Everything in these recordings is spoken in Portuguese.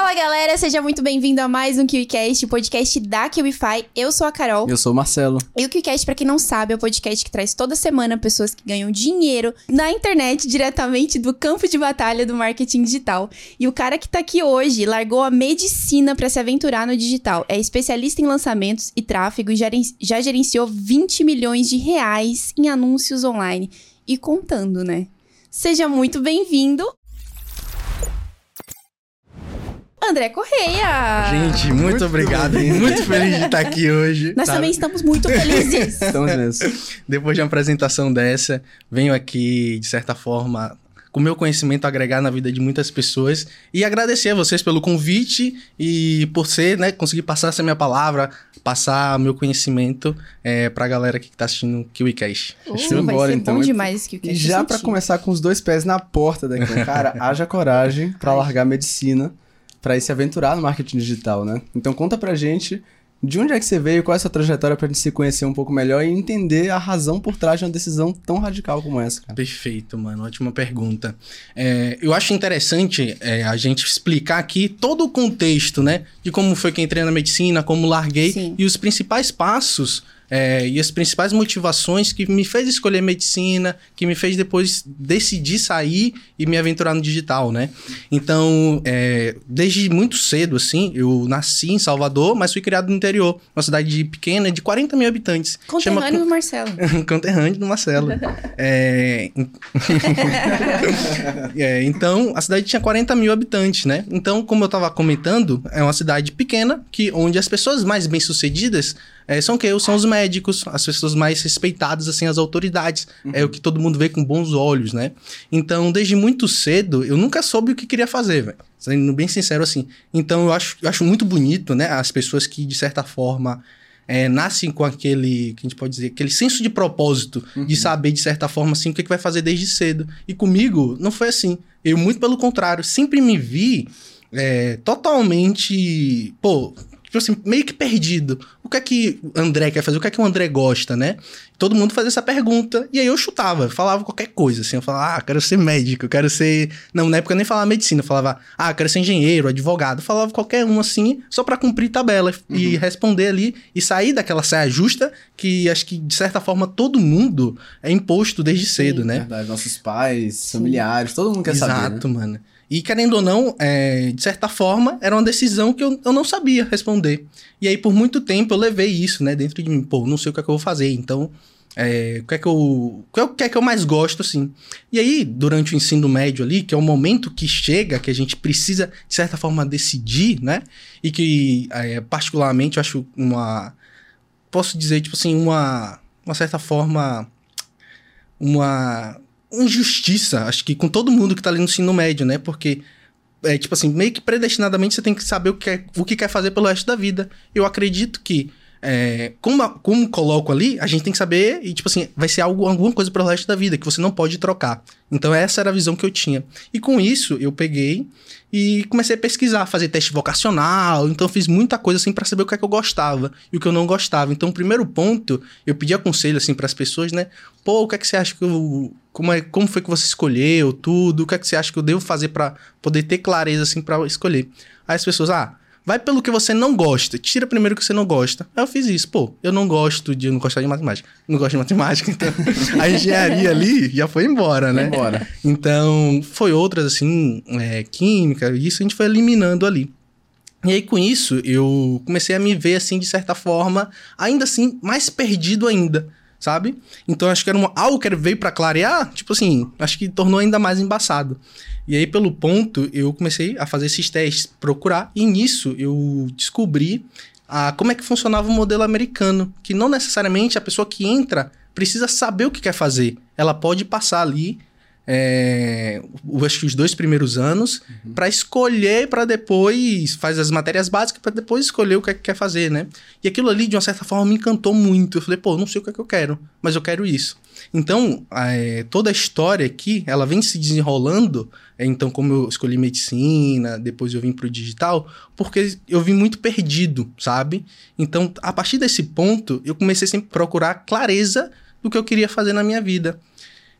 Fala galera, seja muito bem-vindo a mais um KiwiCast, o podcast da KiwiFi. Eu sou a Carol. Eu sou o Marcelo. E o KiwiCast, pra quem não sabe, é o podcast que traz toda semana pessoas que ganham dinheiro na internet diretamente do campo de batalha do marketing digital. E o cara que tá aqui hoje largou a medicina para se aventurar no digital. É especialista em lançamentos e tráfego e já gerenciou 20 milhões de reais em anúncios online. E contando, né? Seja muito bem-vindo, André Correia. Gente, muito, muito obrigado. muito feliz de estar aqui hoje. Nós sabe? também estamos muito felizes. estamos mesmo. Depois de uma apresentação dessa, venho aqui, de certa forma, com meu conhecimento agregar na vida de muitas pessoas e agradecer a vocês pelo convite e por ser, né, conseguir passar essa minha palavra, passar meu conhecimento é, pra galera que tá assistindo o KiwiCast. Uh, Deixa eu embora, então. Bom demais, KiwiCast. E já para começar com os dois pés na porta daqui, cara, haja coragem para largar medicina para se aventurar no marketing digital, né? Então conta pra gente de onde é que você veio, qual é a sua trajetória pra gente se conhecer um pouco melhor e entender a razão por trás de uma decisão tão radical como essa, cara. Perfeito, mano. Ótima pergunta. É, eu acho interessante é, a gente explicar aqui todo o contexto, né? De como foi que entrei na medicina, como larguei Sim. e os principais passos é, e as principais motivações que me fez escolher medicina, que me fez depois decidir sair e me aventurar no digital, né? Então, é, desde muito cedo, assim, eu nasci em Salvador, mas fui criado no interior, uma cidade pequena de 40 mil habitantes. Conterrâneo chama... do Marcelo. Conterrâneo do Marcelo. é... é, então, a cidade tinha 40 mil habitantes, né? Então, como eu estava comentando, é uma cidade pequena, que onde as pessoas mais bem-sucedidas é, são que são os médicos, as pessoas mais respeitadas, assim, as autoridades. Uhum. É o que todo mundo vê com bons olhos, né? Então, desde muito cedo, eu nunca soube o que queria fazer, velho. Sendo bem sincero, assim. Então, eu acho, eu acho muito bonito, né? As pessoas que, de certa forma, é, nascem com aquele, que a gente pode dizer, aquele senso de propósito, uhum. de saber, de certa forma, assim, o que, é que vai fazer desde cedo. E comigo, não foi assim. Eu, muito pelo contrário, sempre me vi é, totalmente, pô, tipo assim, meio que perdido. O que é que o André quer fazer? O que é que o André gosta, né? Todo mundo fazia essa pergunta. E aí eu chutava, falava qualquer coisa, assim. Eu falava, ah, quero ser médico, quero ser. Não, na época eu nem falava medicina, eu falava, ah, quero ser engenheiro, advogado. Eu falava qualquer um assim, só para cumprir tabela uhum. e responder ali e sair daquela saia justa que acho que, de certa forma, todo mundo é imposto desde cedo, Sim, né? Verdade. Nossos pais, familiares, todo mundo quer Exato, saber. Exato, né? mano. E querendo ou não, é, de certa forma, era uma decisão que eu, eu não sabia responder. E aí, por muito tempo, eu levei isso, né, dentro de mim. Pô, não sei o que é que eu vou fazer, então. É, o que é que eu. O que é que eu mais gosto, assim? E aí, durante o ensino médio ali, que é o momento que chega, que a gente precisa, de certa forma, decidir, né? E que, é, particularmente, eu acho uma. Posso dizer, tipo assim, uma. Uma certa forma. Uma injustiça, acho que com todo mundo que tá ali no ensino médio, né? Porque, é, tipo assim, meio que predestinadamente você tem que saber o que, é, o que quer fazer pelo resto da vida. Eu acredito que, é, como, como coloco ali, a gente tem que saber, e tipo assim, vai ser algo, alguma coisa pelo resto da vida, que você não pode trocar. Então essa era a visão que eu tinha. E com isso, eu peguei e comecei a pesquisar, fazer teste vocacional. Então fiz muita coisa assim para saber o que é que eu gostava e o que eu não gostava. Então, o primeiro ponto, eu pedi aconselho assim para as pessoas, né? Pô, o que é que você acha que eu como é, como foi que você escolheu tudo? O que é que você acha que eu devo fazer para poder ter clareza assim para escolher? Aí as pessoas, ah, Vai pelo que você não gosta. Tira primeiro o que você não gosta. Aí eu fiz isso. Pô, eu não gosto de. Eu não gostar de matemática. Não gosto de matemática, então. a engenharia ali já foi embora, né? Foi embora. Então, foi outras, assim, é, química, isso a gente foi eliminando ali. E aí, com isso, eu comecei a me ver, assim, de certa forma, ainda assim, mais perdido ainda, sabe? Então, acho que era um, algo que veio para clarear, tipo assim, acho que tornou ainda mais embaçado. E aí, pelo ponto, eu comecei a fazer esses testes, procurar, e nisso eu descobri a, como é que funcionava o modelo americano, que não necessariamente a pessoa que entra precisa saber o que quer fazer. Ela pode passar ali é, acho que os dois primeiros anos uhum. para escolher para depois faz as matérias básicas para depois escolher o que, é que quer fazer, né? E aquilo ali de uma certa forma me encantou muito. Eu falei, pô, não sei o que é que eu quero, mas eu quero isso. Então, é, toda a história aqui, ela vem se desenrolando. É, então, como eu escolhi medicina, depois eu vim pro digital, porque eu vim muito perdido, sabe? Então, a partir desse ponto, eu comecei sempre a procurar clareza do que eu queria fazer na minha vida.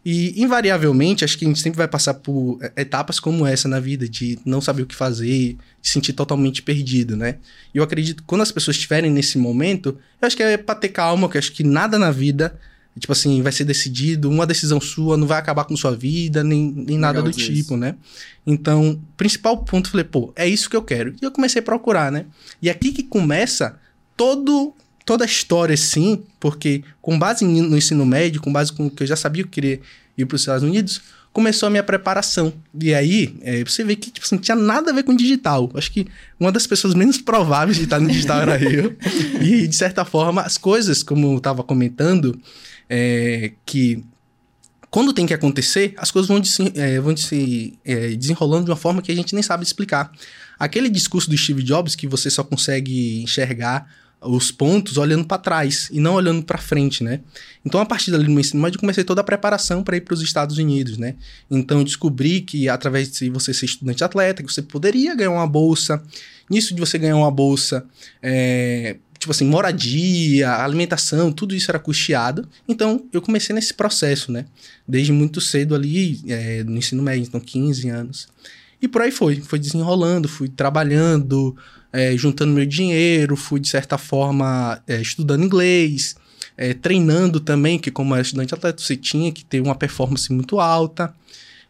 E, invariavelmente, acho que a gente sempre vai passar por é, etapas como essa na vida, de não saber o que fazer, de se sentir totalmente perdido, né? E eu acredito que quando as pessoas estiverem nesse momento, eu acho que é pra ter calma, que eu acho que nada na vida, tipo assim, vai ser decidido, uma decisão sua não vai acabar com sua vida, nem, nem nada do tipo, isso. né? Então, principal ponto, eu falei, pô, é isso que eu quero. E eu comecei a procurar, né? E aqui que começa todo toda a história, sim, porque com base no ensino médio, com base com o que eu já sabia que queria ir para os Estados Unidos, começou a minha preparação. E aí, é, você vê que tipo assim, tinha nada a ver com digital. Acho que uma das pessoas menos prováveis de estar no digital era eu. E, de certa forma, as coisas, como eu estava comentando, é, que quando tem que acontecer, as coisas vão, de, é, vão de se é, desenrolando de uma forma que a gente nem sabe explicar. Aquele discurso do Steve Jobs que você só consegue enxergar os pontos olhando para trás e não olhando para frente, né? Então, a partir dali no meu ensino médio, eu comecei toda a preparação para ir para os Estados Unidos, né? Então, descobri que através de você ser estudante atleta, que você poderia ganhar uma bolsa. Nisso de você ganhar uma bolsa, é, tipo assim, moradia, alimentação, tudo isso era custeado. Então, eu comecei nesse processo, né? Desde muito cedo ali, é, no ensino médio, então 15 anos. E por aí foi, foi desenrolando, fui trabalhando, é, juntando meu dinheiro, fui de certa forma é, estudando inglês, é, treinando também, que como era estudante atleta, você tinha que ter uma performance muito alta.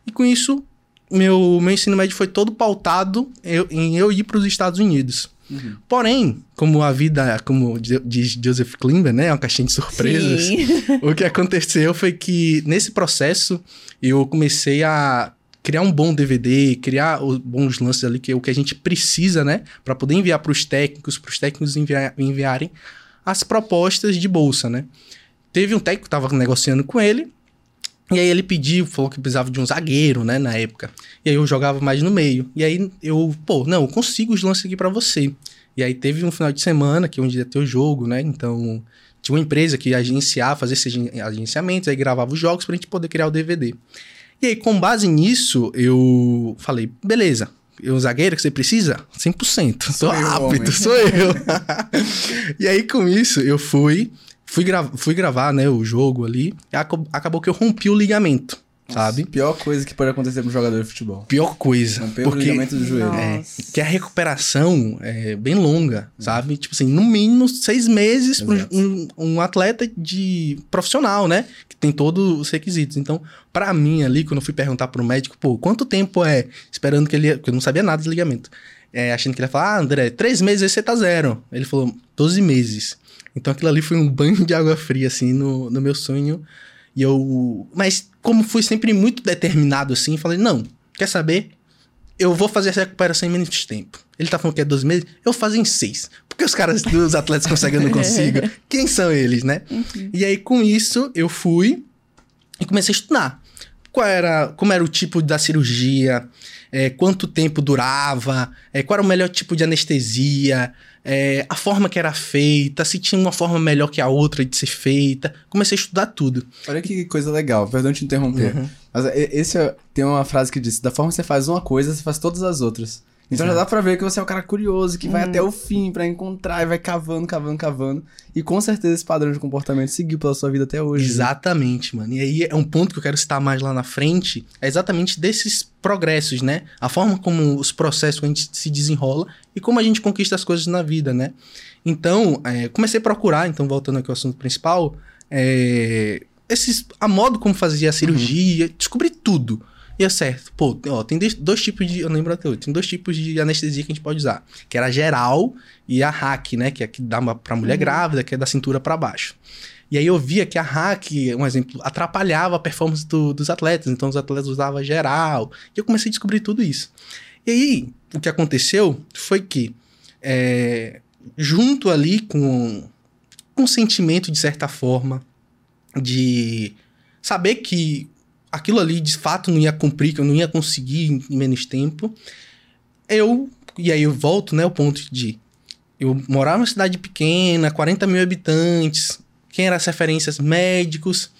E com isso, meu, meu ensino médio foi todo pautado eu, em eu ir para os Estados Unidos. Uhum. Porém, como a vida, como diz Joseph Klimber, né, é uma caixinha de surpresas, o que aconteceu foi que nesse processo eu comecei a criar um bom DVD, criar os bons lances ali, que é o que a gente precisa, né? Para poder enviar para os técnicos, para os técnicos enviar, enviarem as propostas de bolsa, né? Teve um técnico que estava negociando com ele, e aí ele pediu, falou que precisava de um zagueiro, né, na época. E aí eu jogava mais no meio. E aí eu, pô, não, eu consigo os lances aqui para você. E aí teve um final de semana, que onde ia ter o jogo, né? Então, tinha uma empresa que ia agenciar, fazer esses agenciamentos, aí gravava os jogos pra gente poder criar o DVD. E aí, com base nisso, eu falei, beleza, o zagueiro que você precisa? 100%. Sou, sou rápido, sou eu. e aí, com isso, eu fui, fui, gra fui gravar né, o jogo ali, acabou que eu rompi o ligamento sabe? Pior coisa que pode acontecer para um jogador de futebol. Pior coisa. Romper porque, o ligamento do joelho. É, que a recuperação é bem longa, sabe? Tipo assim, no mínimo seis meses para um, um, atleta de profissional, né? Que tem todos os requisitos. Então, para mim ali, quando eu fui perguntar pro médico, pô, quanto tempo é? Esperando que ele... Ia, porque eu não sabia nada do ligamento. É, achando que ele ia falar, ah, André, três meses aí você tá zero. Ele falou, 12 meses. Então aquilo ali foi um banho de água fria, assim, no, no meu sonho e eu. Mas, como fui sempre muito determinado assim, falei: não, quer saber? Eu vou fazer essa recuperação em menos tempo. Ele tá falando que é 12 meses, eu fazer em 6. Porque os caras dos atletas conseguem, eu não consigo. Quem são eles, né? Uhum. E aí, com isso, eu fui e comecei a estudar. Qual era, como era o tipo da cirurgia, é, quanto tempo durava, é, qual era o melhor tipo de anestesia, é, a forma que era feita, se tinha uma forma melhor que a outra de ser feita. Comecei a estudar tudo. Olha que coisa legal, perdão te interromper. Uhum. Mas é, esse é, tem uma frase que diz: da forma que você faz uma coisa, você faz todas as outras. Então Exato. já dá pra ver que você é um cara curioso, que vai hum. até o fim para encontrar e vai cavando, cavando, cavando. E com certeza esse padrão de comportamento seguiu pela sua vida até hoje. Né? Exatamente, né? mano. E aí é um ponto que eu quero citar mais lá na frente, é exatamente desses progressos, né? A forma como os processos a gente se desenrola e como a gente conquista as coisas na vida, né? Então, é, comecei a procurar, então voltando aqui ao assunto principal, é, esses, a modo como fazia a cirurgia, uhum. descobri tudo. E é certo, pô, ó, tem dois tipos de. Eu lembro até hoje, tem dois tipos de anestesia que a gente pode usar. Que era a geral e a hack, né? Que é que dá pra mulher uhum. grávida, que é da cintura para baixo. E aí eu via que a hack, um exemplo, atrapalhava a performance do, dos atletas. Então os atletas usavam geral. E eu comecei a descobrir tudo isso. E aí, o que aconteceu foi que, é, junto ali com, com um sentimento, de certa forma, de saber que aquilo ali de fato não ia cumprir, que eu não ia conseguir em menos tempo, eu. E aí eu volto, né, ao ponto de. Eu morava numa cidade pequena, 40 mil habitantes, quem eram as referências? Médicos.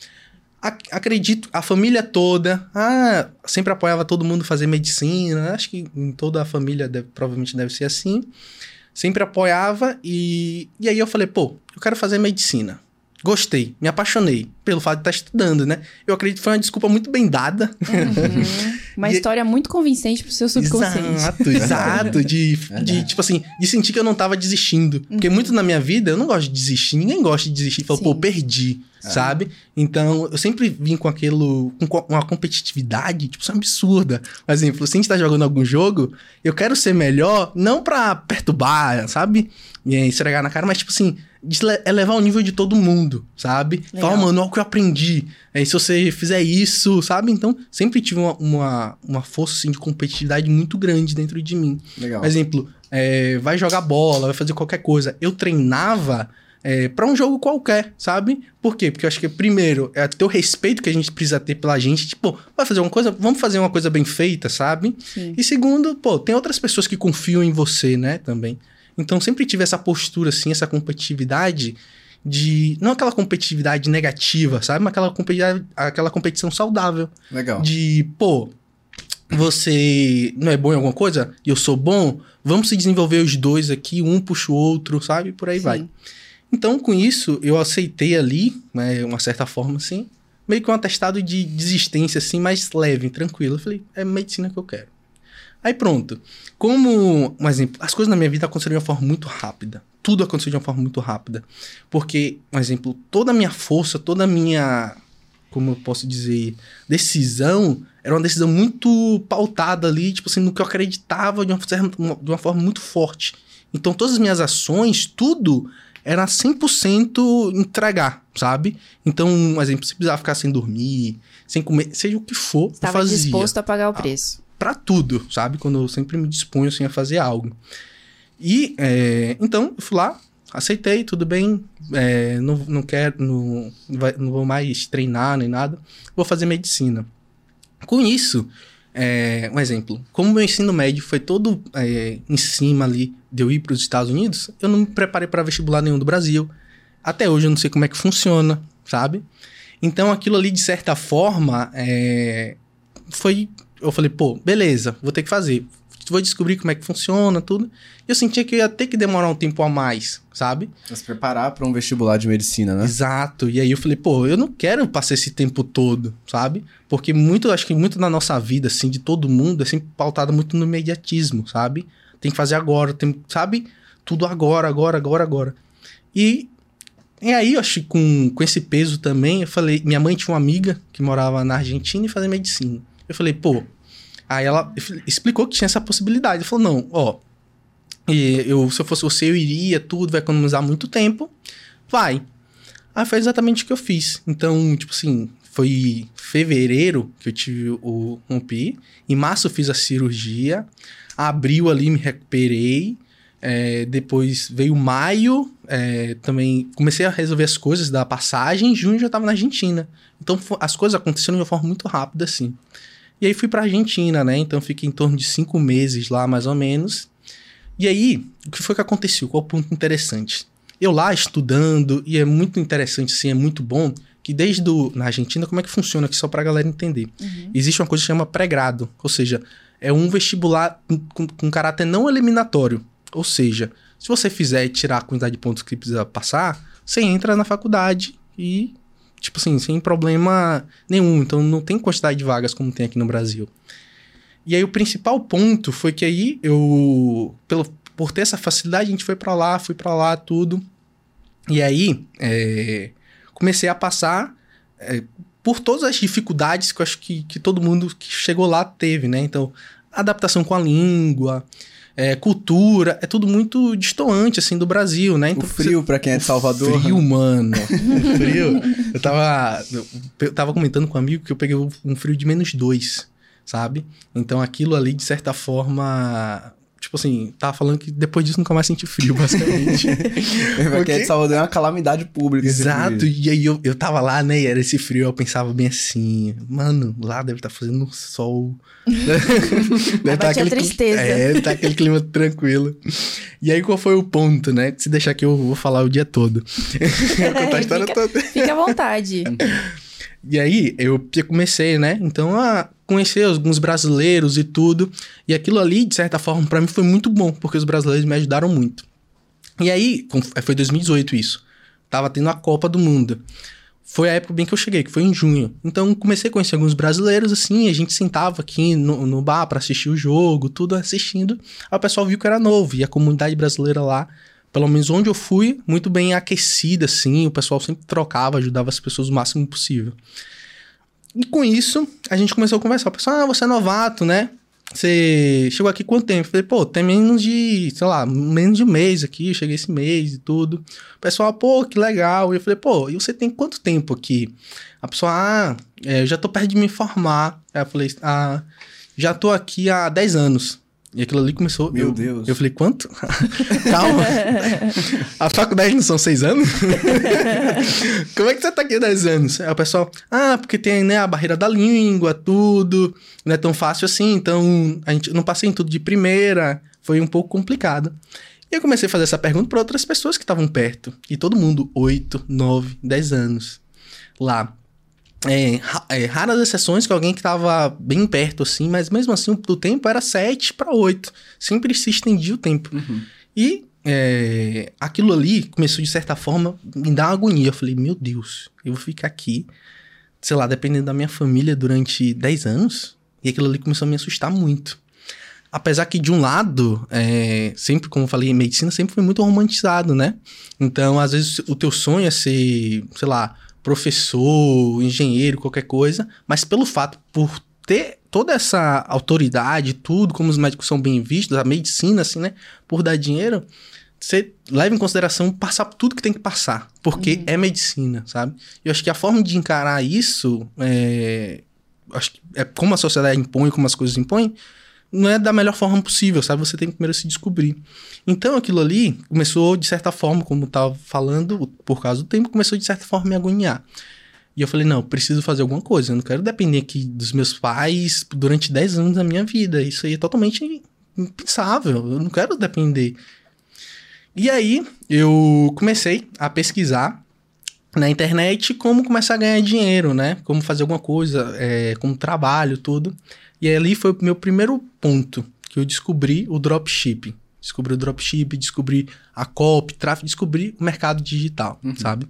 acredito, a família toda. Ah, sempre apoiava todo mundo fazer medicina. Acho que em toda a família deve, provavelmente deve ser assim. Sempre apoiava e, e aí eu falei, pô, eu quero fazer medicina. Gostei, me apaixonei pelo fato de estar estudando, né? Eu acredito que foi uma desculpa muito bem dada. Uhum. Uma E- história muito convincente pro seu subconsciente. Exato, exato. De, de, tipo assim, de sentir que eu não tava desistindo. Porque muito na minha vida eu não gosto de desistir. Ninguém gosta de desistir. Sim. pô, perdi, sabe? Então eu sempre vim com aquilo, com co- uma competitividade, tipo, isso é absurda. Por exemplo, se a gente tá jogando algum jogo, eu quero ser melhor, não pra perturbar, sabe? E aí, esfregar na cara, mas tipo assim, de le- elevar o nível de todo mundo, sabe? Legal. Falar, mano, olha o que eu aprendi. Aí se você fizer isso, sabe? Então, sempre tive uma, uma, uma força, assim, de competitividade muito grande dentro de mim. Legal. Por exemplo, é, vai jogar bola, vai fazer qualquer coisa. Eu treinava é, para um jogo qualquer, sabe? Por quê? Porque eu acho que, primeiro, é ter o respeito que a gente precisa ter pela gente. Tipo, vai fazer uma coisa, vamos fazer uma coisa bem feita, sabe? Sim. E segundo, pô, tem outras pessoas que confiam em você, né, também. Então sempre tive essa postura, assim, essa competitividade de. Não aquela competitividade negativa, sabe? Mas aquela competitividade, aquela competição saudável. Legal. De, pô, você não é bom em alguma coisa e eu sou bom, vamos se desenvolver os dois aqui, um puxa o outro, sabe? Por aí Sim. vai. Então, com isso, eu aceitei ali, né, uma certa forma, assim, meio que um atestado de desistência, assim, mais leve, tranquilo. Eu falei, é medicina que eu quero. Aí pronto. Como, um exemplo, as coisas na minha vida aconteceram de uma forma muito rápida. Tudo aconteceu de uma forma muito rápida. Porque, um exemplo, toda a minha força, toda a minha, como eu posso dizer, decisão, era uma decisão muito pautada ali, tipo assim, no que eu acreditava de uma, de uma forma muito forte. Então, todas as minhas ações, tudo era 100% entregar, sabe? Então, um exemplo, se precisava ficar sem dormir, sem comer, seja o que for, eu Estava fazia disposto a pagar o preço. Pra tudo, sabe? Quando eu sempre me disponho assim a fazer algo. E é, então eu fui lá, aceitei, tudo bem, é, não, não quero, não, não vou mais treinar nem nada, vou fazer medicina. Com isso, é, um exemplo, como meu ensino médio foi todo é, em cima ali de eu ir para os Estados Unidos, eu não me preparei para vestibular nenhum do Brasil. Até hoje eu não sei como é que funciona, sabe? Então aquilo ali, de certa forma, é, foi. Eu falei, pô, beleza, vou ter que fazer. Vou descobrir como é que funciona, tudo. E eu sentia que eu ia ter que demorar um tempo a mais, sabe? Pra se preparar pra um vestibular de medicina, né? Exato. E aí eu falei, pô, eu não quero passar esse tempo todo, sabe? Porque muito, acho que muito na nossa vida, assim, de todo mundo, é sempre pautada muito no imediatismo, sabe? Tem que fazer agora, tem, sabe? Tudo agora, agora, agora, agora. E, e aí, eu acho que com, com esse peso também, eu falei, minha mãe tinha uma amiga que morava na Argentina e fazia medicina. Eu falei, pô. Aí ela explicou que tinha essa possibilidade. Ela falou, não, ó. Eu, se eu fosse você, eu iria, tudo, vai economizar muito tempo. Vai. Aí foi exatamente o que eu fiz. Então, tipo assim, foi fevereiro que eu tive o rompi. Em março eu fiz a cirurgia. Abril ali me recuperei. É, depois veio maio, é, também comecei a resolver as coisas da passagem. Em junho eu já tava na Argentina. Então as coisas aconteceram de uma forma muito rápida, assim. E aí fui pra Argentina, né? Então fiquei em torno de cinco meses lá, mais ou menos. E aí, o que foi que aconteceu? Qual o ponto interessante? Eu lá estudando, e é muito interessante, assim, é muito bom, que desde do, na Argentina, como é que funciona aqui, só pra galera entender. Uhum. Existe uma coisa que chama pré-grado, ou seja, é um vestibular com, com caráter não eliminatório. Ou seja, se você fizer tirar a quantidade de pontos que precisa passar, você entra na faculdade e, tipo assim, sem problema nenhum. Então não tem quantidade de vagas como tem aqui no Brasil. E aí o principal ponto foi que aí eu, pelo, por ter essa facilidade, a gente foi pra lá, fui pra lá, tudo. E aí é, comecei a passar é, por todas as dificuldades que eu acho que, que todo mundo que chegou lá teve, né? Então, adaptação com a língua, é, cultura, é tudo muito distoante, assim, do Brasil, né? O Então, frio, pra quem é de Salvador. Frio, mano. frio. Eu tava, eu tava comentando com um amigo que eu peguei um frio de menos dois, sabe? Então aquilo ali, de certa forma. Tipo assim, tava falando que depois disso nunca mais senti frio, basicamente. é de Salvador é uma calamidade pública. Exato, e aí eu, eu tava lá, né, e era esse frio, eu pensava bem assim, mano, lá deve estar fazendo um sol. deve bate a tristeza. É, tá aquele clima tranquilo. E aí qual foi o ponto, né? Se deixar que eu vou falar o dia todo. Eu vou contar a história Fica- toda. Fique à vontade. E aí eu comecei, né? Então a conhecer alguns brasileiros e tudo. E aquilo ali, de certa forma, pra mim foi muito bom, porque os brasileiros me ajudaram muito. E aí, com- foi 2018 isso. tava tendo a Copa do Mundo. Foi a época bem que eu cheguei, que foi em junho. Então comecei a conhecer alguns brasileiros, assim, a gente sentava aqui no, no bar para assistir o jogo, tudo assistindo. Aí o pessoal viu que era novo, e a comunidade brasileira lá, pelo menos onde eu fui, muito bem aquecida, assim, o pessoal sempre trocava, ajudava as pessoas o máximo possível. E com isso, a gente começou a conversar. O pessoal, ah, você é novato, né? Você chegou aqui quanto tempo? Eu falei, pô, tem menos de, sei lá, menos de um mês aqui, eu cheguei esse mês e tudo. O pessoal, pô, que legal. E eu falei, pô, e você tem quanto tempo aqui? A pessoa, ah, é, eu já tô perto de me formar. Aí eu falei, ah, já tô aqui há 10 anos. E aquilo ali começou. Meu eu, Deus. Eu falei, quanto? Calma. A faculdade não são seis anos? Como é que você tá aqui há 10 anos? Aí o pessoal, ah, porque tem né, a barreira da língua, tudo. Não é tão fácil assim, então a gente não passei em tudo de primeira. Foi um pouco complicado. E eu comecei a fazer essa pergunta para outras pessoas que estavam perto. E todo mundo, 8, 9, 10 anos lá. É, é, raras exceções que alguém que tava bem perto, assim, mas mesmo assim o tempo era 7 para 8. Sempre se estendia o tempo. E é, aquilo ali começou, de certa forma, me dar uma agonia. Eu falei, meu Deus, eu vou ficar aqui, sei lá, dependendo da minha família durante 10 anos. E aquilo ali começou a me assustar muito. Apesar que, de um lado, é, sempre, como eu falei, medicina sempre foi muito romantizado, né? Então, às vezes, o teu sonho é ser, sei lá, professor, engenheiro, qualquer coisa, mas pelo fato, por ter toda essa autoridade, tudo, como os médicos são bem vistos, a medicina, assim, né? Por dar dinheiro, você leva em consideração passar por tudo que tem que passar, porque é medicina, sabe? Eu acho que a forma de encarar isso, é, acho que é como a sociedade impõe, como as coisas impõem, não é da melhor forma possível, sabe? Você tem que primeiro se descobrir. Então aquilo ali começou, de certa forma, como eu tava falando, por causa do tempo, começou de certa forma a me agoniar. E eu falei, não, eu preciso fazer alguma coisa. Eu não quero depender aqui dos meus pais durante 10 anos da minha vida. Isso aí é totalmente impensável. Eu não quero depender. E aí eu comecei a pesquisar na internet como começar a ganhar dinheiro, né? Como fazer alguma coisa, é, como trabalho, tudo. E ali foi o meu primeiro ponto que eu descobri o dropshipping. Descobri o dropshipping, descobri a copy, tráfego, descobri o mercado digital, sabe?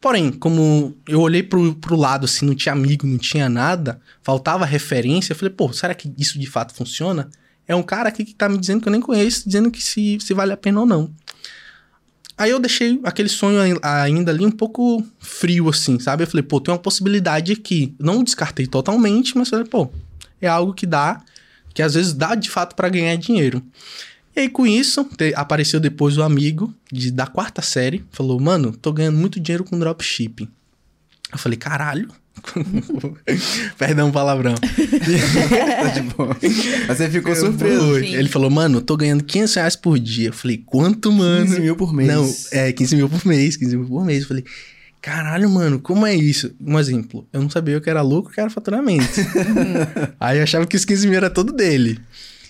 Porém, como eu olhei pro, pro lado assim, não tinha amigo, não tinha nada, faltava referência, eu falei, pô, será que isso de fato funciona? É um cara aqui que tá me dizendo que eu nem conheço, dizendo que se, se vale a pena ou não. Aí eu deixei aquele sonho ai- ainda ali um pouco frio, assim, sabe? Eu falei, pô, tem uma possibilidade aqui. Não descartei totalmente, mas falei, pô, é algo que dá, que às vezes dá de fato pra ganhar dinheiro. E aí, com isso, te- apareceu depois o amigo de, da quarta série, falou, mano, tô ganhando muito dinheiro com dropshipping. Eu falei, caralho. Perdão o palavrão. tá de boa. Mas você ficou surpreso. Ele falou, mano, tô ganhando 500 reais por dia. Eu falei, quanto, mano? 15 mil por mês. Não, é 15 mil por mês, 15 mil por mês. Eu falei, caralho, mano, como é isso? Um exemplo, eu não sabia que era lucro, que era faturamento. Aí eu achava que os 15 mil era todo dele.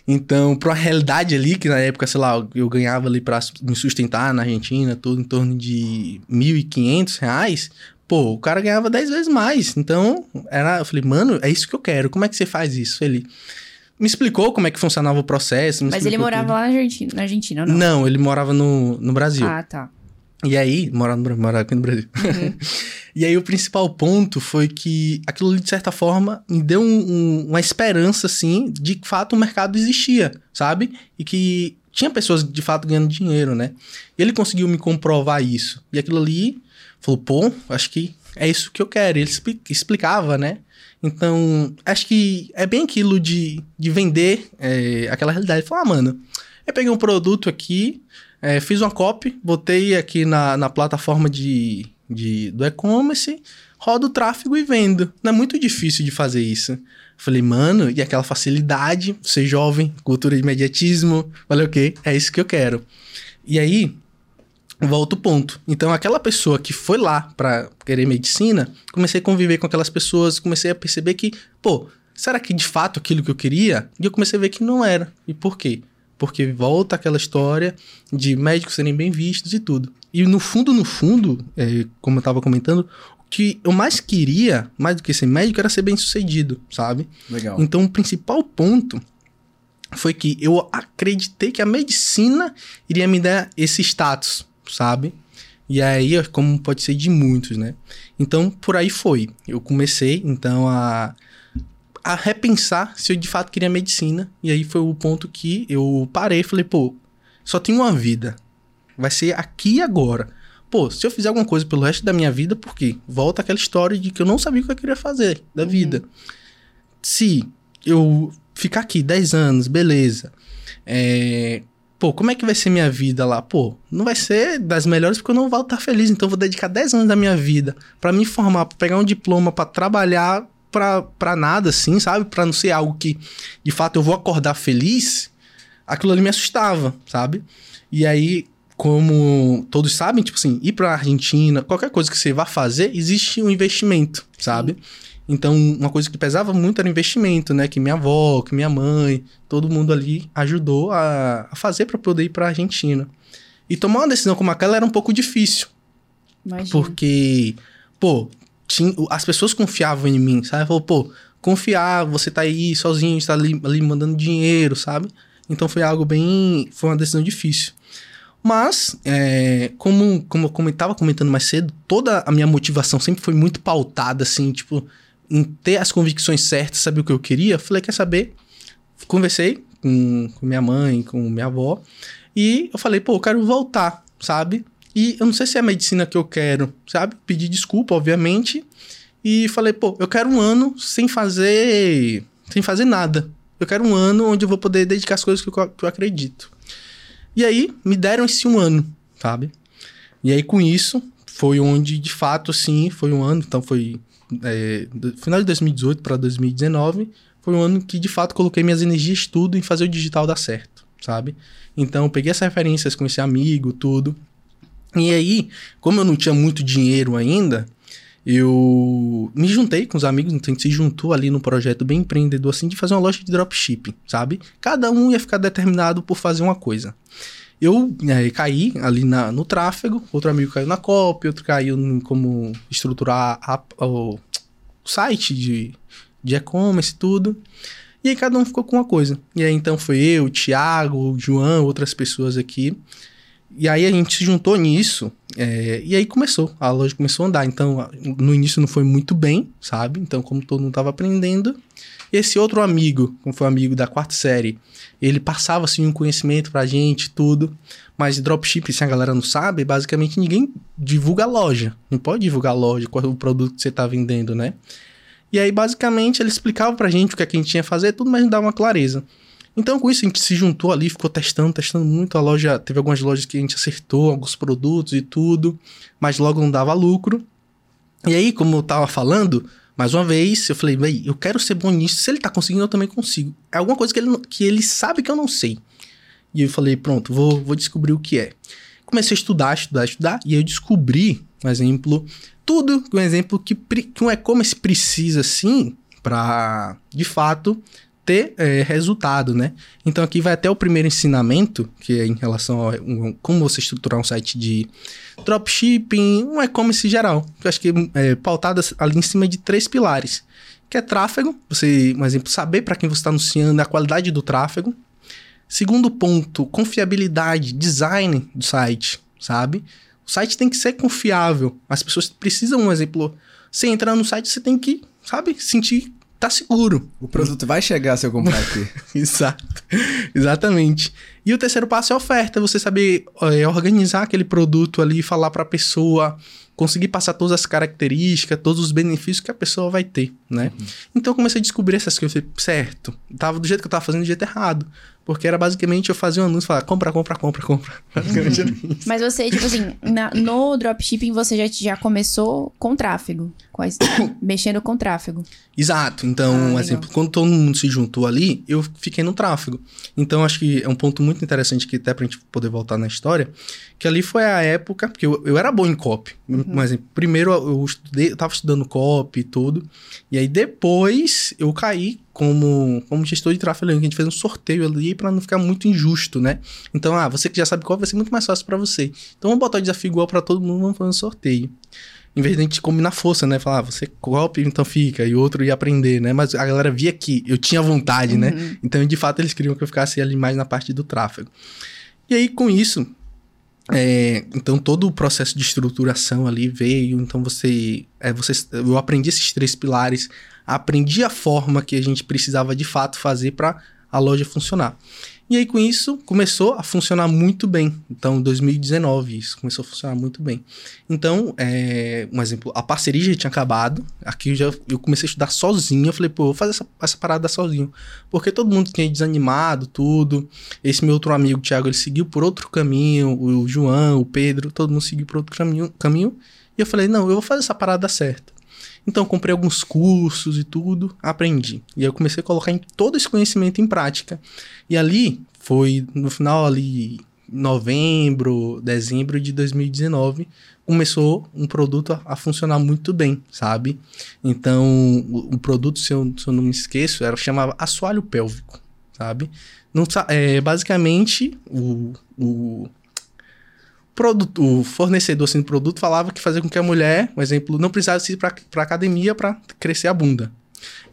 Então, pra uma realidade ali, que na época, sei lá, eu ganhava ali pra me sustentar na Argentina, tudo em torno de 1.500 reais, pô, o cara ganhava 10 vezes mais. Então, era, eu falei, mano, é isso que eu quero, como é que você faz isso? Ele me explicou como é que funcionava o processo. me Mas ele morava tudo. lá na Argentina, na Argentina não? Não, ele morava no, no Brasil. Ah, tá. E aí, morava, no, morava aqui no Brasil. e aí, o principal ponto foi que aquilo ali, de certa forma, me deu um- um- uma esperança, assim, de que, de fato, o mercado existia, sabe? E que tinha pessoas, de fato, ganhando dinheiro, né? E ele conseguiu me comprovar isso. E aquilo ali, falou, pô, acho que é isso que eu quero. Ele expli- explicava, né? Então, acho que é bem aquilo de, de vender é, aquela realidade. Ele falou, ah, mano, eu peguei um produto aqui, é, fiz uma copy, botei aqui na, na plataforma de, de, do e-commerce, rodo o tráfego e vendo. Não é muito difícil de fazer isso. Falei, mano, e aquela facilidade, ser jovem, cultura de imediatismo, falei, ok, é isso que eu quero. E aí, volta o ponto. Então, aquela pessoa que foi lá pra querer medicina, comecei a conviver com aquelas pessoas, comecei a perceber que, pô, será que de fato aquilo que eu queria? E eu comecei a ver que não era. E por quê? Porque volta aquela história de médicos serem bem vistos e tudo. E no fundo, no fundo, é, como eu tava comentando, o que eu mais queria, mais do que ser médico, era ser bem sucedido, sabe? Legal. Então, o principal ponto foi que eu acreditei que a medicina iria me dar esse status, sabe? E aí, como pode ser de muitos, né? Então, por aí foi. Eu comecei, então, a, a repensar se eu de fato queria medicina. E aí foi o ponto que eu parei e falei, pô, só tenho uma vida. Vai ser aqui e agora. Pô, se eu fizer alguma coisa pelo resto da minha vida, por quê? Volta aquela história de que eu não sabia o que eu queria fazer da vida. Se eu ficar aqui 10 anos, beleza. É, pô, como é que vai ser minha vida lá? Pô, não vai ser das melhores porque eu não vou estar feliz. Então eu vou dedicar 10 anos da minha vida para me formar, pra pegar um diploma, para trabalhar pra, pra nada, assim, sabe? Pra não ser algo que, de fato, eu vou acordar feliz. Aquilo ali me assustava, sabe? E aí, como todos sabem, tipo assim, ir pra Argentina, qualquer coisa que você vá fazer, existe um investimento, sabe? Então, uma coisa que pesava muito era o investimento, né? Que minha avó, que minha mãe, todo mundo ali ajudou a, a fazer para poder ir para Argentina. E tomar uma decisão como aquela era um pouco difícil, Imagina. porque, pô, tinha, as pessoas confiavam em mim, sabe? Falou, pô, confiar, você tá aí sozinho, está ali, ali mandando dinheiro, sabe? Então foi algo bem. Foi uma decisão difícil. Mas, é, como, como eu estava comentando mais cedo, toda a minha motivação sempre foi muito pautada, assim, tipo, em ter as convicções certas, saber o que eu queria. Falei, quer saber? Conversei com, com minha mãe, com minha avó, e eu falei, pô, eu quero voltar, sabe? E eu não sei se é a medicina que eu quero, sabe? Pedi desculpa, obviamente, e falei, pô, eu quero um ano sem fazer, sem fazer nada. Eu quero um ano onde eu vou poder dedicar as coisas que eu, que eu acredito. E aí, me deram esse um ano, sabe? E aí, com isso, foi onde, de fato, assim, foi um ano. Então, foi é, final de 2018 para 2019. Foi um ano que, de fato, coloquei minhas energias tudo em fazer o digital dar certo, sabe? Então, peguei essas referências com esse amigo, tudo. E aí, como eu não tinha muito dinheiro ainda, eu me juntei com os amigos, então a gente se juntou ali no projeto bem empreendedor, assim, de fazer uma loja de dropshipping, sabe? Cada um ia ficar determinado por fazer uma coisa. Eu é, caí ali na, no tráfego, outro amigo caiu na copy, outro caiu em como estruturar a, o, o site de, de e-commerce e tudo. E aí cada um ficou com uma coisa. E aí então foi eu, o Thiago, o João, outras pessoas aqui. E aí a gente se juntou nisso, é, e aí começou, a loja começou a andar. Então, no início não foi muito bem, sabe? Então, como todo mundo tava aprendendo, esse outro amigo, como foi um amigo da quarta série, ele passava, assim, um conhecimento pra gente, tudo. Mas dropship, se a galera não sabe, basicamente ninguém divulga a loja. Não pode divulgar a loja, qual é o produto que você tá vendendo, né? E aí, basicamente, ele explicava pra gente o que, é que a gente tinha que fazer, tudo, mas não dava uma clareza. Então, com isso, a gente se juntou ali, ficou testando, testando muito. A loja, teve algumas lojas que a gente acertou, alguns produtos e tudo, mas logo não dava lucro. E aí, como eu tava falando, mais uma vez, eu falei, véi, eu quero ser bom nisso. Se ele tá conseguindo, eu também consigo. É alguma coisa que ele, que ele sabe que eu não sei. E eu falei, pronto, vou, vou descobrir o que é. Comecei a estudar, estudar, estudar, e eu descobri, por exemplo, tudo, um exemplo que, que um e-commerce precisa, sim, para de fato ter é, resultado, né? Então aqui vai até o primeiro ensinamento, que é em relação a um, como você estruturar um site de dropshipping, um e-commerce geral. Eu acho que é pautado ali em cima de três pilares, que é tráfego, você, um exemplo, saber para quem você está anunciando, a qualidade do tráfego. Segundo ponto, confiabilidade, design do site, sabe? O site tem que ser confiável. As pessoas precisam, um exemplo, você entrar no site, você tem que, sabe, sentir tá seguro. O produto vai chegar se eu comprar aqui. Exato. Exatamente. E o terceiro passo é a oferta, você saber é, organizar aquele produto ali, falar para a pessoa, conseguir passar todas as características, todos os benefícios que a pessoa vai ter, né? Uhum. Então eu comecei a descobrir essas coisas, certo. Tava do jeito que eu tava fazendo, do jeito errado. Porque era basicamente eu fazia um anúncio e falar, compra, compra, compra, compra. Uhum. Mas você, tipo assim, na, no dropshipping você já, já começou com tráfego. Quais, mexendo com tráfego. Exato. Então, ah, exemplo, quando todo mundo se juntou ali, eu fiquei no tráfego. Então, acho que é um ponto muito interessante que até pra gente poder voltar na história, que ali foi a época, porque eu, eu era bom em copy. Uhum. Mas primeiro eu estudei, eu tava estudando copy e tudo. E aí depois eu caí como, como gestor de tráfego, a gente fez um sorteio ali para não ficar muito injusto, né? Então, ah, você que já sabe qual vai ser muito mais fácil para você. Então, vamos botar o desafio igual para todo mundo, vamos fazer um sorteio. Em vez de a gente combinar força, né? Falar, ah, você golpe, então fica, e outro ia aprender, né? Mas a galera via que eu tinha vontade, né? uhum. né? Então, de fato, eles queriam que eu ficasse ali mais na parte do tráfego. E aí, com isso, É, então todo o processo de estruturação ali veio. Então você, é, você, eu aprendi esses três pilares, aprendi a forma que a gente precisava de fato fazer para a loja funcionar. E aí, com isso, começou a funcionar muito bem. Então, 2019, isso começou a funcionar muito bem. Então, é, um exemplo, a parceria já tinha acabado. Aqui eu já eu comecei a estudar sozinho. Eu falei, pô, vou fazer essa, essa parada sozinho. Porque todo mundo tinha desanimado, tudo. Esse meu outro amigo, Thiago, ele seguiu por outro caminho. O João, o Pedro, todo mundo seguiu por outro caminho. caminho. E eu falei, não, eu vou fazer essa parada certa. Então, comprei alguns cursos e tudo, aprendi. E aí eu comecei a colocar todo esse conhecimento em prática. E ali foi no final ali novembro, dezembro de 2019, começou um produto a, a funcionar muito bem, sabe? Então, o, o, produto, se eu, se eu não me esqueço, era chamava assoalho pélvico, sabe? Não, é, basicamente, o, o produto, o fornecedor assim, do produto falava que fazia com que a mulher, por exemplo, não precisasse ir para academia para crescer a bunda.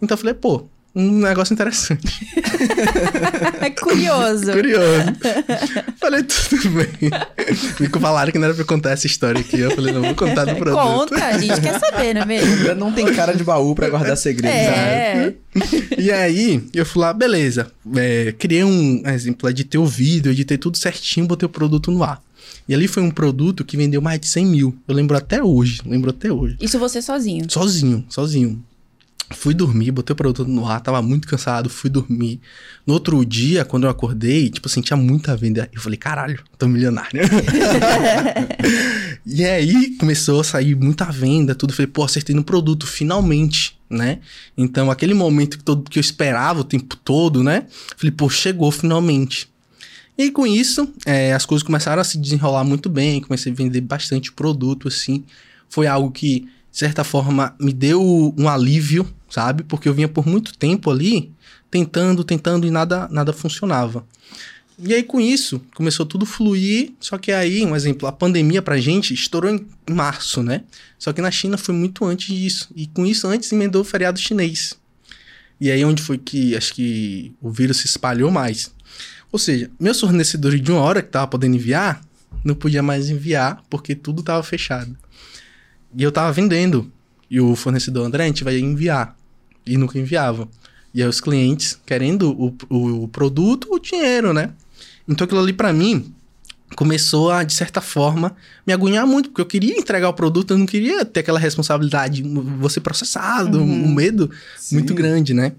Então eu falei, pô, um negócio interessante. É curioso. Curioso. falei, tudo bem. Me falaram que não era pra contar essa história aqui. Eu falei, não, vou contar do produto. Conta, a gente quer saber, não é mesmo? Não tem cara de baú pra guardar segredos. É. E aí, eu fui lá, beleza. É, criei um exemplo, editei o vídeo, editei tudo certinho, botei o produto no ar. E ali foi um produto que vendeu mais de 100 mil. Eu lembro até hoje, lembro até hoje. Isso você sozinho? Sozinho, sozinho. Fui dormir, botei o produto no ar, tava muito cansado, fui dormir. No outro dia, quando eu acordei, tipo assim, tinha muita venda. Eu falei, caralho, tô milionário. e aí começou a sair muita venda, tudo. falei, pô, acertei no produto, finalmente, né? Então, aquele momento que, todo, que eu esperava o tempo todo, né? Falei, pô, chegou finalmente. E com isso, é, as coisas começaram a se desenrolar muito bem, comecei a vender bastante produto, assim. Foi algo que, de certa forma, me deu um alívio, sabe? Porque eu vinha por muito tempo ali, tentando, tentando e nada, nada funcionava. E aí, com isso, começou tudo fluir. Só que aí, um exemplo, a pandemia pra gente estourou em março, né? Só que na China foi muito antes disso. E com isso, antes emendou o feriado chinês. E aí, onde foi que acho que o vírus se espalhou mais. Ou seja, meus fornecedores de uma hora que tava podendo enviar, não podia mais enviar porque tudo tava fechado. E eu tava vendendo. E o fornecedor, André, a gente vai enviar. E nunca enviava. E aí os clientes querendo o, o, o produto, o dinheiro, né? Então aquilo ali para mim começou a, de certa forma, me agoniar muito, porque eu queria entregar o produto, eu não queria ter aquela responsabilidade, você processado, uhum. um medo Sim. muito grande, né?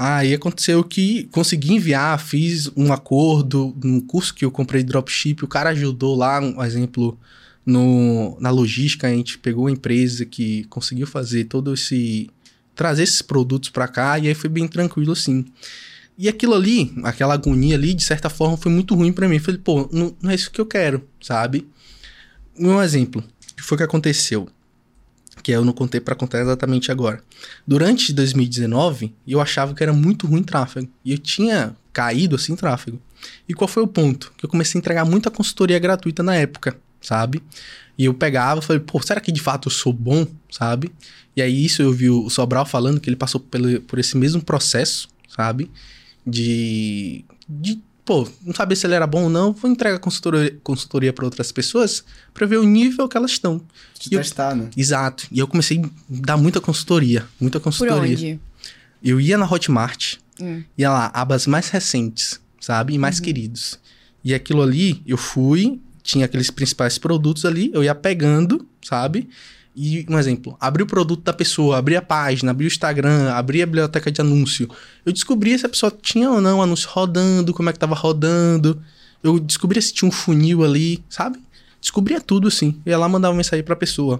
Aí aconteceu que consegui enviar, fiz um acordo no curso que eu comprei de dropship, o cara ajudou lá, um exemplo, no, na logística, a gente pegou a empresa que conseguiu fazer todo esse. trazer esses produtos para cá, e aí foi bem tranquilo assim. E aquilo ali, aquela agonia ali, de certa forma, foi muito ruim para mim. Falei, pô, não, não é isso que eu quero, sabe? Um exemplo, o que foi que aconteceu? Que eu não contei para contar exatamente agora. Durante 2019, eu achava que era muito ruim tráfego. E eu tinha caído assim tráfego. E qual foi o ponto? Que eu comecei a entregar muita consultoria gratuita na época, sabe? E eu pegava e falei, pô, será que de fato eu sou bom, sabe? E aí isso eu vi o Sobral falando que ele passou pelo, por esse mesmo processo, sabe? De, de pô, não saber se ele era bom ou não, vou entregar consultoria, consultoria para outras pessoas para ver o nível que elas estão. De testar, eu, né? Exato. E eu comecei a dar muita consultoria, muita consultoria. Por onde? Eu ia na Hotmart, hum. ia lá, abas mais recentes, sabe? E mais uhum. queridos. E aquilo ali, eu fui, tinha aqueles principais produtos ali, eu ia pegando, sabe? E um exemplo, abri o produto da pessoa, abri a página, abri o Instagram, abri a biblioteca de anúncio. Eu descobria se a pessoa tinha ou não anúncio rodando, como é que tava rodando. Eu descobria se tinha um funil ali, sabe? Descobria tudo assim. Eu ia lá mandava uma mensagem pra pessoa.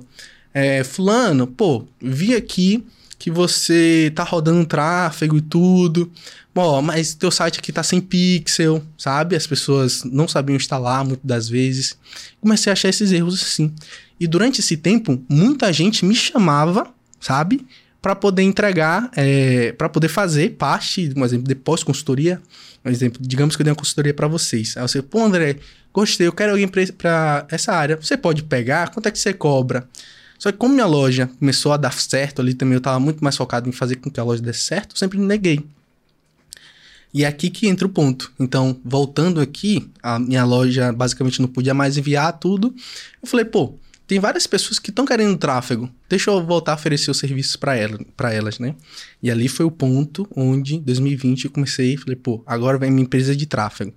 É, fulano, pô, vi aqui que você tá rodando tráfego e tudo. Bom, mas teu site aqui tá sem pixel, sabe? As pessoas não sabiam instalar muitas das vezes. Comecei a achar esses erros assim. E durante esse tempo, muita gente me chamava, sabe? Para poder entregar, é, para poder fazer parte, um exemplo, de pós-consultoria. Um exemplo, digamos que eu dei uma consultoria para vocês. Aí você, pô, André, gostei, eu quero alguém para essa área. Você pode pegar? Quanto é que você cobra? Só que como minha loja começou a dar certo ali também, eu estava muito mais focado em fazer com que a loja desse certo, eu sempre neguei. E é aqui que entra o ponto. Então, voltando aqui, a minha loja basicamente não podia mais enviar tudo. Eu falei, pô, tem várias pessoas que estão querendo tráfego. Deixa eu voltar a oferecer os serviços para ela, elas, né? E ali foi o ponto onde, em 2020, eu comecei, falei, pô, agora vem minha empresa de tráfego.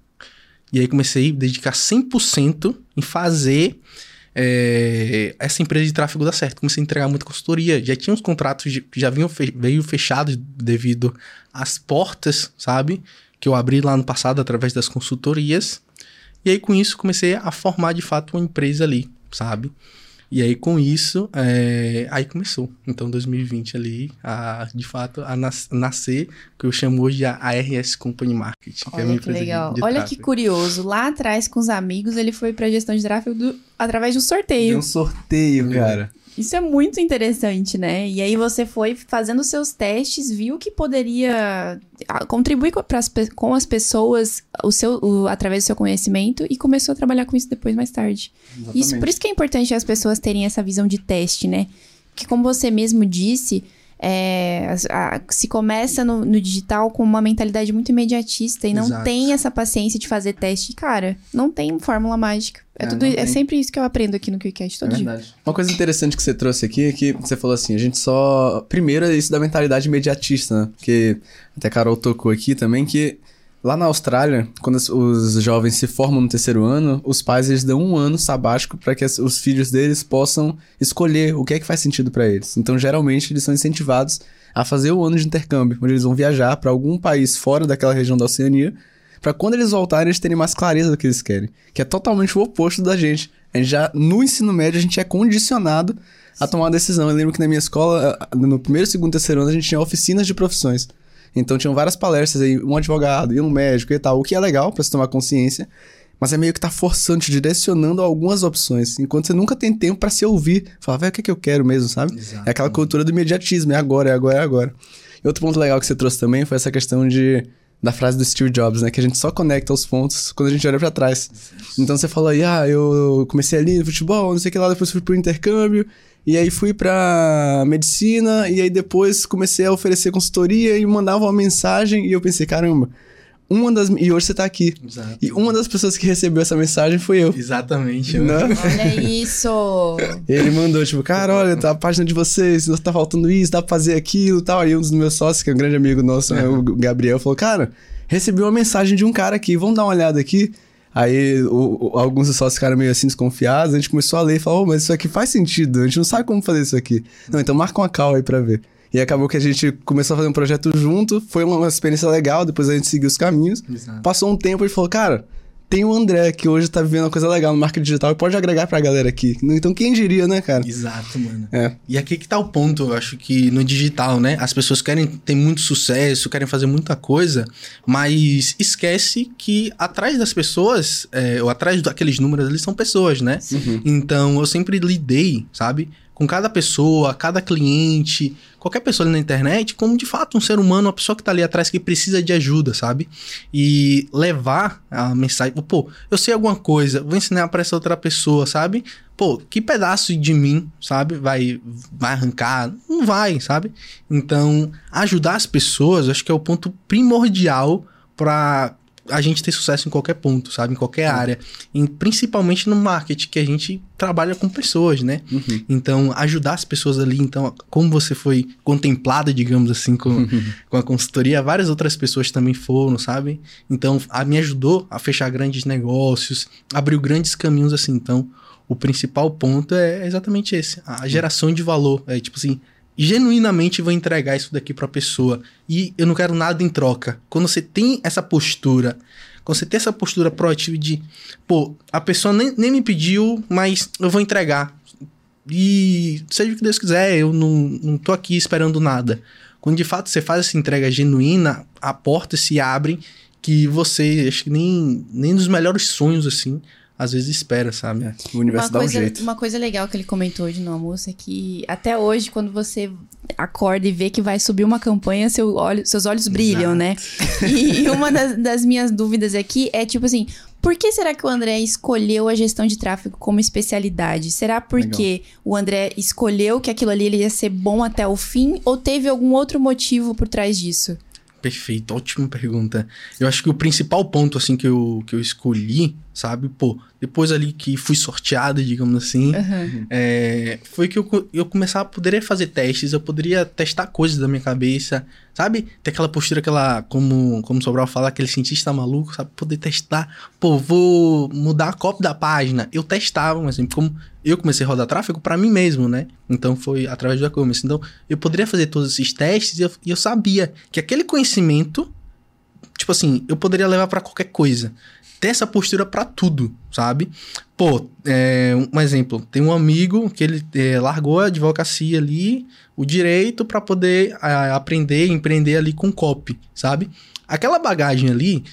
E aí comecei a dedicar 100% em fazer é, essa empresa de tráfego dar certo. Comecei a entregar muita consultoria. Já tinha uns contratos que já vinham fe veio fechados devido às portas, sabe? Que eu abri lá no passado através das consultorias. E aí, com isso, comecei a formar de fato uma empresa ali, sabe? E aí, com isso, é... aí começou. Então, 2020 ali, a, de fato, a nas nascer, que eu chamo hoje a ARS Company Marketing. Olha que, é que legal. De, de Olha tráfego. que curioso. Lá atrás, com os amigos, ele foi para gestão de tráfego do... através de um sorteio. De um sorteio, cara. Isso é muito interessante, né? E aí você foi fazendo seus testes, viu que poderia ah, contribuir com, as, com as pessoas o seu, o, através do seu conhecimento e começou a trabalhar com isso depois, mais tarde. Isso, por isso que é importante as pessoas terem essa visão de teste, né? Porque como você mesmo disse, é, a, se começa no, no, digital com uma mentalidade muito imediatista e não Exato. tem essa paciência de fazer teste. Cara, não tem fórmula mágica. É, é tudo, é sempre isso que eu aprendo aqui no QuickCast todo é dia. Verdade. Uma coisa interessante que você trouxe aqui é que você falou assim, a gente só... Primeiro é isso da mentalidade imediatista, né? Porque até a Carol tocou aqui também que Lá na Austrália, quando os jovens se formam no terceiro ano, os pais eles dão um ano sabático para que os filhos deles possam escolher o que é que faz sentido para eles. Então, geralmente, eles são incentivados a fazer o ano de intercâmbio, onde eles vão viajar para algum país fora daquela região da Oceania, para quando eles voltarem eles terem mais clareza do que eles querem, que é totalmente o oposto da gente. A gente já no ensino médio a gente é condicionado a tomar decisão. Eu lembro que na minha escola, no primeiro, segundo, terceiro ano, a gente tinha oficinas de profissões. Então tinham várias palestras aí, um advogado e um médico e tal, o que é legal para se tomar consciência, mas é meio que tá forçando, te direcionando algumas opções, enquanto você nunca tem tempo para se ouvir, falar, velho, o que é que eu quero mesmo, sabe? Exato. É aquela cultura do imediatismo, é agora, é agora, é agora. E outro ponto legal que você trouxe também foi essa questão de da frase do Steve Jobs, né? Que a gente só conecta os pontos quando a gente olha para trás. Então você falou aí, ah, eu comecei ali no futebol, não sei o que lá, depois fui pro intercâmbio, e aí fui pra medicina, e aí depois comecei a oferecer consultoria e mandava uma mensagem, e eu pensei, caramba, uma das. E hoje você tá aqui. Exato. E uma das pessoas que recebeu essa mensagem foi eu. Exatamente. Né? Olha isso! Ele mandou, tipo, cara, olha, tá a página de vocês, tá faltando isso, dá pra fazer aquilo e tal. Aí um dos meus sócios, que é um grande amigo nosso, né, o Gabriel, falou, cara, recebi uma mensagem de um cara aqui, vamos dar uma olhada aqui. Aí o, o, alguns dos sócios ficaram meio assim desconfiados, a gente começou a ler e falou, oh, mas isso aqui faz sentido, a gente não sabe como fazer isso aqui. Não, então marca uma call aí pra ver. E acabou que a gente começou a fazer um projeto junto, foi uma experiência legal, depois a gente seguiu os caminhos. Exato. Passou um tempo e falou, cara, tem o André, que hoje tá vivendo uma coisa legal no marketing digital e pode agregar pra galera aqui. Então, quem diria, né, cara? Exato, mano. É. E aqui que tá o ponto, eu acho que no digital, né? As pessoas querem ter muito sucesso, querem fazer muita coisa, mas esquece que atrás das pessoas, é, ou atrás daqueles números, eles são pessoas, né? Uhum. Então, eu sempre lidei, sabe? Com cada pessoa, cada cliente, qualquer pessoa ali na internet, como de fato um ser humano, uma pessoa que tá ali atrás que precisa de ajuda, sabe? E levar a mensagem, pô, eu sei alguma coisa, vou ensinar para essa outra pessoa, sabe? Pô, que pedaço de mim, sabe? Vai vai arrancar? Não vai, sabe? Então, ajudar as pessoas, acho que é o ponto primordial para a gente ter sucesso em qualquer ponto, sabe? Em qualquer uhum. área. E principalmente no marketing, que a gente trabalha com pessoas, né? Uhum. Então, ajudar as pessoas ali. Então, como você foi contemplada, digamos assim, com, uhum. com a consultoria, várias outras pessoas também foram, sabe? Então, a, me ajudou a fechar grandes negócios, abriu grandes caminhos assim. Então, o principal ponto é exatamente esse: a geração de valor. É tipo assim, genuinamente vou entregar isso daqui para a pessoa e eu não quero nada em troca. Quando você tem essa postura, quando você tem essa postura proativa de, pô, a pessoa nem, nem me pediu, mas eu vou entregar. E seja o que Deus quiser, eu não, não tô aqui esperando nada. Quando de fato você faz essa entrega genuína, a porta se abre que você, acho que nem, nem nos melhores sonhos, assim, às vezes espera, sabe? O universo uma dá coisa, um jeito. Uma coisa legal que ele comentou hoje no almoço é que até hoje, quando você acorda e vê que vai subir uma campanha, seu olho, seus olhos brilham, né? Exato. né? E, e uma das, das, minhas dúvidas aqui é tipo assim. Por que será que o André escolheu a gestão de tráfego como especialidade? Será porque legal. o André escolheu que aquilo ali ia ser bom até o fim ou teve algum outro motivo por trás disso? Perfeito, ótima pergunta. Eu acho que o principal ponto, assim, que eu, que eu escolhi, sabe? Pô, depois ali que fui sorteado, digamos assim, Aham. é, foi que eu, eu começava a poder fazer testes, eu poderia testar coisas da minha cabeça, sabe? Ter aquela postura, aquela, como, como o Sobral fala, aquele cientista maluco, sabe? Poder testar, pô, vou mudar a cópia da página. Eu testava, mas assim, como eu comecei a rodar tráfego para mim mesmo, né? Então foi através do e-commerce. Então eu poderia fazer todos esses testes e eu, e eu sabia que aquele conhecimento, tipo assim, eu poderia levar para qualquer coisa. Ter essa postura para tudo, sabe? Pô, é, um exemplo, tem um amigo que ele é, largou a advocacia ali, o direito, para poder a, aprender, empreender ali com copy, sabe? Aquela bagagem ali,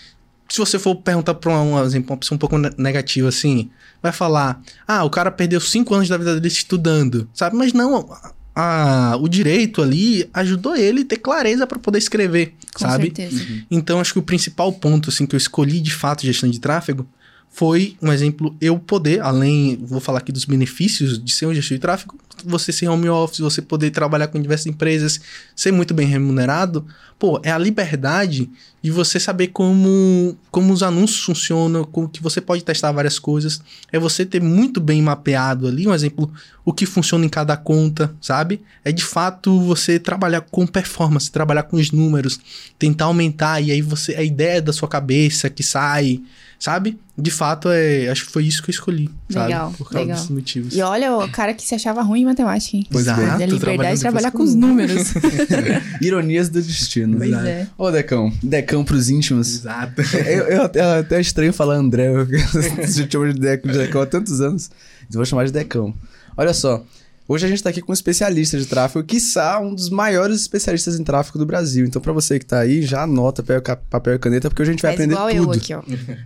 se você for perguntar para um exemplo, uma pessoa um pouco ne- negativa assim, vai falar: ah, o cara perdeu cinco anos da vida dele estudando, sabe? Mas não, a- o direito ali ajudou ele a ter clareza para poder escrever, Com sabe? certeza. Então, acho que o principal ponto, assim, que eu escolhi de fato gestão de tráfego foi, um exemplo, eu poder, além, vou falar aqui dos benefícios de ser um gestor de tráfego, você ser home office, você poder trabalhar com diversas empresas, ser muito bem remunerado, pô, é a liberdade de você saber como, como os anúncios funcionam, como que você pode testar várias coisas, é você ter muito bem mapeado ali, um exemplo, o que funciona em cada conta, sabe? É de fato você trabalhar com performance, trabalhar com os números, tentar aumentar e aí você a ideia da sua cabeça que sai, sabe? De fato é, acho que foi isso que eu escolhi, sabe? Legal, Por causa legal. desses motivos. E olha o cara que se achava ruim em matemática, hein? Pois é. A liberdade de trabalhar com os números. Ironias do destino. Pois Exato. é. Ô, Decão. Decão pros íntimos. Exato. eu, eu até, eu até estranho falar André, eu já chamo de Decão, de Decão há tantos anos. Então eu vou chamar de Decão. Olha só, hoje a gente tá aqui com um especialista de tráfego, quiçá um dos maiores especialistas em tráfego do Brasil. Então pra você que tá aí, já anota papel, papel e caneta, porque hoje a gente vai Faz aprender igual tudo. eu aqui, ó.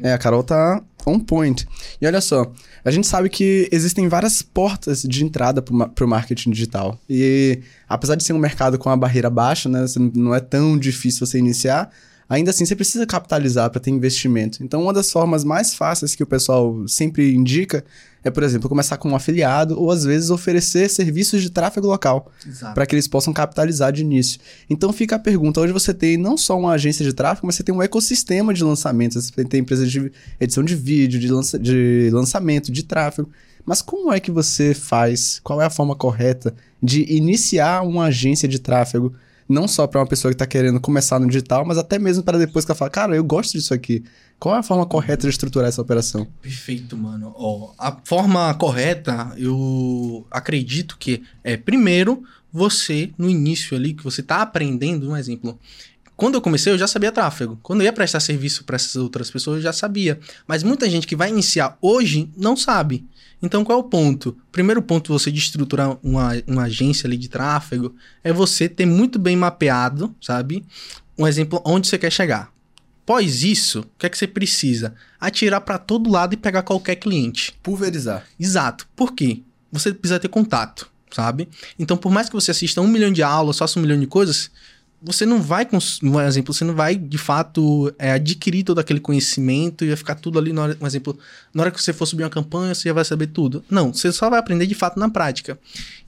É, a Carol tá on point. E olha só, a gente sabe que existem várias portas de entrada ma- pro marketing digital. E apesar de ser um mercado com uma barreira baixa, né, não é tão difícil você iniciar, ainda assim você precisa capitalizar para ter investimento. Então, uma das formas mais fáceis que o pessoal sempre indica é, por exemplo, começar com um afiliado ou às vezes oferecer serviços de tráfego local para que eles possam capitalizar de início. Então fica a pergunta: hoje você tem não só uma agência de tráfego, mas você tem um ecossistema de lançamentos. Você tem empresas de edição de vídeo, de, lança- de lançamento, de tráfego. Mas como é que você faz? Qual é a forma correta de iniciar uma agência de tráfego? Não só para uma pessoa que está querendo começar no digital, mas até mesmo para depois que ela fala, cara, eu gosto disso aqui. Qual é a forma correta de estruturar essa operação? Perfeito, mano. Ó, a forma correta, eu acredito que é primeiro você no início ali que você tá aprendendo, um exemplo. Quando eu comecei, eu já sabia tráfego. Quando eu ia prestar serviço para essas outras pessoas, eu já sabia. Mas muita gente que vai iniciar hoje não sabe. Então, qual é o ponto? Primeiro ponto você de estruturar uma, uma agência ali de tráfego é você ter muito bem mapeado, sabe? Um exemplo, onde você quer chegar. Após isso, o que é que você precisa? Atirar para todo lado e pegar qualquer cliente. Pulverizar. Exato. Por quê? Você precisa ter contato, sabe? Então, por mais que você assista um milhão de aulas, faça um milhão de coisas, você não vai, um exemplo, você não vai, de fato, é, adquirir todo aquele conhecimento e vai ficar tudo ali, na hora, um exemplo, na hora que você for subir uma campanha, você já vai saber tudo. Não, você só vai aprender, de fato, na prática.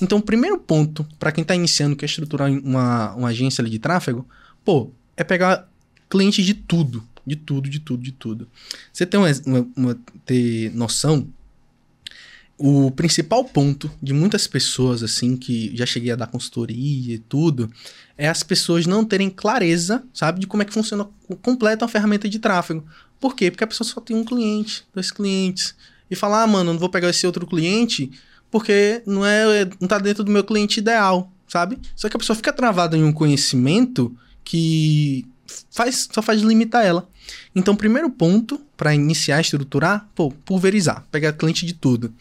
Então, o primeiro ponto, para quem está iniciando, quer estruturar uma, uma agência ali de tráfego, pô, é pegar cliente de tudo, de tudo, de tudo, de tudo. Você tem uma, uma- uma- ter noção o principal ponto de muitas pessoas, assim, que já cheguei a dar consultoria e tudo, é as pessoas não terem clareza, sabe, de como é que funciona co- completa uma ferramenta de tráfego. Por quê? Porque a pessoa só tem um cliente, dois clientes. E falar, ah, mano, não vou pegar esse outro cliente porque não é não tá dentro do meu cliente ideal, sabe? Só que a pessoa fica travada em um conhecimento que faz, só faz limitar ela. Então, primeiro ponto para iniciar a estruturar, pô, pulverizar, pegar cliente de tudo.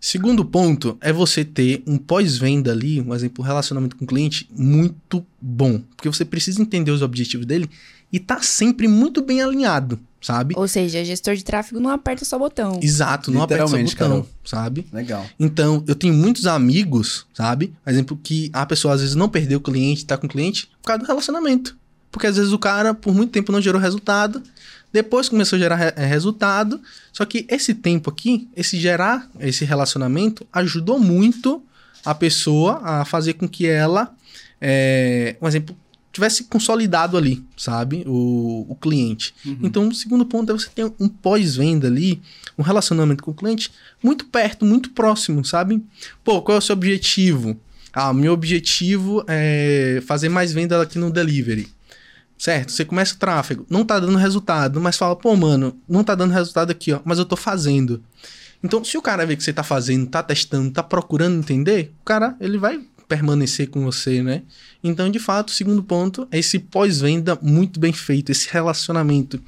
Segundo ponto é você ter um pós-venda ali, um exemplo, um relacionamento com o cliente muito bom, porque você precisa entender os objetivos dele e tá sempre muito bem alinhado, sabe? Ou seja, gestor de tráfego não aperta só botão. Exato, não aperta só botão, Carol. sabe? Legal. Então, eu tenho muitos amigos, sabe? Por exemplo, que a pessoa às vezes não perdeu o cliente, tá com o cliente, por causa do relacionamento. Porque às vezes o cara, por muito tempo, não gerou resultado. Depois começou a gerar re- eh, resultado. Só que esse tempo aqui, esse gerar esse relacionamento, ajudou muito a pessoa a fazer com que ela, é, um exemplo, tivesse consolidado ali, sabe? O, o cliente. Então, o segundo ponto é você ter um pós-venda ali, um relacionamento com o cliente muito perto, muito próximo, sabe? Pô, qual é o seu objetivo? Ah, meu objetivo é fazer mais venda aqui no delivery. Certo? Você começa o tráfego, não tá dando resultado, mas fala, pô, mano, não tá dando resultado aqui, ó, mas eu tô fazendo. Então, se o cara vê que você tá fazendo, tá testando, tá procurando entender, o cara, ele vai permanecer com você, né? Então, de fato, o segundo ponto é esse pós-venda muito bem feito, esse relacionamento.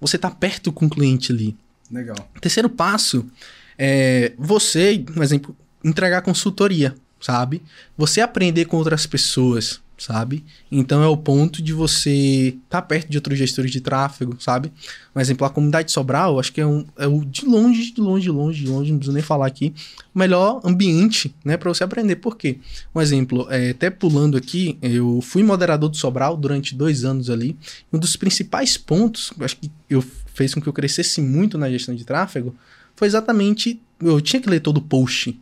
Você tá perto com o cliente ali. Legal. Terceiro passo é você, por exemplo, entregar consultoria, sabe? Você aprender com outras pessoas, sabe? Então é o ponto de você estar tá perto de outros gestores de tráfego, sabe? Um exemplo, a comunidade de Sobral, acho que é, um, é o de longe, de longe, de longe, de longe, não preciso nem falar aqui, o melhor ambiente, né, para você aprender. Por quê? Um exemplo, é, até pulando aqui, eu fui moderador do Sobral durante dois anos ali. Um dos principais pontos, acho que eu fez com que eu crescesse muito na gestão de tráfego, foi exatamente eu tinha que ler todo o post.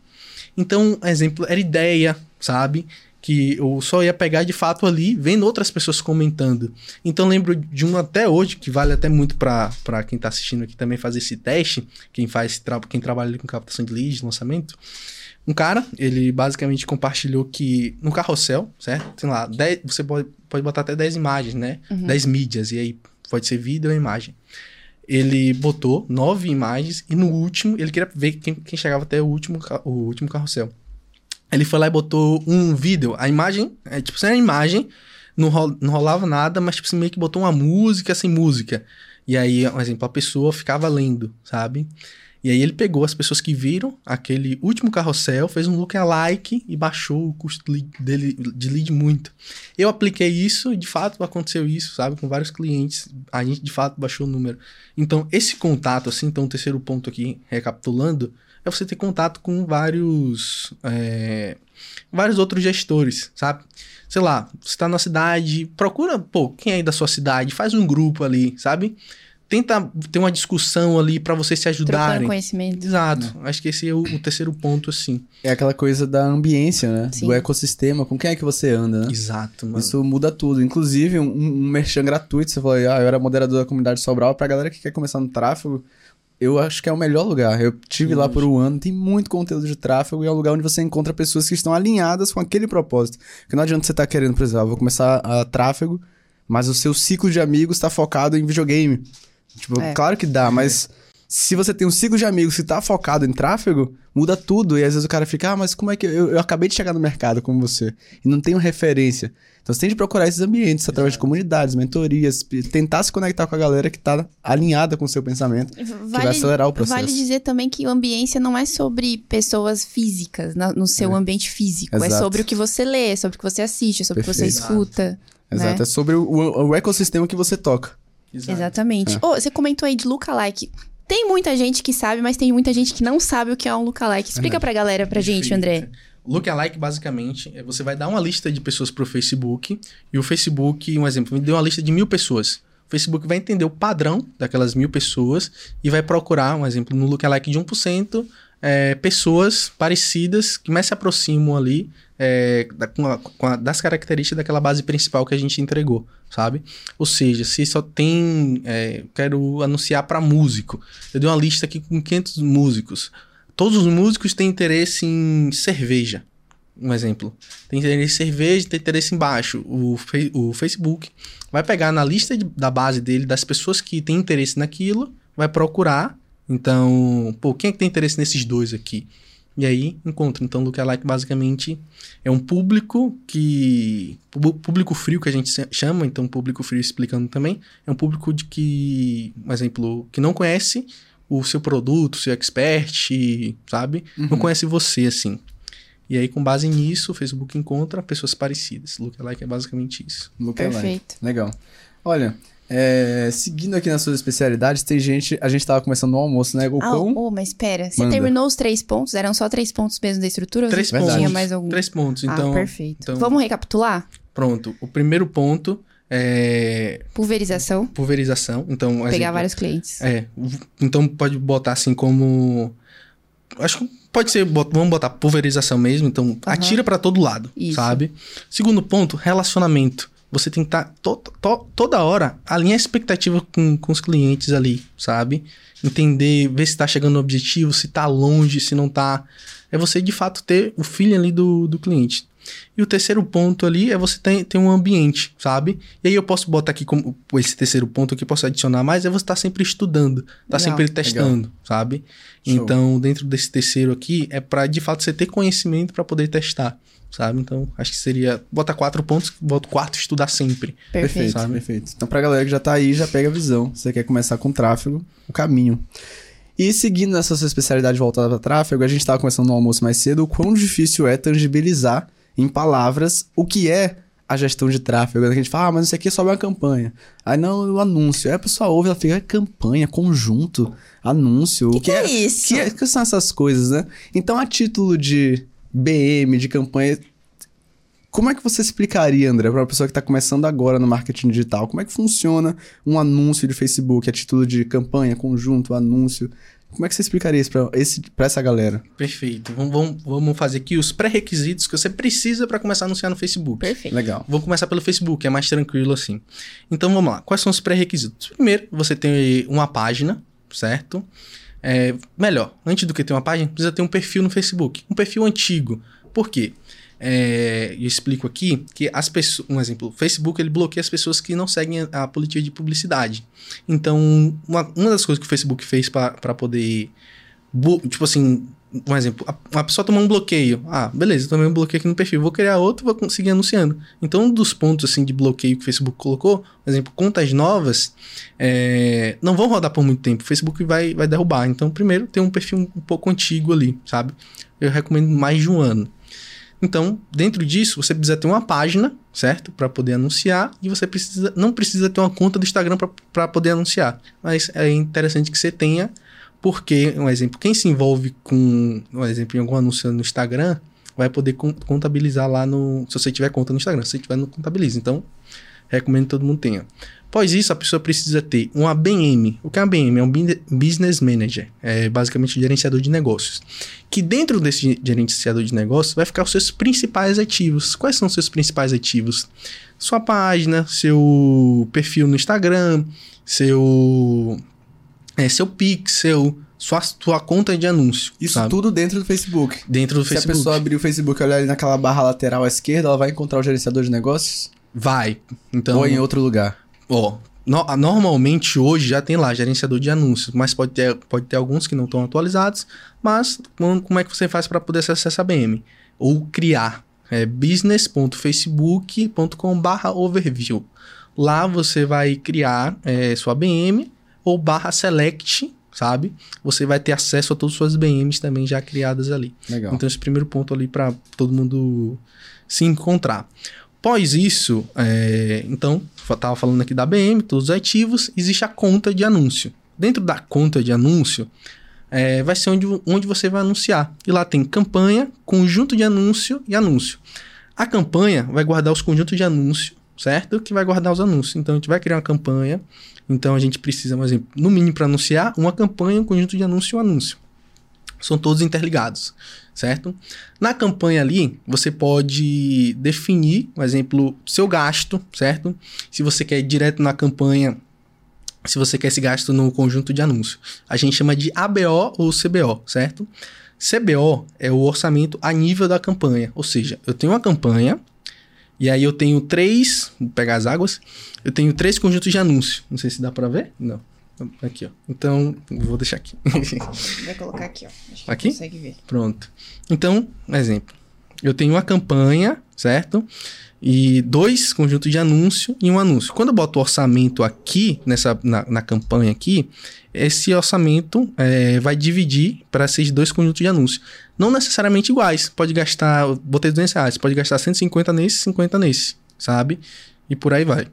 Então, exemplo, era ideia, sabe? Que eu só ia pegar de fato ali, vendo outras pessoas comentando. Então, lembro de um até hoje, que vale até muito para quem tá assistindo aqui também fazer esse teste, quem faz tra quem trabalha com captação de leads, lançamento. Um cara, ele basicamente compartilhou que no carrossel, certo? Sei lá, 10, você pode, pode botar até 10 imagens, né? Uhum. 10 mídias, e aí pode ser vídeo ou imagem ele botou nove imagens e no último, ele queria ver quem, quem chegava até o último, o último carrossel. Ele foi lá e botou um vídeo. A imagem, é, tipo, sem a imagem, não, rol, não rolava nada, mas tipo, assim, meio que botou uma música sem música. E aí, por exemplo, a pessoa ficava lendo, sabe? E aí ele pegou as pessoas que viram aquele último carrossel, fez um lookalike e baixou o custo dele de lead muito. Eu apliquei isso e de fato aconteceu isso, sabe? Com vários clientes, a gente de fato baixou o número. Então, esse contato, assim, então o terceiro ponto aqui, recapitulando, é você ter contato com vários, é, vários outros gestores, sabe? Sei lá, você tá na cidade, procura, pô, quem é aí da sua cidade, faz um grupo ali, sabe? tenta ter uma discussão ali para vocês se ajudarem. Trocando conhecimento. Exato. É. Acho que esse é o, o, terceiro ponto, assim. É aquela coisa da ambiência, né? Sim. Do ecossistema, com quem é que você anda, né? Exato, mano. Isso muda tudo. Inclusive, um, um merchan gratuito, você falou, ah, eu era moderador da comunidade Sobral, pra galera que quer começar no tráfego, eu acho que é o melhor lugar. Eu tive Sim, lá por um ano, tem muito conteúdo de tráfego e é um lugar onde você encontra pessoas que estão alinhadas com aquele propósito. Porque não adianta você estar tá querendo, por exemplo, ah, vou começar a tráfego, mas o seu ciclo de amigos está focado em videogame. Tipo, é. claro que dá, mas se você tem um ciclo de amigos que tá focado em tráfego, muda tudo. E às vezes o cara fica, ah, mas como é que. Eu, eu acabei de chegar no mercado como você e não tenho referência. Então você tem de procurar esses ambientes Exato. através de comunidades, mentorias, tentar se conectar com a galera que tá alinhada com o seu pensamento, vale, que vai acelerar o processo. Vale dizer também que a ambiência não é sobre pessoas físicas, no seu é. ambiente físico. É Exato. É sobre o que você lê, sobre o que você assiste, sobre Perfeito. o que você escuta. Exato, né? é sobre o, o, o ecossistema que você toca. Exato. Exatamente. É. Oh, você comentou aí de lookalike. Tem muita gente que sabe, mas tem muita gente que não sabe o que é um lookalike. Explica pra galera, pra Perfeito. gente, André. Lookalike, basicamente, é você vai dar uma lista de pessoas pro Facebook, e o Facebook, um exemplo, me deu uma lista de mil pessoas. O Facebook vai entender o padrão daquelas mil pessoas e vai procurar, um exemplo, no lookalike de 1%, é, pessoas parecidas que mais se aproximam ali é, da, com a, com a, das características daquela base principal que a gente entregou, sabe? Ou seja, se só tem. É, quero anunciar para músico. Eu dei uma lista aqui com 500 músicos. Todos os músicos têm interesse em cerveja. Um exemplo. Tem interesse em cerveja, tem interesse em baixo. O, o Facebook vai pegar na lista de, da base dele, das pessoas que têm interesse naquilo, vai procurar. Então, pô, quem é que tem interesse nesses dois aqui? E aí encontra. Então, lookalike basicamente é um público que. Público frio que a gente chama, então público frio explicando também. É um público de que, um exemplo, que não conhece o seu produto, o seu expert, sabe? Uhum. Não conhece você, assim. E aí, com base nisso, o Facebook encontra pessoas parecidas. Lookalike é basicamente isso. Lookalike. Perfeito. Legal. Olha, é, seguindo aqui nas suas especialidades, tem gente. A gente tava começando no almoço, né? O ah, oh, mas espera. Você Manda. terminou os três pontos? Eram só três pontos mesmo da estrutura? Três pontos. Tinha mais algum? Três pontos. Ah, então, ah, perfeito. Então, Vamos recapitular? Pronto. O primeiro ponto é. Pulverização. Pulverização. Então, Pegar exemplo, vários clientes. É. Então pode botar assim como. Acho que pode ser. Vamos botar pulverização mesmo. Então, uhum. atira para todo lado, Isso. sabe? Segundo ponto, relacionamento. Você tem que estar to, to, toda hora alinhar a expectativa com, com os clientes ali, sabe? Entender, ver se tá chegando no objetivo, se tá longe, se não tá. É você de fato ter o feeling ali do, do cliente. E o terceiro ponto ali é você ter, ter um ambiente, sabe? E aí eu posso botar aqui como esse terceiro ponto que posso adicionar mais é você estar tá sempre estudando, tá Legal. sempre testando, Legal. sabe? Show. Então, dentro desse terceiro aqui é para de fato você ter conhecimento para poder testar sabe? Então, acho que seria bota quatro pontos, bota quarto estudar sempre. Perfeito, sabe? perfeito. Então, pra galera que já tá aí, já pega a visão. Você quer começar com tráfego, o caminho. E seguindo nessa sua especialidade voltada para tráfego, a gente estava conversando no almoço mais cedo o quão difícil é tangibilizar em palavras o que é a gestão de tráfego. A gente fala, ah, mas isso aqui é só uma campanha. Aí não, o anúncio. Aí a pessoa ouve, ela fica, campanha, conjunto, anúncio. Que o que, que é, é isso? Que, é, que são essas coisas, né? Então, a título de BM, de campanha. Como é que você explicaria, André, para uma pessoa que está começando agora no marketing digital? Como é que funciona um anúncio de Facebook, a título de campanha, conjunto, anúncio? Como é que você explicaria isso para essa galera? Perfeito. Vamos, vamos, vamos fazer aqui os pré-requisitos que você precisa para começar a anunciar no Facebook. Perfeito. Legal. Vou começar pelo Facebook, é mais tranquilo assim. Então vamos lá. Quais são os pré-requisitos? Primeiro, você tem uma página, certo? É, melhor, antes do que ter uma página, precisa ter um perfil no Facebook. Um perfil antigo. Por quê? É, eu explico aqui que as pessoas, um exemplo, o Facebook ele bloqueia as pessoas que não seguem a política de publicidade. Então, uma, uma das coisas que o Facebook fez para poder, tipo assim, um exemplo, uma pessoa tomou um bloqueio. Ah, beleza, tomei um bloqueio aqui no perfil, vou criar outro, vou conseguir anunciando. Então, um dos pontos assim de bloqueio que o Facebook colocou, por exemplo, contas novas, é, não vão rodar por muito tempo. O Facebook vai, vai derrubar. Então, primeiro, tem um perfil um, um pouco antigo ali, sabe? Eu recomendo mais de um ano. Então, dentro disso, você precisa ter uma página, certo? Para poder anunciar. E você precisa, não precisa ter uma conta do Instagram para poder anunciar. Mas é interessante que você tenha porque, um exemplo, quem se envolve com, um exemplo, em algum anúncio no Instagram, vai poder contabilizar lá no. Se você tiver conta no Instagram, se você tiver, não contabiliza. Então, recomendo que todo mundo tenha. Após isso, a pessoa precisa ter um ABM. O que é um ABM? É um Business Manager. É basicamente um gerenciador de negócios. Que dentro desse gerenciador de negócios vai ficar os seus principais ativos. Quais são os seus principais ativos? Sua página, seu perfil no Instagram, seu é, seu pixel, sua, sua conta de anúncio. Isso sabe? tudo dentro do Facebook. Dentro do Se Facebook. Se a pessoa abrir o Facebook e olhar ali naquela barra lateral à esquerda, ela vai encontrar o gerenciador de negócios? Vai. Então, Ou em outro lugar? Ó, no, normalmente hoje já tem lá gerenciador de anúncios, mas pode ter, pode ter alguns que não estão atualizados. Mas como é que você faz para poder acessar essa BM? Ou criar é business.facebook.com/overview. Lá você vai criar é, sua BM ou barra select, sabe? Você vai ter acesso a todas as suas BMs também já criadas ali. Legal. Então, esse primeiro ponto ali para todo mundo se encontrar. Após isso, é, então, estava falando aqui da BM, todos os ativos, existe a conta de anúncio. Dentro da conta de anúncio, é, vai ser onde, onde você vai anunciar. E lá tem campanha, conjunto de anúncio e anúncio. A campanha vai guardar os conjuntos de anúncio, certo? Que vai guardar os anúncios. Então, a gente vai criar uma campanha então a gente precisa, por exemplo, no mínimo para anunciar, uma campanha, um conjunto de anúncio e um anúncio. São todos interligados, certo? Na campanha ali, você pode definir, por exemplo, seu gasto, certo? Se você quer ir direto na campanha, se você quer esse gasto no conjunto de anúncio. A gente chama de ABO ou CBO, certo? CBO é o orçamento a nível da campanha, ou seja, eu tenho uma campanha, e aí eu tenho três, vou pegar as águas, eu tenho três conjuntos de anúncio. Não sei se dá para ver. Não. Aqui, ó. Então, vou deixar aqui. Vai colocar aqui, ó. Acho aqui? consegue ver. Pronto. Então, um exemplo. Eu tenho uma campanha, certo? E dois conjuntos de anúncio e um anúncio. Quando eu boto o orçamento aqui, nessa, na, na campanha aqui, esse orçamento é, vai dividir para esses dois conjuntos de anúncio. Não necessariamente iguais. Pode gastar, botei 200 reais, pode gastar 150 nesse, 50 nesse, sabe? E por aí vai.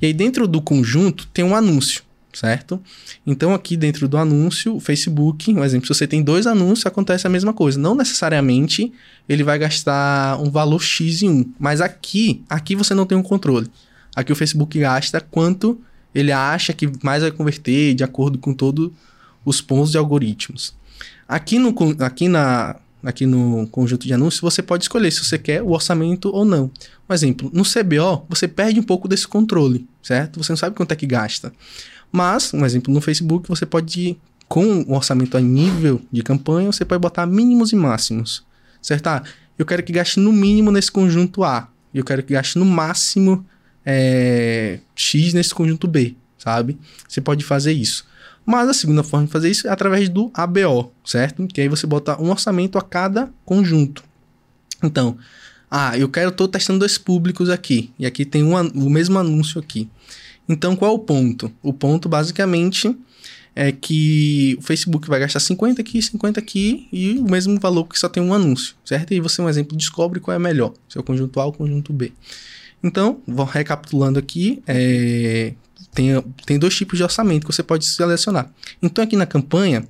E aí dentro do conjunto tem um anúncio, certo? Então aqui dentro do anúncio, o Facebook, por exemplo, se você tem dois anúncios, acontece a mesma coisa. Não necessariamente ele vai gastar um valor X em um, mas aqui, aqui você não tem um controle. Aqui o Facebook gasta quanto ele acha que mais vai converter de acordo com todos os pontos de algoritmos. Aqui, no, aqui na, aqui no conjunto de anúncios, você pode escolher se você quer o orçamento ou não. Um exemplo, no CBO, você perde um pouco desse controle, certo? Você não sabe quanto é que gasta. Mas, um exemplo, no Facebook, você pode, com o orçamento a nível de campanha, você pode botar mínimos e máximos, certo? Ah, eu quero que gaste no mínimo nesse conjunto A, eu quero que gaste no máximo é, X nesse conjunto B, sabe? Você pode fazer isso. Mas a segunda forma de fazer isso é através do ABO, certo? Que aí você bota um orçamento a cada conjunto. Então, ah, eu quero, estou testando dois públicos aqui, e aqui tem um, o mesmo anúncio aqui. Então, qual é o ponto? O ponto, basicamente, é que o Facebook vai gastar 50 aqui, 50 aqui, e o mesmo valor que só tem um anúncio, certo? E você, um exemplo, descobre qual é melhor, se o conjunto A ou conjunto B. Então, vou recapitulando aqui, é, tem, tem dois tipos de orçamento que você pode selecionar. Então, aqui na campanha,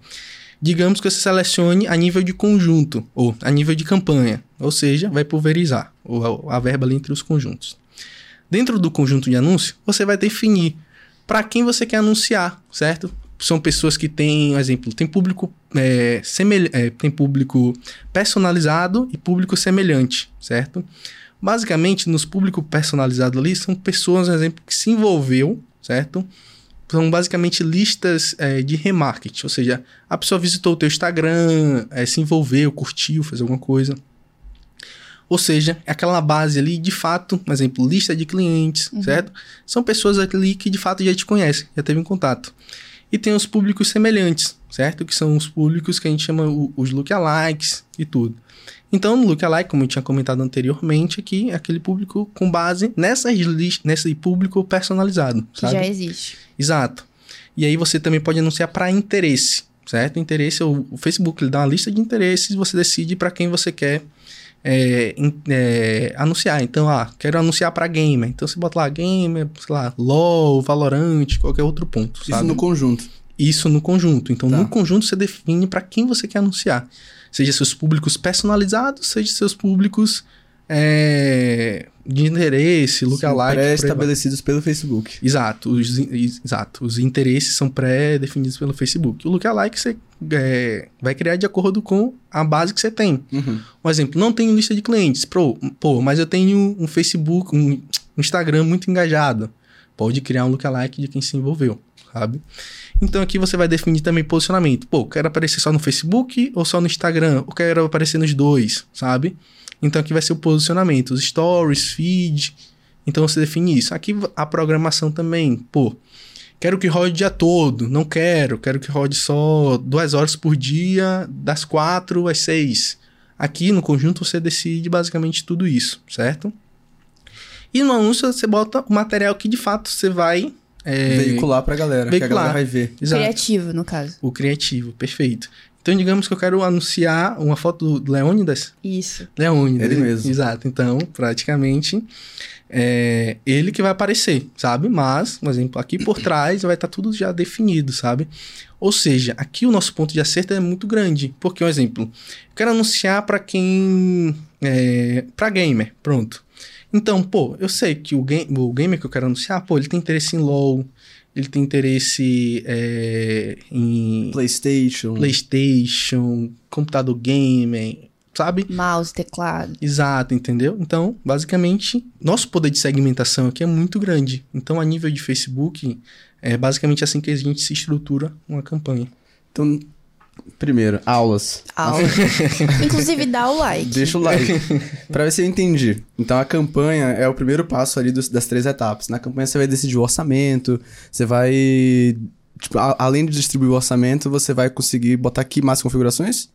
digamos que você selecione a nível de conjunto, ou a nível de campanha, ou seja, vai pulverizar a, a verba ali entre os conjuntos. Dentro do conjunto de anúncio, você vai definir para quem você quer anunciar, certo? São pessoas que têm, exemplo, tem público, é, semelha, é, tem público personalizado e público semelhante, certo? Basicamente, nos públicos personalizados ali, são pessoas, por exemplo, que se envolveu, certo? São basicamente listas é, de remarketing, ou seja, a pessoa visitou o teu Instagram, é, se envolveu, curtiu, fez alguma coisa. Ou seja, é aquela base ali, de fato, por exemplo, lista de clientes, uhum. certo? São pessoas ali que de fato já te conhecem, já teve um contato. E tem os públicos semelhantes, certo? Que são os públicos que a gente chama os lookalikes e tudo. Então, no Lookalike, como eu tinha comentado anteriormente aqui, é aquele público com base nessas nesse público personalizado. Que sabe? já existe. Exato. E aí você também pode anunciar para interesse, certo? Interesse, o, o Facebook ele dá uma lista de interesses você decide para quem você quer é, é, anunciar. Então, ah, quero anunciar para gamer. Então você bota lá gamer, sei lá, LOL, Valorant, qualquer outro ponto. Isso sabe? no conjunto. Isso no conjunto. Então, tá. no conjunto você define para quem você quer anunciar seja seus públicos personalizados, seja seus públicos é, de interesse, lookalike. Pré-estabelecidos pelo Facebook. Exato os, exato. Os interesses são pré-definidos pelo Facebook. O lookalike você é, vai criar de acordo com a base que você tem. Uhum. Um exemplo, não tenho lista de clientes. Pô, pô, mas eu tenho um Facebook, um Instagram muito engajado. Pode criar um lookalike de quem se envolveu, sabe? Então aqui você vai definir também posicionamento. Pô, quero aparecer só no Facebook ou só no Instagram? Ou quero aparecer nos dois, sabe? Então aqui vai ser o posicionamento, os stories, feed. Então você define isso. Aqui a programação também, pô, quero que rode o dia todo, não quero, quero que rode só duas horas por dia, das quatro às seis. Aqui no conjunto você decide basicamente tudo isso, certo? E no anúncio você bota o material que de fato você vai é... Veicular pra galera, Veicular. que a galera vai ver. Exato. Criativo, no caso. O criativo, perfeito. Então, digamos que eu quero anunciar uma foto do Leônidas. Isso. Leônidas. Ele mesmo. Exato. Então, praticamente, é ele que vai aparecer, sabe? Mas, por exemplo, aqui por trás vai estar tá tudo já definido, sabe? Ou seja, aqui o nosso ponto de acerto é muito grande. Porque, um exemplo, eu quero anunciar para quem... É, para gamer, pronto. Então, pô, eu sei que o, game, o gamer que eu quero anunciar, pô, ele tem interesse em LoL, ele tem interesse é, em... PlayStation. PlayStation, computador gamer, sabe? Mouse, teclado. Exato, entendeu? Então, basicamente, nosso poder de segmentação aqui é muito grande. Então, a nível de Facebook, é basicamente assim que a gente se estrutura uma campanha. Então, Primeiro, aulas. Aulas. Inclusive, dá o like. Deixa o like. pra ver se eu entendi. Então, a campanha é o primeiro passo ali dos, das três etapas. Na campanha, você vai decidir o orçamento, você vai. Tipo, a, além de distribuir o orçamento, você vai conseguir botar aqui mais configurações?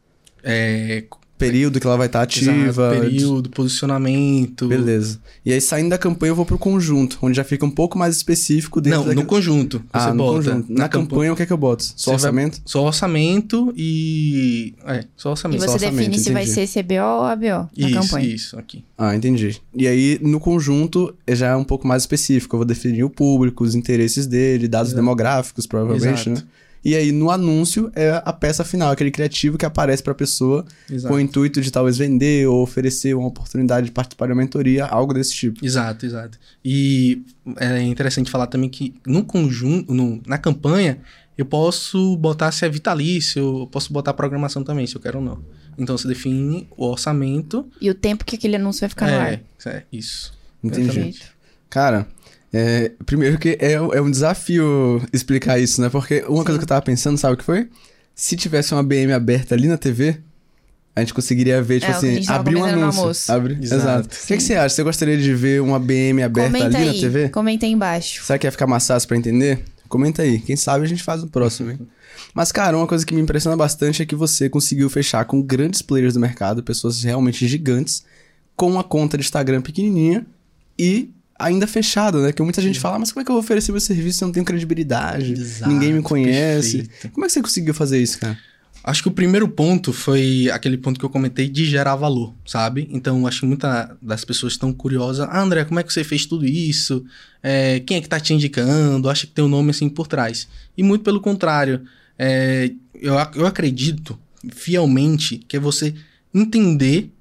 É, período que ela vai estar tá ativa. Exato, período, posicionamento. Beleza. E aí, saindo da campanha, eu vou pro conjunto, onde já fica um pouco mais específico dentro Não, no conjunto. ah, no bota. conjunto. Na, na campanha, campanha, o que é que eu boto? Só você orçamento? Vai... Só orçamento e... É, só orçamento. E você define entendi. se vai ser CBO ou ABO isso, na campanha. Isso, aqui. Ah, entendi. E aí, no conjunto, já é um pouco mais específico. Eu vou definir o público, os interesses dele, dados Exato. demográficos, provavelmente, Exato. né? E aí, no anúncio, é a peça final, aquele criativo que aparece para a pessoa Exato. com o intuito de talvez vender ou oferecer uma oportunidade de participar de uma mentoria, algo desse tipo. Exato, exato. E é interessante falar também que no conjunto, no, na campanha, Eu posso botar se é vitalício, eu posso botar programação também, se eu quero ou não. Então você define o orçamento. E o tempo que aquele anúncio vai ficar no ar. É, é isso. Entendi. Cara, é, primeiro que é, é um desafio explicar isso, né? Porque uma coisa que eu tava pensando, sabe o que foi? Se tivesse uma BM aberta ali na TV, a gente conseguiria ver, tipo É, o assim, abrir um anúncio. Abrir, Exato. exato. O que, que você acha? Você gostaria de ver uma BM aberta Comenta ali aí, na TV? comenta aí embaixo. Será que ia ficar mais fácil pra entender? Comenta aí. Quem sabe a gente faz no próximo, hein? Mas, cara, uma coisa que me impressiona bastante é que você conseguiu fechar com grandes players do mercado, pessoas realmente gigantes, com uma conta de Instagram pequenininha e ainda fechada, né? Que muita gente fala, "Ah, mas como é que eu vou oferecer meu serviço se eu não tenho credibilidade? Exato, ninguém me conhece. perfeito. Como é que você conseguiu fazer isso, cara? Acho que o primeiro ponto foi aquele ponto que eu comentei de gerar valor, sabe? Então, acho que muitas das pessoas estão curiosas. Ah, André, como é que você fez tudo isso? É, quem é que tá te indicando? Acha que tem um nome assim por trás. E muito pelo contrário. É, eu, eu acredito fielmente que é você entender,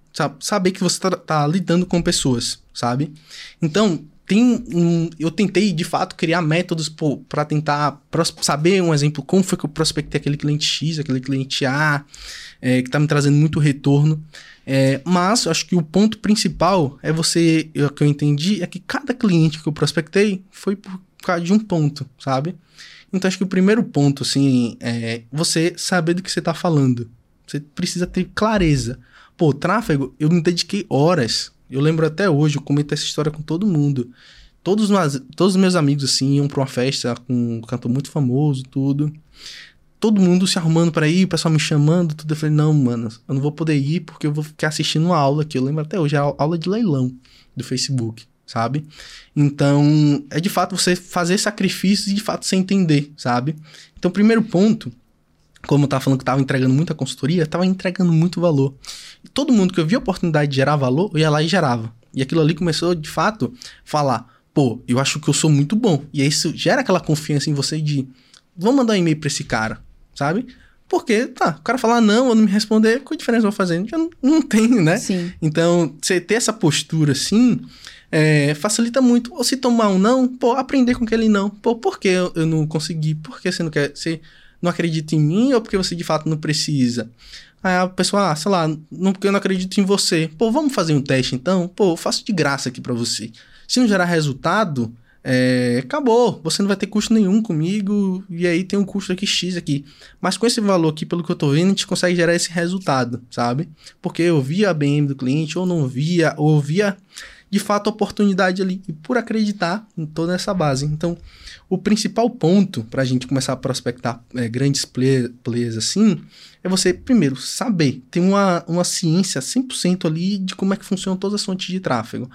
saber que você tá, tá lidando com pessoas, sabe? Então, tem um, eu tentei de fato criar métodos para tentar saber um exemplo como foi que eu prospectei aquele cliente X, aquele cliente A, é, que tá me trazendo muito retorno. É, mas acho que o ponto principal é você, o que eu entendi é que cada cliente que eu prospectei foi por causa de um ponto, sabe? Então acho que o primeiro ponto, assim, é você saber do que você tá falando. Você precisa ter clareza. Pô, tráfego, eu me dediquei horas. Eu lembro até hoje, eu comento essa história com todo mundo. Todos, meus- todos os meus amigos, assim, iam pra uma festa com um cantor muito famoso, tudo. Todo mundo se arrumando pra ir, o pessoal me chamando, tudo. Eu falei, não, mano, eu não vou poder ir porque eu vou ficar assistindo uma aula que eu lembro até hoje, era aula de leilão do Facebook, sabe? Então, é de fato você fazer sacrifícios e de fato você entender, sabe? Então, primeiro ponto, como eu tava falando que tava entregando muita consultoria, tava entregando muito valor. E todo mundo que eu via a oportunidade de gerar valor, eu ia lá e gerava. E aquilo ali começou, de fato, falar, pô, eu acho que eu sou muito bom. E aí isso gera aquela confiança em você de, vou mandar um e-mail pra esse cara, sabe? Porque, tá, o cara falar não ou não me responder, qual a diferença eu vou fazer? Já não, não tem, né? Sim. Então, você ter essa postura assim, é, facilita muito. Ou se tomar um não, pô, aprender com aquele não. Pô, por que eu, eu não consegui? Por que você não quer? Você não acredita em mim ou porque você de fato não precisa? Aí a pessoa, ah, sei lá, não, porque eu não acredito em você. Pô, vamos fazer um teste então? Pô, eu faço de graça aqui pra você. Se não gerar resultado, é, acabou. Você não vai ter custo nenhum comigo. E aí tem um custo aqui X aqui. Mas com esse valor aqui, pelo que eu tô vendo, a gente consegue gerar esse resultado, sabe? Porque eu via a BM do cliente, ou não via, ou via de fato oportunidade ali. E por acreditar em toda essa base. Então, o principal ponto para a gente começar a prospectar é, grandes play- players assim é você, primeiro, saber, ter uma, uma ciência 100% ali de como é que funcionam todas as fontes de tráfego.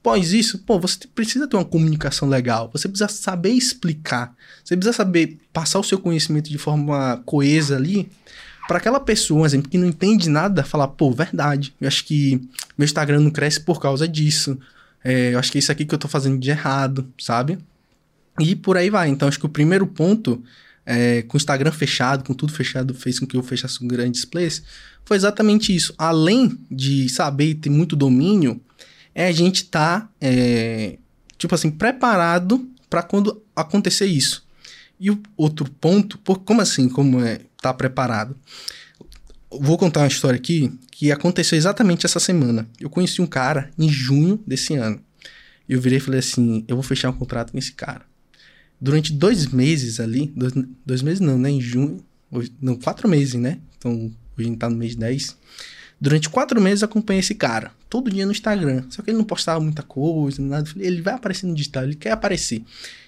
Após isso, pô, você precisa ter uma comunicação legal, você precisa saber explicar, você precisa saber passar o seu conhecimento de forma coesa ali, para aquela pessoa, um exemplo, que não entende nada, falar, pô, verdade, eu acho que meu Instagram não cresce por causa disso, é, eu acho que é isso aqui que eu tô fazendo de errado, sabe? E por aí vai. Então, acho que o primeiro ponto, é, com o Instagram fechado, com tudo fechado, fez com que eu fechasse um grande displays, foi exatamente isso. Além de saber e ter muito domínio, é a gente tá, é, tipo assim, preparado para quando acontecer isso. E o outro ponto, por, como assim, como é tá preparado? Vou contar uma história aqui que aconteceu exatamente essa semana. Eu conheci um cara em junho desse ano. Eu virei e falei assim: eu vou fechar um contrato com esse cara. Durante dois meses ali, dois, dois meses não, né? Em junho, não, quatro meses, né? Então, hoje a gente tá no mês 10. Durante quatro meses eu acompanhei esse cara, todo dia no Instagram. Só que ele não postava muita coisa, nada. Falei, ele vai aparecer no digital, ele quer aparecer.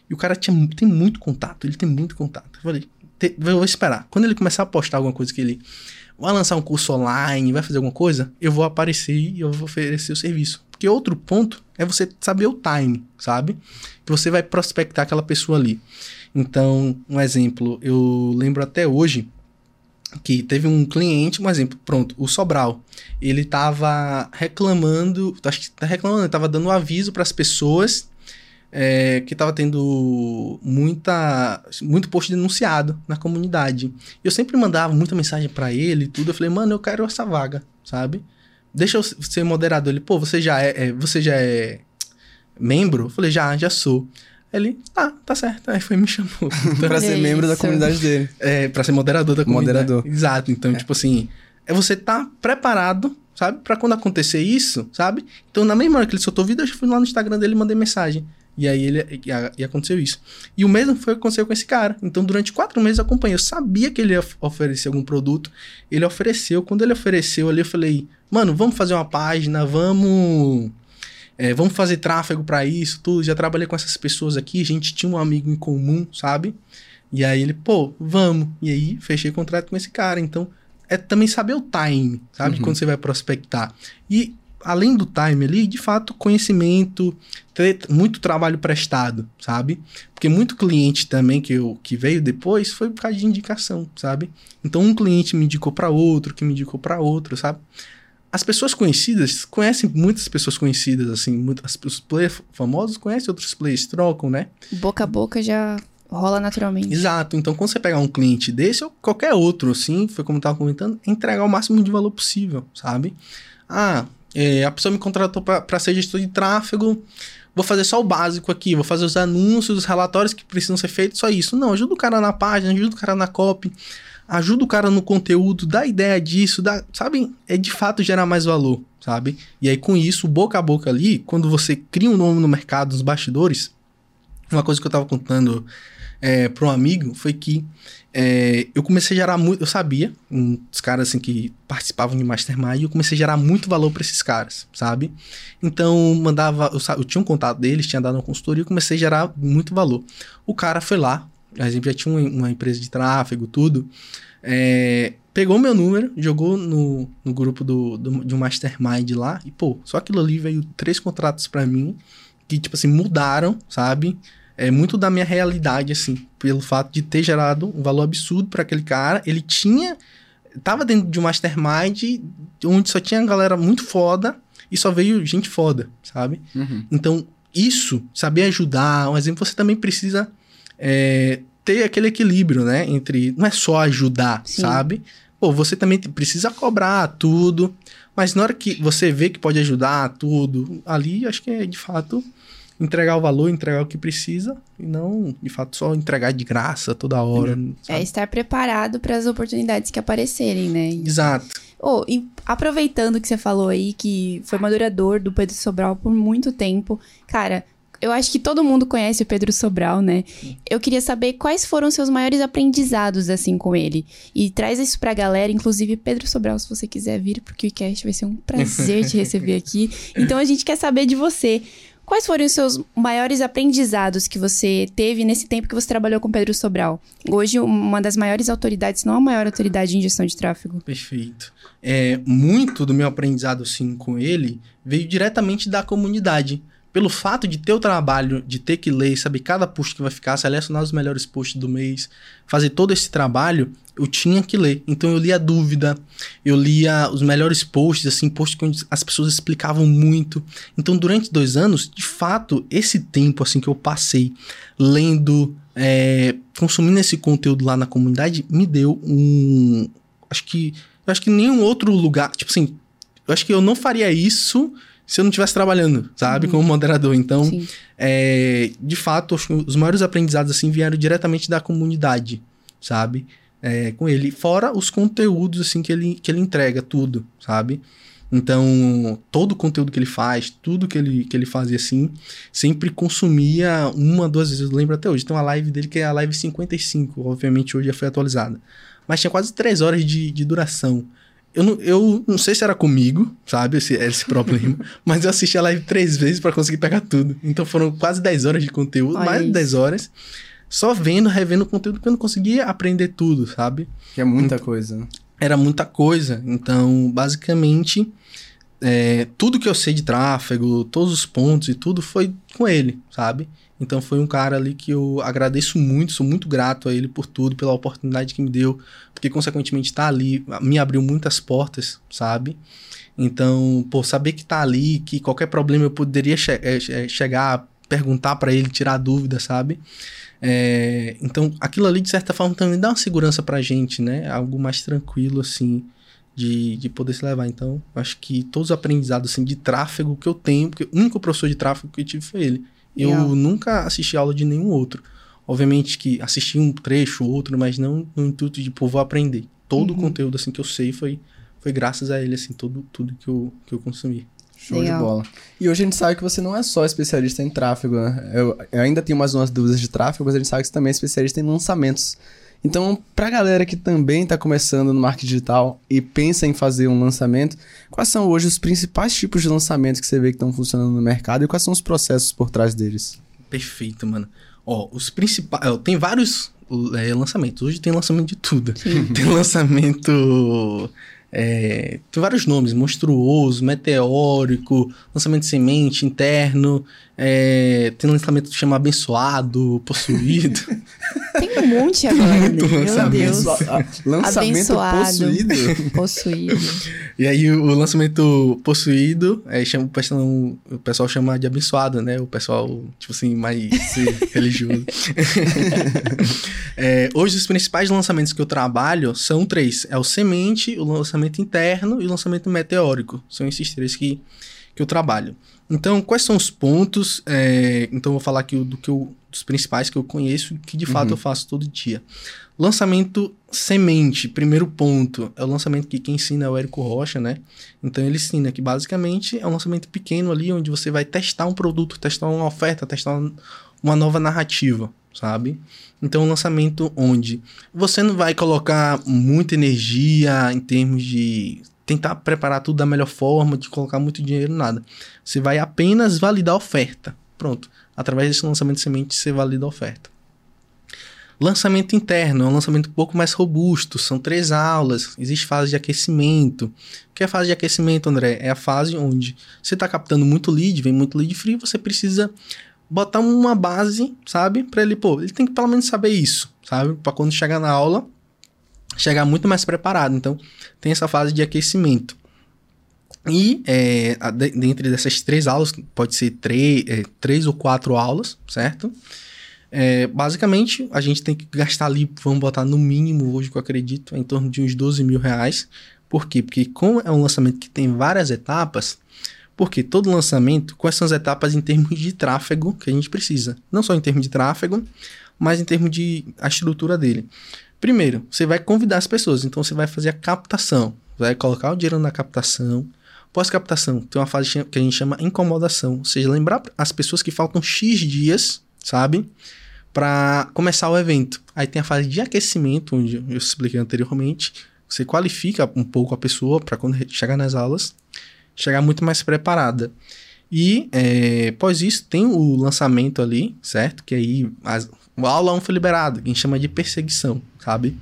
E o cara tinha, tem muito contato, ele tem muito contato. Eu falei, "Te- eu vou esperar. Quando ele começar a postar alguma coisa que ele vai lançar um curso online, vai fazer alguma coisa, eu vou aparecer e eu vou oferecer o serviço. Porque outro ponto é você saber o time, sabe? Que você vai prospectar aquela pessoa ali. Então, um exemplo, eu lembro até hoje que teve um cliente, um exemplo, pronto, o Sobral. Ele tava reclamando, acho que tá reclamando, ele tava dando um aviso para as pessoas é, que tava tendo muita muito post denunciado na comunidade. Eu sempre mandava muita mensagem para ele e tudo. Eu falei, mano, eu quero essa vaga, sabe? Deixa eu ser moderador. Ele, pô, você já é, é- você já é membro? Eu falei, já, já sou. Ele, ah, tá certo. Aí foi e me chamou. Então, pra ser É membro da comunidade dele. é, pra ser moderador da comunidade. Moderador. Exato. Então, tipo assim, é você tá preparado, sabe? Pra quando acontecer isso, sabe? Então, na mesma hora que ele soltou o vídeo, eu já fui lá no Instagram dele e mandei mensagem. E aí ele e, aconteceu isso. E o mesmo foi o que aconteceu com esse cara. Então, durante quatro meses eu acompanhei. Eu sabia que ele ia of- oferecer algum produto. Ele ofereceu. Quando ele ofereceu ali, eu falei, mano, vamos fazer uma página, vamos. é, vamos fazer tráfego pra isso, tudo. Já trabalhei com essas pessoas aqui, a gente tinha um amigo em comum, sabe? E aí ele, pô, vamos. E aí fechei contrato com esse cara. Então, é também saber o time, sabe? Uhum. quando você vai prospectar. E além do time ali, de fato, conhecimento, muito trabalho prestado, sabe? Porque muito cliente também que, eu, que veio depois foi por causa de indicação, sabe? Então um cliente me indicou para outro, que me indicou para outro, sabe? As pessoas conhecidas conhecem muitas pessoas conhecidas, assim, muitas, os players famosos conhecem outros players, trocam, né? Boca a boca já rola naturalmente. Exato. Então, quando você pegar um cliente desse ou qualquer outro, assim, foi como eu tava comentando, entregar o máximo de valor possível, sabe? Ah, é, a pessoa me contratou para ser gestor de tráfego, vou fazer só o básico aqui, vou fazer os anúncios, os relatórios que precisam ser feitos, só isso. Não, ajuda o cara na página, ajuda o cara na copy, ajuda o cara no conteúdo, dá ideia disso, dá, sabe? É de fato gerar mais valor, sabe? E aí, com isso, boca a boca ali, quando você cria um nome no mercado, nos bastidores, uma coisa que eu tava contando é, para um amigo foi que é, eu comecei a gerar muito. Eu sabia, dos caras assim que participavam de Mastermind, eu comecei a gerar muito valor para esses caras, sabe? Então, mandava. Eu, eu tinha um contato deles, tinha dado uma consultoria e comecei a gerar muito valor. O cara foi lá, a gente já tinha uma, uma empresa de tráfego, tudo. é, pegou meu número, jogou no, no grupo do, do- de um Mastermind lá, e pô, só aquilo ali veio três contratos para mim, que, tipo assim, mudaram, sabe? é muito da minha realidade, assim, pelo fato de ter gerado um valor absurdo para aquele cara. Ele tinha. Tava dentro de um mastermind onde só tinha galera muito foda e só veio gente foda, sabe? Uhum. Então, isso, saber ajudar, um exemplo, você também precisa é, ter aquele equilíbrio, né? Entre. Não é só ajudar, Sim. sabe? Pô, você também precisa cobrar tudo. Mas na hora que você vê que pode ajudar tudo, ali acho que é de fato entregar o valor, entregar o que precisa e não, de fato, só entregar de graça toda hora. É sabe? estar preparado para as oportunidades que aparecerem, né? Exato. Oh, e aproveitando que você falou aí que foi moderador do Pedro Sobral por muito tempo, cara, eu acho que todo mundo conhece o Pedro Sobral, né? Eu queria saber quais foram seus maiores aprendizados assim com ele. E traz isso pra galera, inclusive Pedro Sobral, se você quiser vir pro QCast, vai ser um prazer te receber aqui. Então a gente quer saber de você. Quais foram os seus maiores aprendizados que você teve nesse tempo que você trabalhou com Pedro Sobral? Hoje, uma das maiores autoridades, se não a maior autoridade em gestão de tráfego. Perfeito. É, muito do meu aprendizado assim com ele veio diretamente da comunidade. Pelo fato de ter o trabalho, de ter que ler, saber cada post que vai ficar, selecionar os melhores posts do mês, fazer todo esse trabalho, eu tinha que ler. Então eu lia dúvida, eu lia os melhores posts, assim, posts onde as pessoas explicavam muito. Então durante dois anos, de fato, esse tempo assim que eu passei lendo, é, consumindo esse conteúdo lá na comunidade, me deu um. Acho que. Eu acho que nenhum outro lugar. Tipo assim, eu acho que eu não faria isso se eu não estivesse trabalhando, sabe? Uhum. Como moderador. Então, é, de fato, os maiores aprendizados assim vieram diretamente da comunidade, sabe? É, com ele. Fora os conteúdos assim que ele, que ele entrega, tudo, sabe? Então, todo o conteúdo que ele faz, tudo que ele, que ele fazia assim, sempre consumia uma, duas vezes. Eu lembro até hoje. Tem uma live dele que é a live 55, obviamente hoje já foi atualizada. Mas tinha quase três horas de, de duração. Eu não, eu não sei se era comigo, sabe, esse, esse problema, mas eu assisti a live três vezes pra conseguir pegar tudo. Então foram quase 10 horas de conteúdo, Olha mais de isso. 10 horas, só vendo, revendo o conteúdo, porque eu não conseguia aprender tudo, sabe? Que é muita coisa. né? Era muita coisa. Então, basicamente, é, tudo que eu sei de tráfego, todos os pontos e tudo foi com ele, sabe? Então foi um cara ali que eu agradeço muito, sou muito grato a ele por tudo, pela oportunidade que me deu, porque consequentemente tá ali me abriu muitas portas, sabe? Então, pô, saber que tá ali, que qualquer problema eu poderia che é, chegar, perguntar pra ele, tirar dúvida, sabe? É, então, aquilo ali, de certa forma, também dá uma segurança pra gente, né? Algo mais tranquilo, assim, de, de poder se levar. Então, acho que todos os aprendizados, assim, de tráfego que eu tenho, porque o único professor de tráfego que eu tive foi ele. Eu Legal. nunca assisti aula de nenhum outro. Obviamente que assisti um trecho ou outro, mas não no intuito de, pô, vou aprender. Todo o conteúdo, assim, que eu sei foi, foi graças a ele, assim, todo, tudo que eu, que eu consumi. Show Legal. de bola. E hoje a gente sabe que você não é só especialista em tráfego, né? Eu, eu ainda tenho mais umas dúvidas de tráfego, mas a gente sabe que você também é especialista em lançamentos. Então, pra galera que também tá começando no marketing digital e pensa em fazer um lançamento, quais são hoje os principais tipos de lançamentos que você vê que estão funcionando no mercado e quais são os processos por trás deles? Perfeito, mano. Ó, os principais. Tem vários é, lançamentos. Hoje tem lançamento de tudo. Tem lançamento. é, tem vários nomes: monstruoso, meteórico, lançamento de semente, interno. É, tem lançamento que chama abençoado, possuído. Tem um monte agora. Muito Meu lançamento. Deus. Lançamento Abençoado. possuído? Possuído. e aí o lançamento possuído, é, chama, o, pessoal, o pessoal chama de abençoado, né? O pessoal, tipo assim, mais religioso. É, hoje os principais lançamentos que eu trabalho são três. É o semente, o lançamento interno e o lançamento meteórico. São esses três que, que eu trabalho. Então, quais são os pontos? É, então, eu vou falar aqui do que eu, dos principais que eu conheço e que de fato eu faço todo dia. Lançamento semente, primeiro ponto, é o lançamento que quem ensina é o Érico Rocha, né? Então ele ensina que basicamente é um lançamento pequeno ali onde você vai testar um produto, testar uma oferta, testar um- uma nova narrativa, sabe? Então um lançamento onde você não vai colocar muita energia em termos de tentar preparar tudo da melhor forma, de colocar muito dinheiro, nada. Você vai apenas validar a oferta. Pronto. Através desse lançamento de semente, você valida a oferta. Lançamento interno é um lançamento um pouco mais robusto, são três aulas, existe fase de aquecimento. O que é a fase de aquecimento, André? É a fase onde você está captando muito lead, vem muito lead frio, você precisa botar uma base, sabe? Para ele, pô, ele tem que pelo menos saber isso, sabe? Para quando chegar na aula, chegar muito mais preparado. Então, tem essa fase de aquecimento. E é, dentre dessas três aulas, pode ser três, é, três ou quatro aulas, certo? É, basicamente, a gente tem que gastar ali, vamos botar no mínimo hoje que eu acredito, em torno de uns 12 mil reais. Por quê? Porque como é um lançamento que tem várias etapas, porque todo lançamento, quais são as etapas em termos de tráfego que a gente precisa? Não só em termos de tráfego, mas em termos de a estrutura dele. Primeiro, você vai convidar as pessoas, então você vai fazer a captação, vai colocar o dinheiro na captação. Pós-captação, tem uma fase que a gente chama incomodação, ou seja, lembrar as pessoas que faltam X dias, sabe? Para começar o evento. Aí tem a fase de aquecimento, onde eu expliquei anteriormente. Você qualifica um pouco a pessoa para quando chegar nas aulas, chegar muito mais preparada. E é, após isso, tem o lançamento ali, certo? Que aí as, o aula 1 foi liberado, que a gente chama de perseguição, sabe?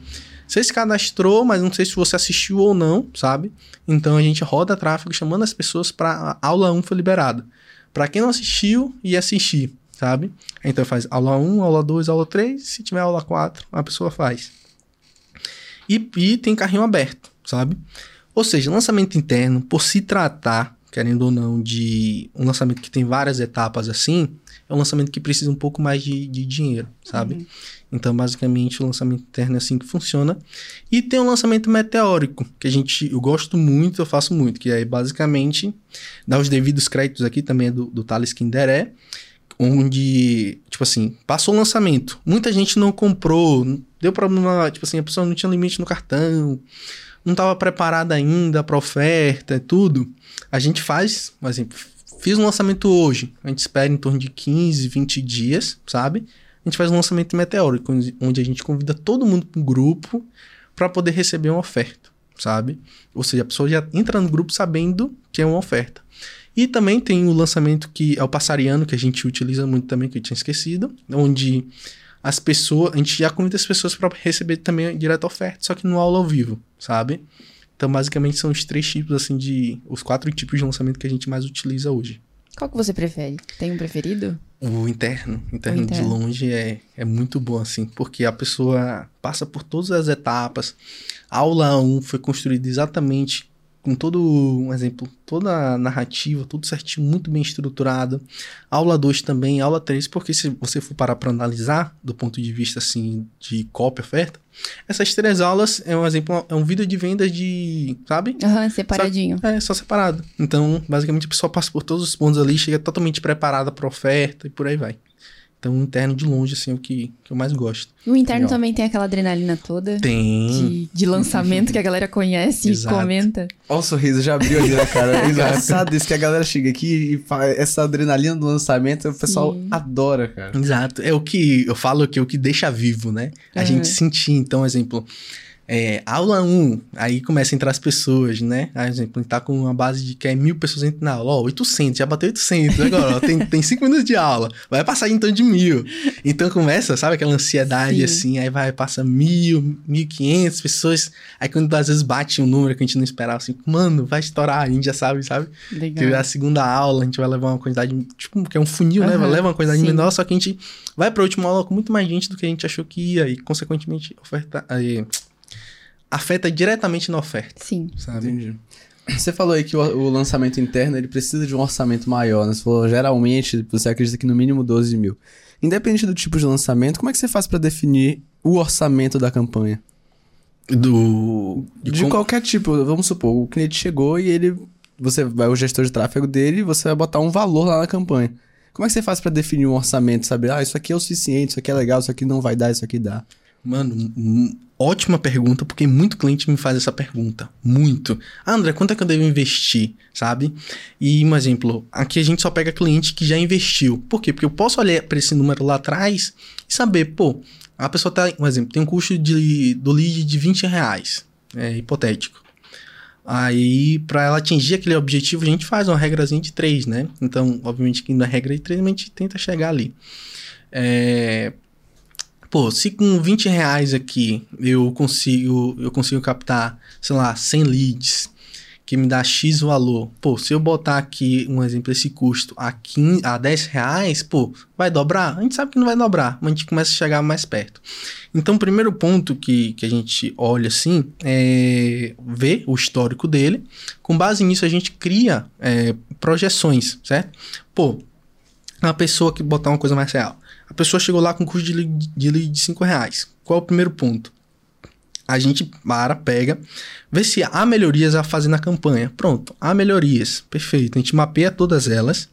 Você se cadastrou, mas não sei se você assistiu ou não, sabe? Então a gente roda tráfego chamando as pessoas para aula 1 foi liberado. Para quem não assistiu e assistir, sabe? Então faz aula 1, aula 2, aula 3, se tiver aula 4, a pessoa faz. E, e tem carrinho aberto, sabe? Ou seja, lançamento interno, por se tratar, querendo ou não, de um lançamento que tem várias etapas assim, é um lançamento que precisa um pouco mais de, de dinheiro, sabe? Então, basicamente, o lançamento interno é assim que funciona. E tem um lançamento meteórico, que a gente, eu gosto muito, eu faço muito, que é basicamente dar os devidos créditos aqui, também é do, do Thales Kinderé, onde, tipo assim, passou o lançamento, muita gente não comprou, deu problema, tipo assim, a pessoa não tinha limite no cartão, não estava preparada ainda para oferta e tudo. A gente faz, por exemplo, fiz um lançamento hoje, a gente espera em torno de 15, 20 dias, sabe? A gente faz um lançamento meteórico, onde a gente convida todo mundo para um grupo para poder receber uma oferta, sabe? Ou seja, a pessoa já entra no grupo sabendo que é uma oferta. E também tem o lançamento que é o passariano, que a gente utiliza muito também, que eu tinha esquecido, onde as pessoas, a gente já convida as pessoas para receber também direto oferta, só que no aula ao vivo, sabe? Então, basicamente, são os três tipos, assim, de. Os quatro tipos de lançamento que a gente mais utiliza hoje. Qual que você prefere? Tem um preferido? O interno, o interno, O interno. de longe é, é muito bom, assim, porque a pessoa passa por todas as etapas. A aula 1 foi construída exatamente com todo um exemplo, toda a narrativa, tudo certinho, muito bem estruturado. Aula 2 também, aula 3, porque se você for parar para analisar do ponto de vista assim de cópia oferta, essas três aulas é um exemplo, é um vídeo de vendas de, sabe? Aham, separadinho. Só, é, só separado. Então, basicamente a pessoa passa por todos os pontos ali, chega totalmente preparada para oferta e por aí vai. Então, o interno de longe, assim, é o que, que eu mais gosto. O interno Legal. também tem aquela adrenalina toda Tem. de, de lançamento que a galera conhece e Exato. comenta. Olha o sorriso, já abriu ali na cara. É engraçado isso que a galera chega aqui e fa- essa adrenalina do lançamento, o pessoal Sim. adora, cara. Exato. É o que eu falo que é o que deixa vivo, né? A Uhum. gente sentir, então, exemplo, é, aula 1, aí começa a entrar as pessoas, né? Aí, exemplo, a gente tá com uma base de que é mil pessoas entrando na aula, ó, 800, já bateu 800, agora, ó, tem, tem cinco minutos de aula, vai passar então de mil. Então começa, sabe, aquela ansiedade Sim. assim, aí vai, passa mil, mil quinhentas pessoas, aí quando às vezes bate um número que a gente não esperava, assim, mano, vai estourar, a gente já sabe, sabe? Que Legal. a segunda aula a gente vai levar uma quantidade, tipo, que é um funil, né? Aham, Vai levar uma quantidade sim. menor, só que a gente vai pra última aula com muito mais gente do que a gente achou que ia e, consequentemente, oferta, aí, afeta diretamente na oferta, Sim. sabe? Entendi. Você falou aí que o, o lançamento interno ele precisa de um orçamento maior, né? Você falou, geralmente, você acredita que no mínimo 12 mil. Independente do tipo de lançamento, como é que você faz pra definir o orçamento da campanha? Do... De, como- qualquer tipo, vamos supor, o cliente chegou e ele. Você vai, o gestor de tráfego dele, você vai botar um valor lá na campanha. Como é que você faz pra definir um orçamento? Saber, ah, isso aqui é o suficiente, isso aqui é legal, isso aqui não vai dar, isso aqui dá. Mano, ótima pergunta, porque muito cliente me faz essa pergunta. Muito. Ah, André, quanto é que eu devo investir? Sabe? E um exemplo, aqui a gente só pega cliente que já investiu. Por quê? Porque eu posso olhar para esse número lá atrás e saber, pô, a pessoa tá, um exemplo, tem um custo de, do lead de 20 reais. É hipotético. Aí, para ela atingir aquele objetivo, a gente faz uma regrazinha de 3, né? Então, obviamente que na regra de 3 a gente tenta chegar ali. É, Pô, se com 20 reais aqui eu consigo, eu consigo captar, sei lá, 100 leads, que me dá X valor. Pô, se eu botar aqui, um exemplo, esse custo a, 15, a 10 reais, pô, vai dobrar? A gente sabe que não vai dobrar, mas a gente começa a chegar mais perto. Então, o primeiro ponto que, que a gente olha assim é ver o histórico dele. Com base nisso, a gente cria é, projeções, certo? Pô, uma pessoa que botar uma coisa mais real. A pessoa chegou lá com custo de lead de, lead de 5 reais. Qual é o primeiro ponto? A gente para, pega, vê se há melhorias a fazer na campanha. Pronto, há melhorias. Perfeito. A gente mapeia todas elas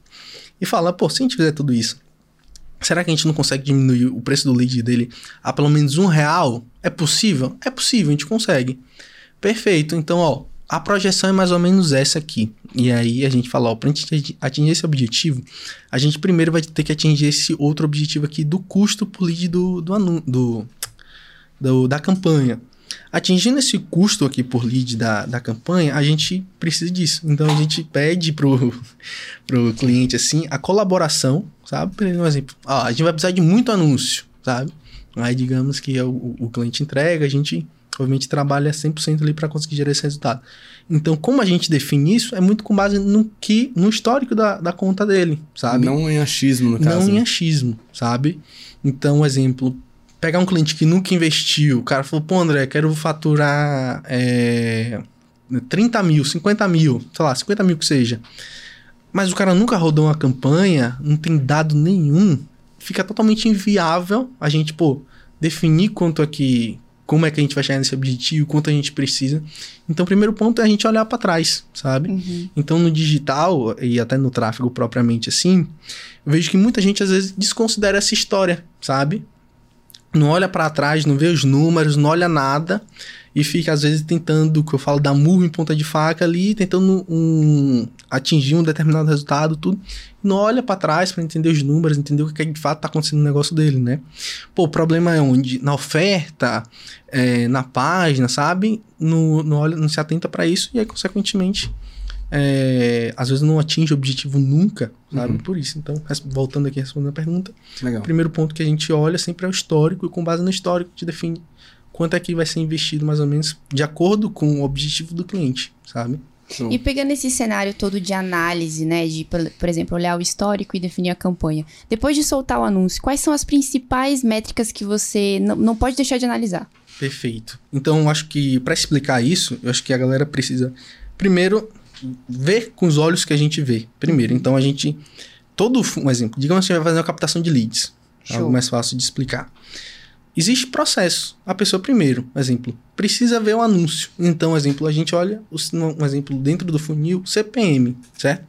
e fala, pô, se a gente fizer tudo isso, será que a gente não consegue diminuir o preço do lead dele a pelo menos um real? É possível? É possível, a gente consegue. Perfeito. Então, ó, a projeção é mais ou menos essa aqui. E aí a gente fala, ó, gente atingir esse objetivo, a gente primeiro vai ter que atingir esse outro objetivo aqui do custo por lead do, do, do, do- da campanha. Atingindo esse custo aqui por lead da, da campanha, a gente precisa disso. Então a gente pede pro, pro cliente assim a colaboração, sabe? Por exemplo, ó, a gente vai precisar de muito anúncio, sabe? Aí digamos que é o, o cliente entrega, a gente obviamente trabalha 100% ali para conseguir gerar esse resultado. Então, como a gente define isso, é muito com base no que no histórico da, da conta dele, sabe? Não em achismo, no caso. Não em né? achismo, sabe? Então, exemplo, pegar um cliente que nunca investiu, o cara falou, pô, André, quero faturar é, 30 mil, 50 mil, sei lá, 50 mil que seja. Mas o cara nunca rodou uma campanha, não tem dado nenhum, fica totalmente inviável a gente, pô, definir quanto é que. Como é que a gente vai chegar nesse objetivo, quanto a gente precisa. Então, o primeiro ponto é a gente olhar para trás, sabe? Uhum. Então, no digital e até no tráfego propriamente assim, eu vejo que muita gente às vezes desconsidera essa história, sabe? Não olha para trás, não vê os números, não olha nada e fica às vezes tentando, que eu falo, dar murro em ponta de faca ali, tentando um, atingir um determinado resultado, tudo. Não olha para trás para entender os números, entender o que, que de fato tá acontecendo no negócio dele, né? Pô, o problema é onde? Na oferta, é, na página, sabe? Não, não, olha, não se atenta para isso e aí, consequentemente, é, às vezes não atinge o objetivo nunca, sabe? Por isso. Então, voltando aqui respondendo a pergunta, Legal. o primeiro ponto que a gente olha sempre é o histórico e com base no histórico te define quanto é que vai ser investido mais ou menos de acordo com o objetivo do cliente, sabe? E pegando esse cenário todo de análise, né, de, por exemplo, olhar o histórico e definir a campanha. Depois de soltar o anúncio, quais são as principais métricas que você não, não pode deixar de analisar? Perfeito. Então, eu acho que para explicar isso, eu acho que a galera precisa primeiro, ver com os olhos que a gente vê. Primeiro, então a gente. Todo. Um exemplo, digamos que a gente vai fazer uma captação de leads. Show. Algo mais fácil de explicar. Existe processo. A pessoa, primeiro, exemplo, precisa ver o anúncio. Então, exemplo, a gente olha, um exemplo, dentro do funil, CPM, certo?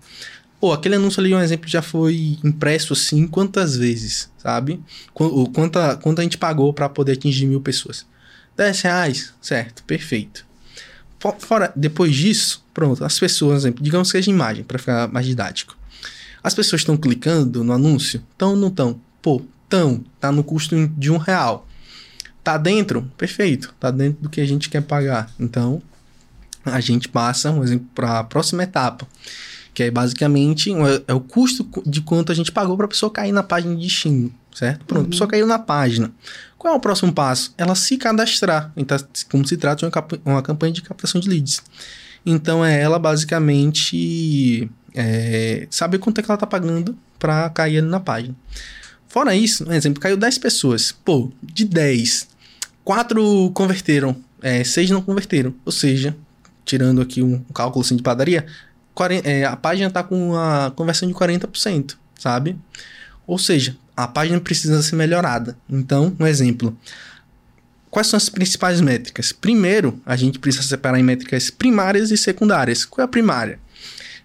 Pô, aquele anúncio ali, um exemplo, já foi impresso assim quantas vezes, sabe? Ou Quanta, quanto a gente pagou para poder atingir mil pessoas? 10 reais, certo, perfeito. Fo- Fora, depois disso, pronto, as pessoas, exemplo, digamos que seja imagem, para ficar mais didático. As pessoas estão clicando no anúncio? Estão ou não estão? Pô, estão. Tá no custo de um real. Tá dentro? Perfeito. Tá dentro do que a gente quer pagar. Então, a gente passa, um exemplo, para a próxima etapa. Que é basicamente um- é o custo de quanto a gente pagou para a pessoa cair na página de destino, certo? Pronto, a pessoa caiu na página. Qual é o próximo passo? Ela se cadastrar. Então, como se trata de uma, uma campanha de captação de leads. Então, é ela basicamente é, saber quanto é que ela tá pagando para cair ali na página. Fora isso, um exemplo, caiu 10 pessoas. Pô, de 10, 4 converteram, é, 6 não converteram. Ou seja, tirando aqui um cálculo assim de padaria, 40 é, a página tá com a conversão de 40%, sabe? Ou seja, a página precisa ser melhorada. Então, um exemplo. Quais são as principais métricas? Primeiro, a gente precisa separar em métricas primárias e secundárias. Qual é a primária?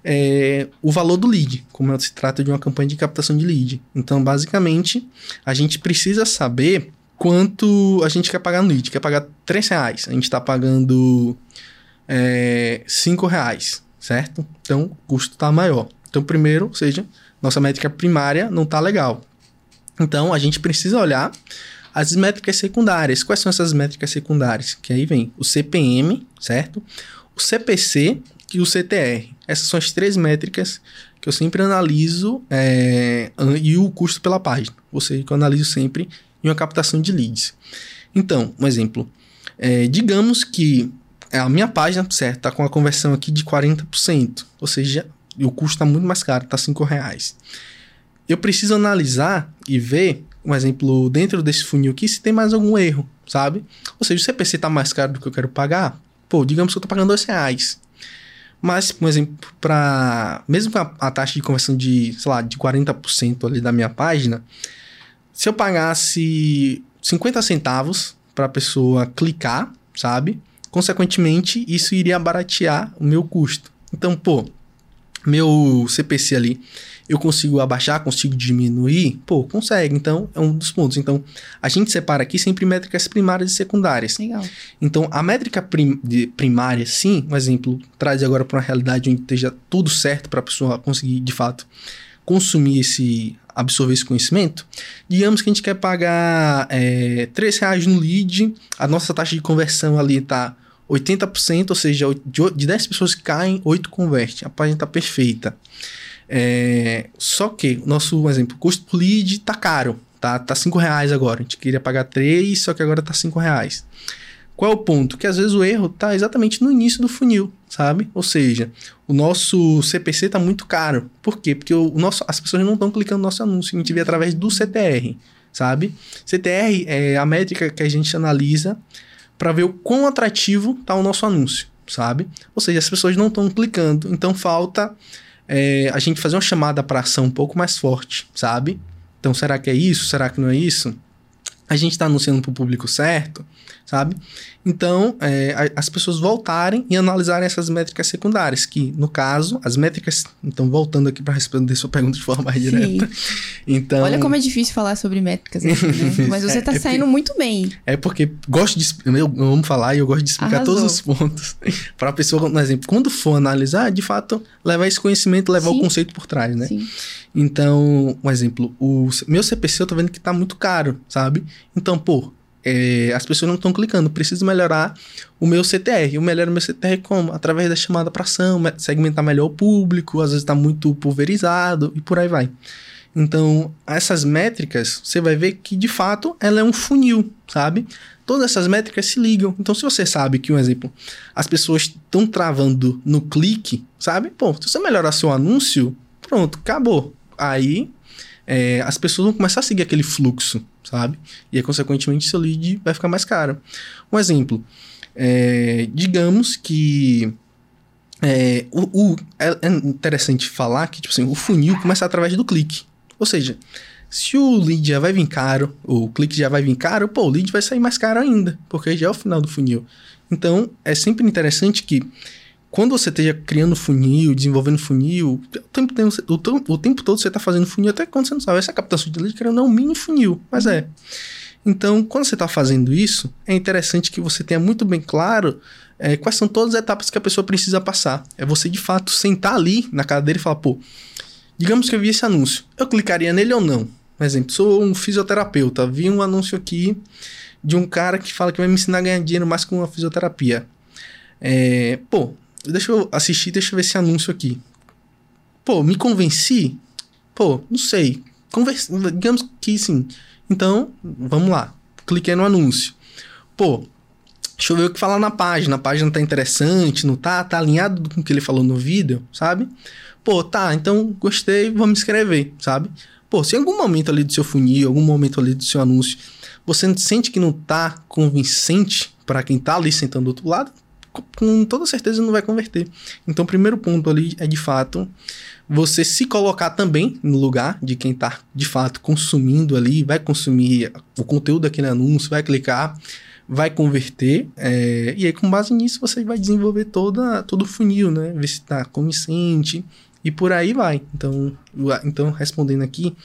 É o valor do lead, como se trata de uma campanha de captação de lead. Então, basicamente, a gente precisa saber quanto a gente quer pagar no lead. Quer pagar 3 reais, a gente está pagando é, 5 reais, certo? Então, o custo está maior. Então, primeiro, ou seja, nossa métrica primária não está legal. Então, a gente precisa olhar as métricas secundárias. Quais são essas métricas secundárias? Que aí vem o CPM, certo? O CPC e o CTR. Essas são as três métricas que eu sempre analiso é, e o custo pela página. Ou seja, que eu analiso sempre em uma captação de leads. Então, um exemplo. É, digamos que a minha página, certo, está com a conversão aqui de 40%. Ou seja, o custo está muito mais caro, está 5 reais. Eu preciso analisar e ver, um exemplo, dentro desse funil aqui, se tem mais algum erro, sabe? Ou seja, o CPC está mais caro do que eu quero pagar. Pô, digamos que eu estou pagando 2 reais. Mas, por exemplo, para mesmo com a, a taxa de conversão de, sei lá, de 40% ali da minha página, se eu pagasse 50 centavos para a pessoa clicar, sabe? Consequentemente, isso iria baratear o meu custo. Então, pô, meu CPC ali, eu consigo abaixar, consigo diminuir? Pô, consegue. Então, é um dos pontos. Então, a gente separa aqui sempre métricas primárias e secundárias. Legal. Então, a métrica prim- de- primária, sim, um exemplo, traz agora para uma realidade onde esteja tudo certo para a pessoa conseguir, de fato, consumir esse, absorver esse conhecimento. Digamos que a gente quer pagar é, 3 reais no lead, a nossa taxa de conversão ali está 80%, ou seja, de o- de 10 pessoas que caem, 8 convertem. A página está perfeita. É, só que nosso exemplo, custo por lead tá caro, tá? Tá 5 reais agora. A gente queria pagar 3, só que agora tá 5 reais. Qual é o ponto? Que às vezes o erro tá exatamente no início do funil, sabe? Ou seja, o nosso CPC tá muito caro. Por quê? Porque o nosso, as pessoas não estão clicando no nosso anúncio, a gente vê através do CTR, sabe? CTR é a métrica que a gente analisa para ver o quão atrativo tá o nosso anúncio, sabe? Ou seja, as pessoas não estão clicando, então falta é, a gente fazer uma chamada para ação um pouco mais forte, sabe? Então, será que é isso? Será que não é isso? A gente está anunciando para o público certo, sabe? Então, é, as pessoas voltarem e analisarem essas métricas secundárias, que, no caso, as métricas. Então, voltando aqui para responder sua pergunta de forma mais Sim. direta. Então, Olha como é difícil falar sobre métricas aqui, né? Mas você tá É, é saindo muito bem. É porque gosto de. eu amo falar e eu gosto de explicar Arrasou. todos os pontos. para a pessoa, por exemplo, quando for analisar, de fato, levar esse conhecimento, levar Sim. o conceito por trás, né? Sim. Então, um exemplo, o meu CPC eu tô vendo que tá muito caro, sabe? Então, pô, é, as pessoas não estão clicando, preciso melhorar o meu CTR. Eu melhoro meu CTR como? Através da chamada para ação, me- segmentar melhor o público, às vezes tá muito pulverizado e por aí vai. Então, essas métricas, você vai ver que de fato ela é um funil, sabe? Todas essas métricas se ligam. Então, se você sabe que, um exemplo, as pessoas estão travando no clique, sabe? Pô, se você melhorar seu anúncio, pronto, acabou. Aí é, as pessoas vão começar a seguir aquele fluxo, sabe? E aí, consequentemente, seu lead vai ficar mais caro. Um exemplo, é, digamos que É, o, o- é, é interessante falar que, tipo assim, o funil começa através do clique. Ou seja, se o lead já vai vir caro, ou o clique já vai vir caro, pô, o lead vai sair mais caro ainda, porque já é o final do funil. Então, é sempre interessante que quando você esteja criando funil, desenvolvendo funil, o tempo, tem- o, o tempo todo você está fazendo funil, até quando você não sabe. Essa captação de lead, querendo é um mini funil, mas é. Então, quando você está fazendo isso, é interessante que você tenha muito bem claro é, quais são todas as etapas que a pessoa precisa passar. É você, de fato, sentar ali na cadeira e falar, pô, digamos que eu vi esse anúncio, eu clicaria nele ou não? Por exemplo, sou um fisioterapeuta, vi um anúncio aqui de um cara que fala que vai me ensinar a ganhar dinheiro mais com a fisioterapia. É, pô, deixa eu assistir, deixa eu ver esse anúncio aqui. Pô, me convenci? Pô, não sei. Converse, digamos que sim. Então, vamos lá. Cliquei no anúncio. Pô, deixa eu ver o que falar na página. A página tá interessante, não tá? Tá alinhado com o que ele falou no vídeo, sabe? Pô, tá, então gostei, vou me inscrever, sabe? Pô, se em algum momento ali do seu funil, algum momento ali do seu anúncio, você sente que não tá convincente para quem tá ali sentando do outro lado, com toda certeza não vai converter. Então, o primeiro ponto ali é de fato você se colocar também no lugar de quem tá de fato consumindo ali, vai consumir o conteúdo daquele anúncio, vai clicar, vai converter, é, e aí com base nisso você vai desenvolver toda, todo o funil, né? Ver se tá convincente e por aí vai. Então, então respondendo aqui,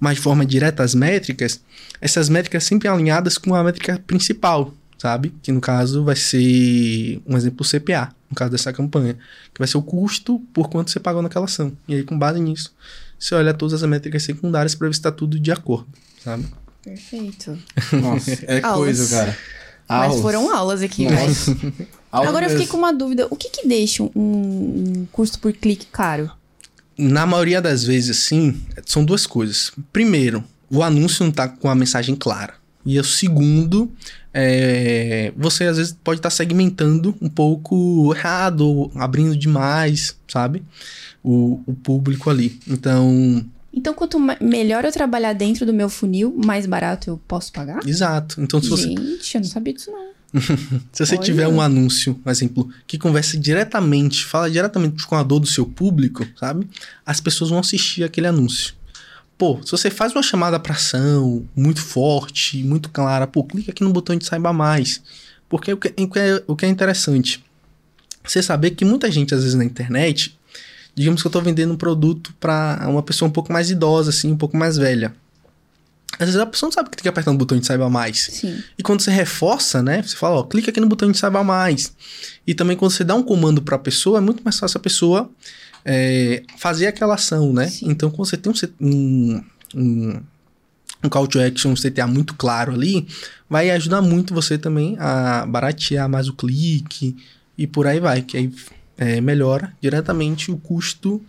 mas de forma direta as métricas, essas métricas sempre alinhadas com a métrica principal, sabe? Que no caso vai ser um exemplo CPA, no caso dessa campanha, que vai ser o custo por quanto você pagou naquela ação. E aí com base nisso, você olha todas as métricas secundárias para ver se está tudo de acordo, sabe? Perfeito. Nossa, é coisa, cara. Mas Aulas. foram aulas aqui, Nossa. velho. Aulas Agora eu fiquei mesmo. com uma dúvida. O que que deixa um, um custo por clique caro? Na maioria das vezes, assim, são duas coisas. Primeiro, o anúncio não tá com a mensagem clara. E o segundo, é, você às vezes pode estar segmentando um pouco errado, abrindo demais, sabe? O, o público ali. Então, Então, quanto melhor eu trabalhar dentro do meu funil, mais barato eu posso pagar? exato. Então, se você, Gente, eu não sabia disso não. se você Olha. tiver um anúncio, por exemplo, que conversa diretamente, fala diretamente com a dor do seu público, sabe? As pessoas vão assistir aquele anúncio. Pô, se você faz uma chamada para ação muito forte, muito clara, pô, clica aqui no botão de saiba mais. Porque o que, é, o que é interessante, você saber que muita gente, às vezes, na internet, digamos que eu tô vendendo um produto para uma pessoa um pouco mais idosa, assim, um pouco mais velha. Às vezes a pessoa não sabe que tem que apertar no botão de saiba mais. Sim. E quando você reforça, né? Você fala, ó, clica aqui no botão de saiba mais. E também quando você dá um comando para a pessoa, é muito mais fácil a pessoa é, fazer aquela ação, né? Sim. Então, quando você tem um, um, um, um call to action, um CTA muito claro ali, vai ajudar muito você também a baratear mais o clique e por aí vai, que aí é, melhora diretamente o custo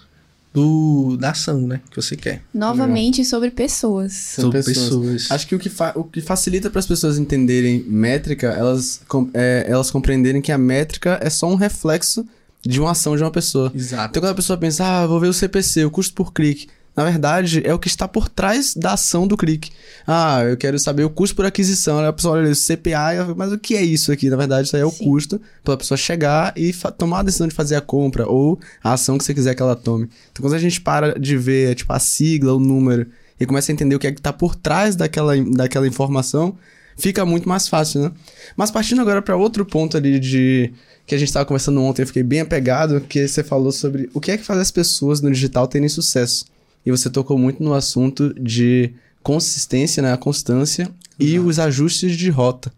do, da ação, né? Que você quer. Novamente sobre pessoas. São Sobre pessoas. Acho que o que, fa- o que facilita para as pessoas entenderem métrica, elas, com- é, elas compreenderem que a métrica é só um reflexo de uma ação de uma pessoa. Exato. Então quando a pessoa pensa, ah, vou ver o CPC, o custo por clique. Na verdade, é o que está por trás da ação do clique. Ah, eu quero saber o custo por aquisição. Aí a pessoa olha o CPA, e fala, mas o que é isso aqui? Na verdade, isso aí é o Sim. custo para a pessoa chegar e tomar a decisão de fazer a compra ou a ação que você quiser que ela tome. Então, quando a gente para de ver, tipo, a sigla, o número, e começa a entender o que é que está por trás daquela, daquela informação, fica muito mais fácil, né? Mas partindo agora para outro ponto ali de que a gente estava conversando ontem, eu fiquei bem apegado, que você falou sobre o que é que faz as pessoas no digital terem sucesso. E você tocou muito no assunto de consistência, né, a constância e os ajustes de rota,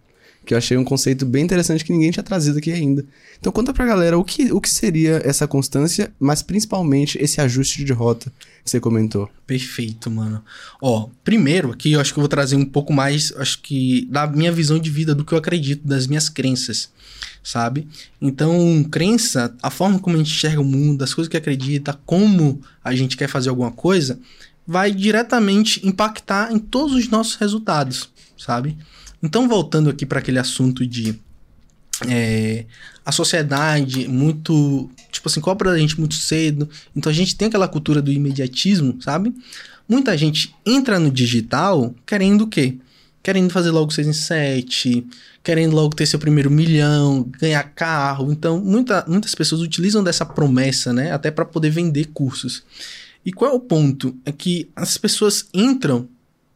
que eu achei um conceito bem interessante que ninguém tinha trazido aqui ainda. Então conta pra galera o que, o que seria essa constância, mas principalmente esse ajuste de rota que você comentou. Perfeito, mano. Ó, primeiro aqui eu acho que eu vou trazer um pouco mais, acho que da minha visão de vida, do que eu acredito, das minhas crenças, sabe? Então, crença, a forma como a gente enxerga o mundo, as coisas que acredita, como a gente quer fazer alguma coisa, vai diretamente impactar em todos os nossos resultados, sabe? Então, voltando aqui para aquele assunto de é, a sociedade muito, tipo assim, cobra da gente muito cedo. Então a gente tem aquela cultura do imediatismo, sabe? Muita gente entra no digital querendo o quê? querendo fazer logo 6 em 7, querendo logo ter seu primeiro milhão, ganhar carro. Então, muita, muitas pessoas utilizam dessa promessa, né? Até para poder vender cursos. E qual é o ponto? É que as pessoas entram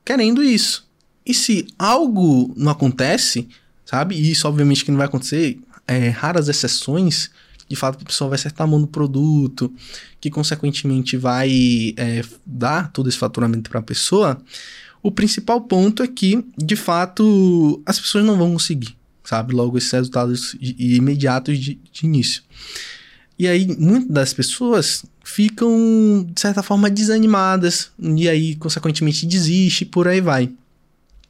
querendo isso. E se algo não acontece, sabe? E isso obviamente que não vai acontecer, é, raras exceções, de fato a pessoa vai acertar a mão no produto, que consequentemente vai é, dar todo esse faturamento para a pessoa. O principal ponto é que, de fato, as pessoas não vão conseguir, sabe? Logo esses resultados imediatos de, de início. E aí, muitas das pessoas ficam, de certa forma, desanimadas, e aí, consequentemente, desiste, por aí vai.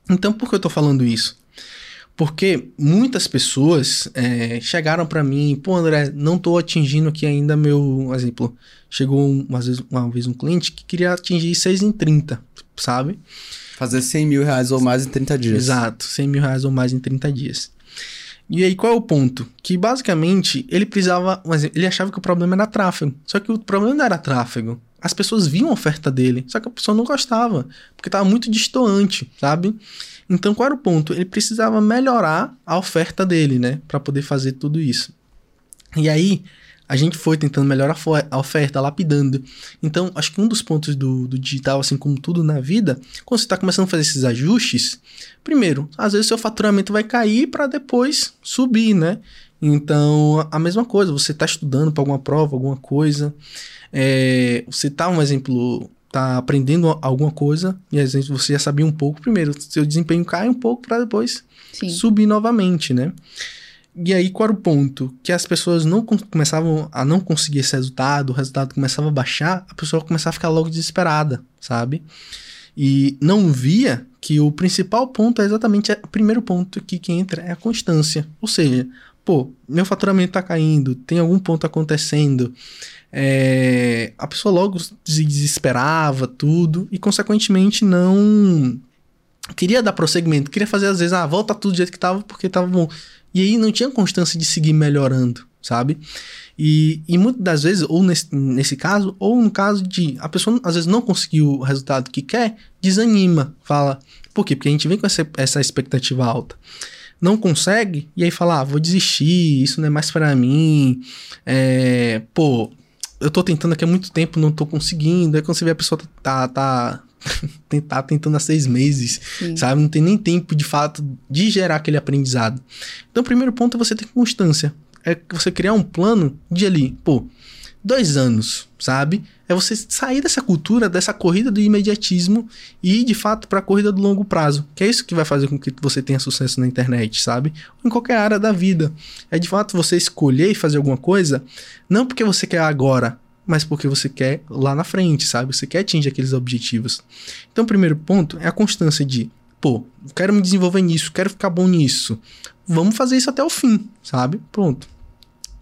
Então, por que eu tô falando isso? Porque muitas pessoas é, chegaram para mim, pô, André, não tô atingindo aqui ainda meu. Exemplo, chegou uma vez, uma vez um cliente que queria atingir 6 em 30, sabe? Fazer 100 mil reais ou mais em 30 dias. Exato, 100 mil reais ou mais em 30 dias. E aí, qual é o ponto? Que basicamente ele precisava. Ele achava que o problema era tráfego. Só que o problema não era tráfego. As pessoas viam a oferta dele, só que a pessoa não gostava, porque estava muito distoante, sabe? Então, qual era o ponto? Ele precisava melhorar a oferta dele, né? Para poder fazer tudo isso. E aí, a gente foi tentando melhorar a oferta, lapidando. Então, acho que um dos pontos do, do digital, assim como tudo na vida, quando você está começando a fazer esses ajustes, primeiro, às vezes seu faturamento vai cair para depois subir, né? Então, a mesma coisa, você está estudando para alguma prova, alguma coisa, é, você está, um exemplo, tá aprendendo alguma coisa, e às vezes você já sabia um pouco, primeiro, seu desempenho cai um pouco para depois Sim. subir novamente, né? E aí, qual era o ponto? Que as pessoas não começavam a não conseguir esse resultado, o resultado começava a baixar, a pessoa começava a ficar logo desesperada, sabe? E não via que o principal ponto é exatamente o primeiro ponto aqui que entra é a constância. Ou seja, pô, meu faturamento tá caindo, tem algum ponto acontecendo. É, a pessoa logo se desesperava, tudo, e consequentemente não queria dar prosseguimento, queria fazer às vezes, ah, volta tudo do jeito que tava porque tava bom. E aí não tinha constância de seguir melhorando, sabe? E, e muitas das vezes, ou nesse, nesse caso, ou no caso de a pessoa às vezes não conseguiu o resultado que quer, desanima, fala. Por quê? Porque a gente vem com essa, essa expectativa alta. Não consegue, e aí fala, ah, vou desistir, isso não é mais para mim. É, pô, eu tô tentando aqui há muito tempo, não tô conseguindo. Aí quando você vê a pessoa tá, tá tentar tentando há seis meses, Sim. sabe? Não tem nem tempo de fato de gerar aquele aprendizado. Então, o primeiro ponto é você ter constância. É você criar um plano de ali, pô, dois anos, sabe? É você sair dessa cultura, dessa corrida do imediatismo e ir de fato para a corrida do longo prazo, que é isso que vai fazer com que você tenha sucesso na internet, sabe? Ou em qualquer área da vida. É de fato você escolher e fazer alguma coisa, não porque você quer agora, mas porque você quer lá na frente, sabe? Você quer atingir aqueles objetivos. Então, o primeiro ponto é a constância de, pô, quero me desenvolver nisso, quero ficar bom nisso. Vamos fazer isso até o fim, sabe? Pronto.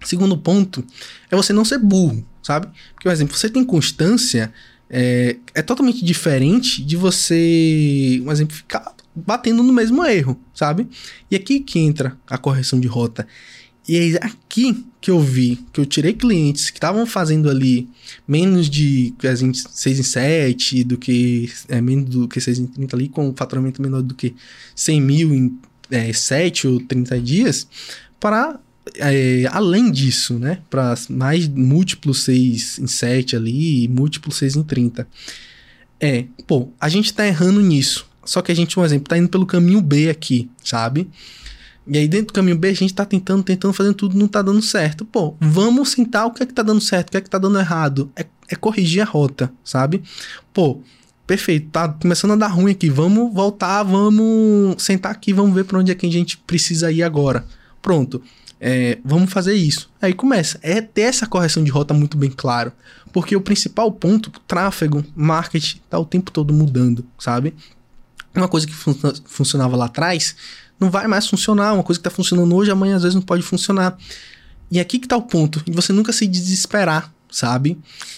Segundo ponto é você não ser burro, sabe? Porque, por exemplo, você tem constância, é, é totalmente diferente de você, por exemplo, ficar batendo no mesmo erro, sabe? E aqui que entra a correção de rota. E é aqui que eu vi que eu tirei clientes que estavam fazendo ali menos de a gente, 6 em 7, do que é, menos do que 6 em 30 ali, com faturamento menor do que 100 mil em é, 7 ou 30 dias, para é, além disso, né? Para mais múltiplos 6 em 7 ali e múltiplos 6 em 30. É, pô, a gente tá errando nisso. Só que a gente, um exemplo, tá indo pelo caminho B aqui, sabe? E aí, dentro do caminho B, a gente tá tentando, tentando, fazendo tudo, não tá dando certo. Pô, vamos sentar o que é que tá dando certo, o que é que tá dando errado. É, é corrigir a rota, sabe? Pô, perfeito, tá começando a dar ruim aqui. Vamos voltar, vamos sentar aqui, vamos ver para onde é que a gente precisa ir agora. Pronto. É, vamos fazer isso. Aí começa. É ter essa correção de rota muito bem claro. Porque o principal ponto, tráfego, marketing, tá o tempo todo mudando, sabe? Uma coisa que fun funcionava lá atrás não vai mais funcionar. Uma coisa que está funcionando hoje, amanhã às vezes não pode funcionar. E aqui que está o ponto, de você nunca se desesperar, sabe?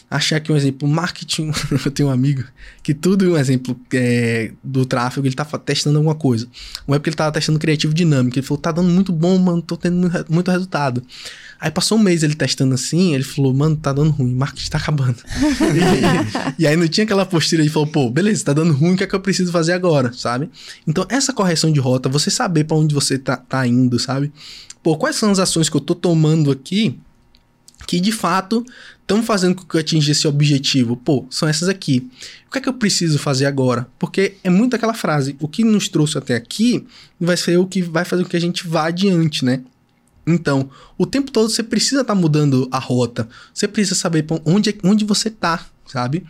achar que um exemplo, marketing, eu tenho um amigo que tudo, um exemplo é, do tráfego, ele tá testando alguma coisa. Uma época ele tava testando criativo dinâmico, ele falou, tá dando muito bom, mano, tô tendo muito, muito resultado. Aí passou um mês ele testando assim, ele falou, mano, tá dando ruim, marketing tá acabando. e, e, aí não tinha aquela postura, ele falou, pô, beleza, tá dando ruim, o que é que eu preciso fazer agora, sabe? Então, essa correção de rota, você saber para onde você tá, tá indo, sabe? Pô, quais são as ações que eu tô tomando aqui que de fato estão fazendo com que eu atinja esse objetivo. Pô, são essas aqui. O que é que eu preciso fazer agora? Porque é muito aquela frase: o que nos trouxe até aqui vai ser o que vai fazer com que a gente vá adiante, né? Então, o tempo todo você precisa estar tá mudando a rota. Você precisa saber onde, onde você tá, sabe?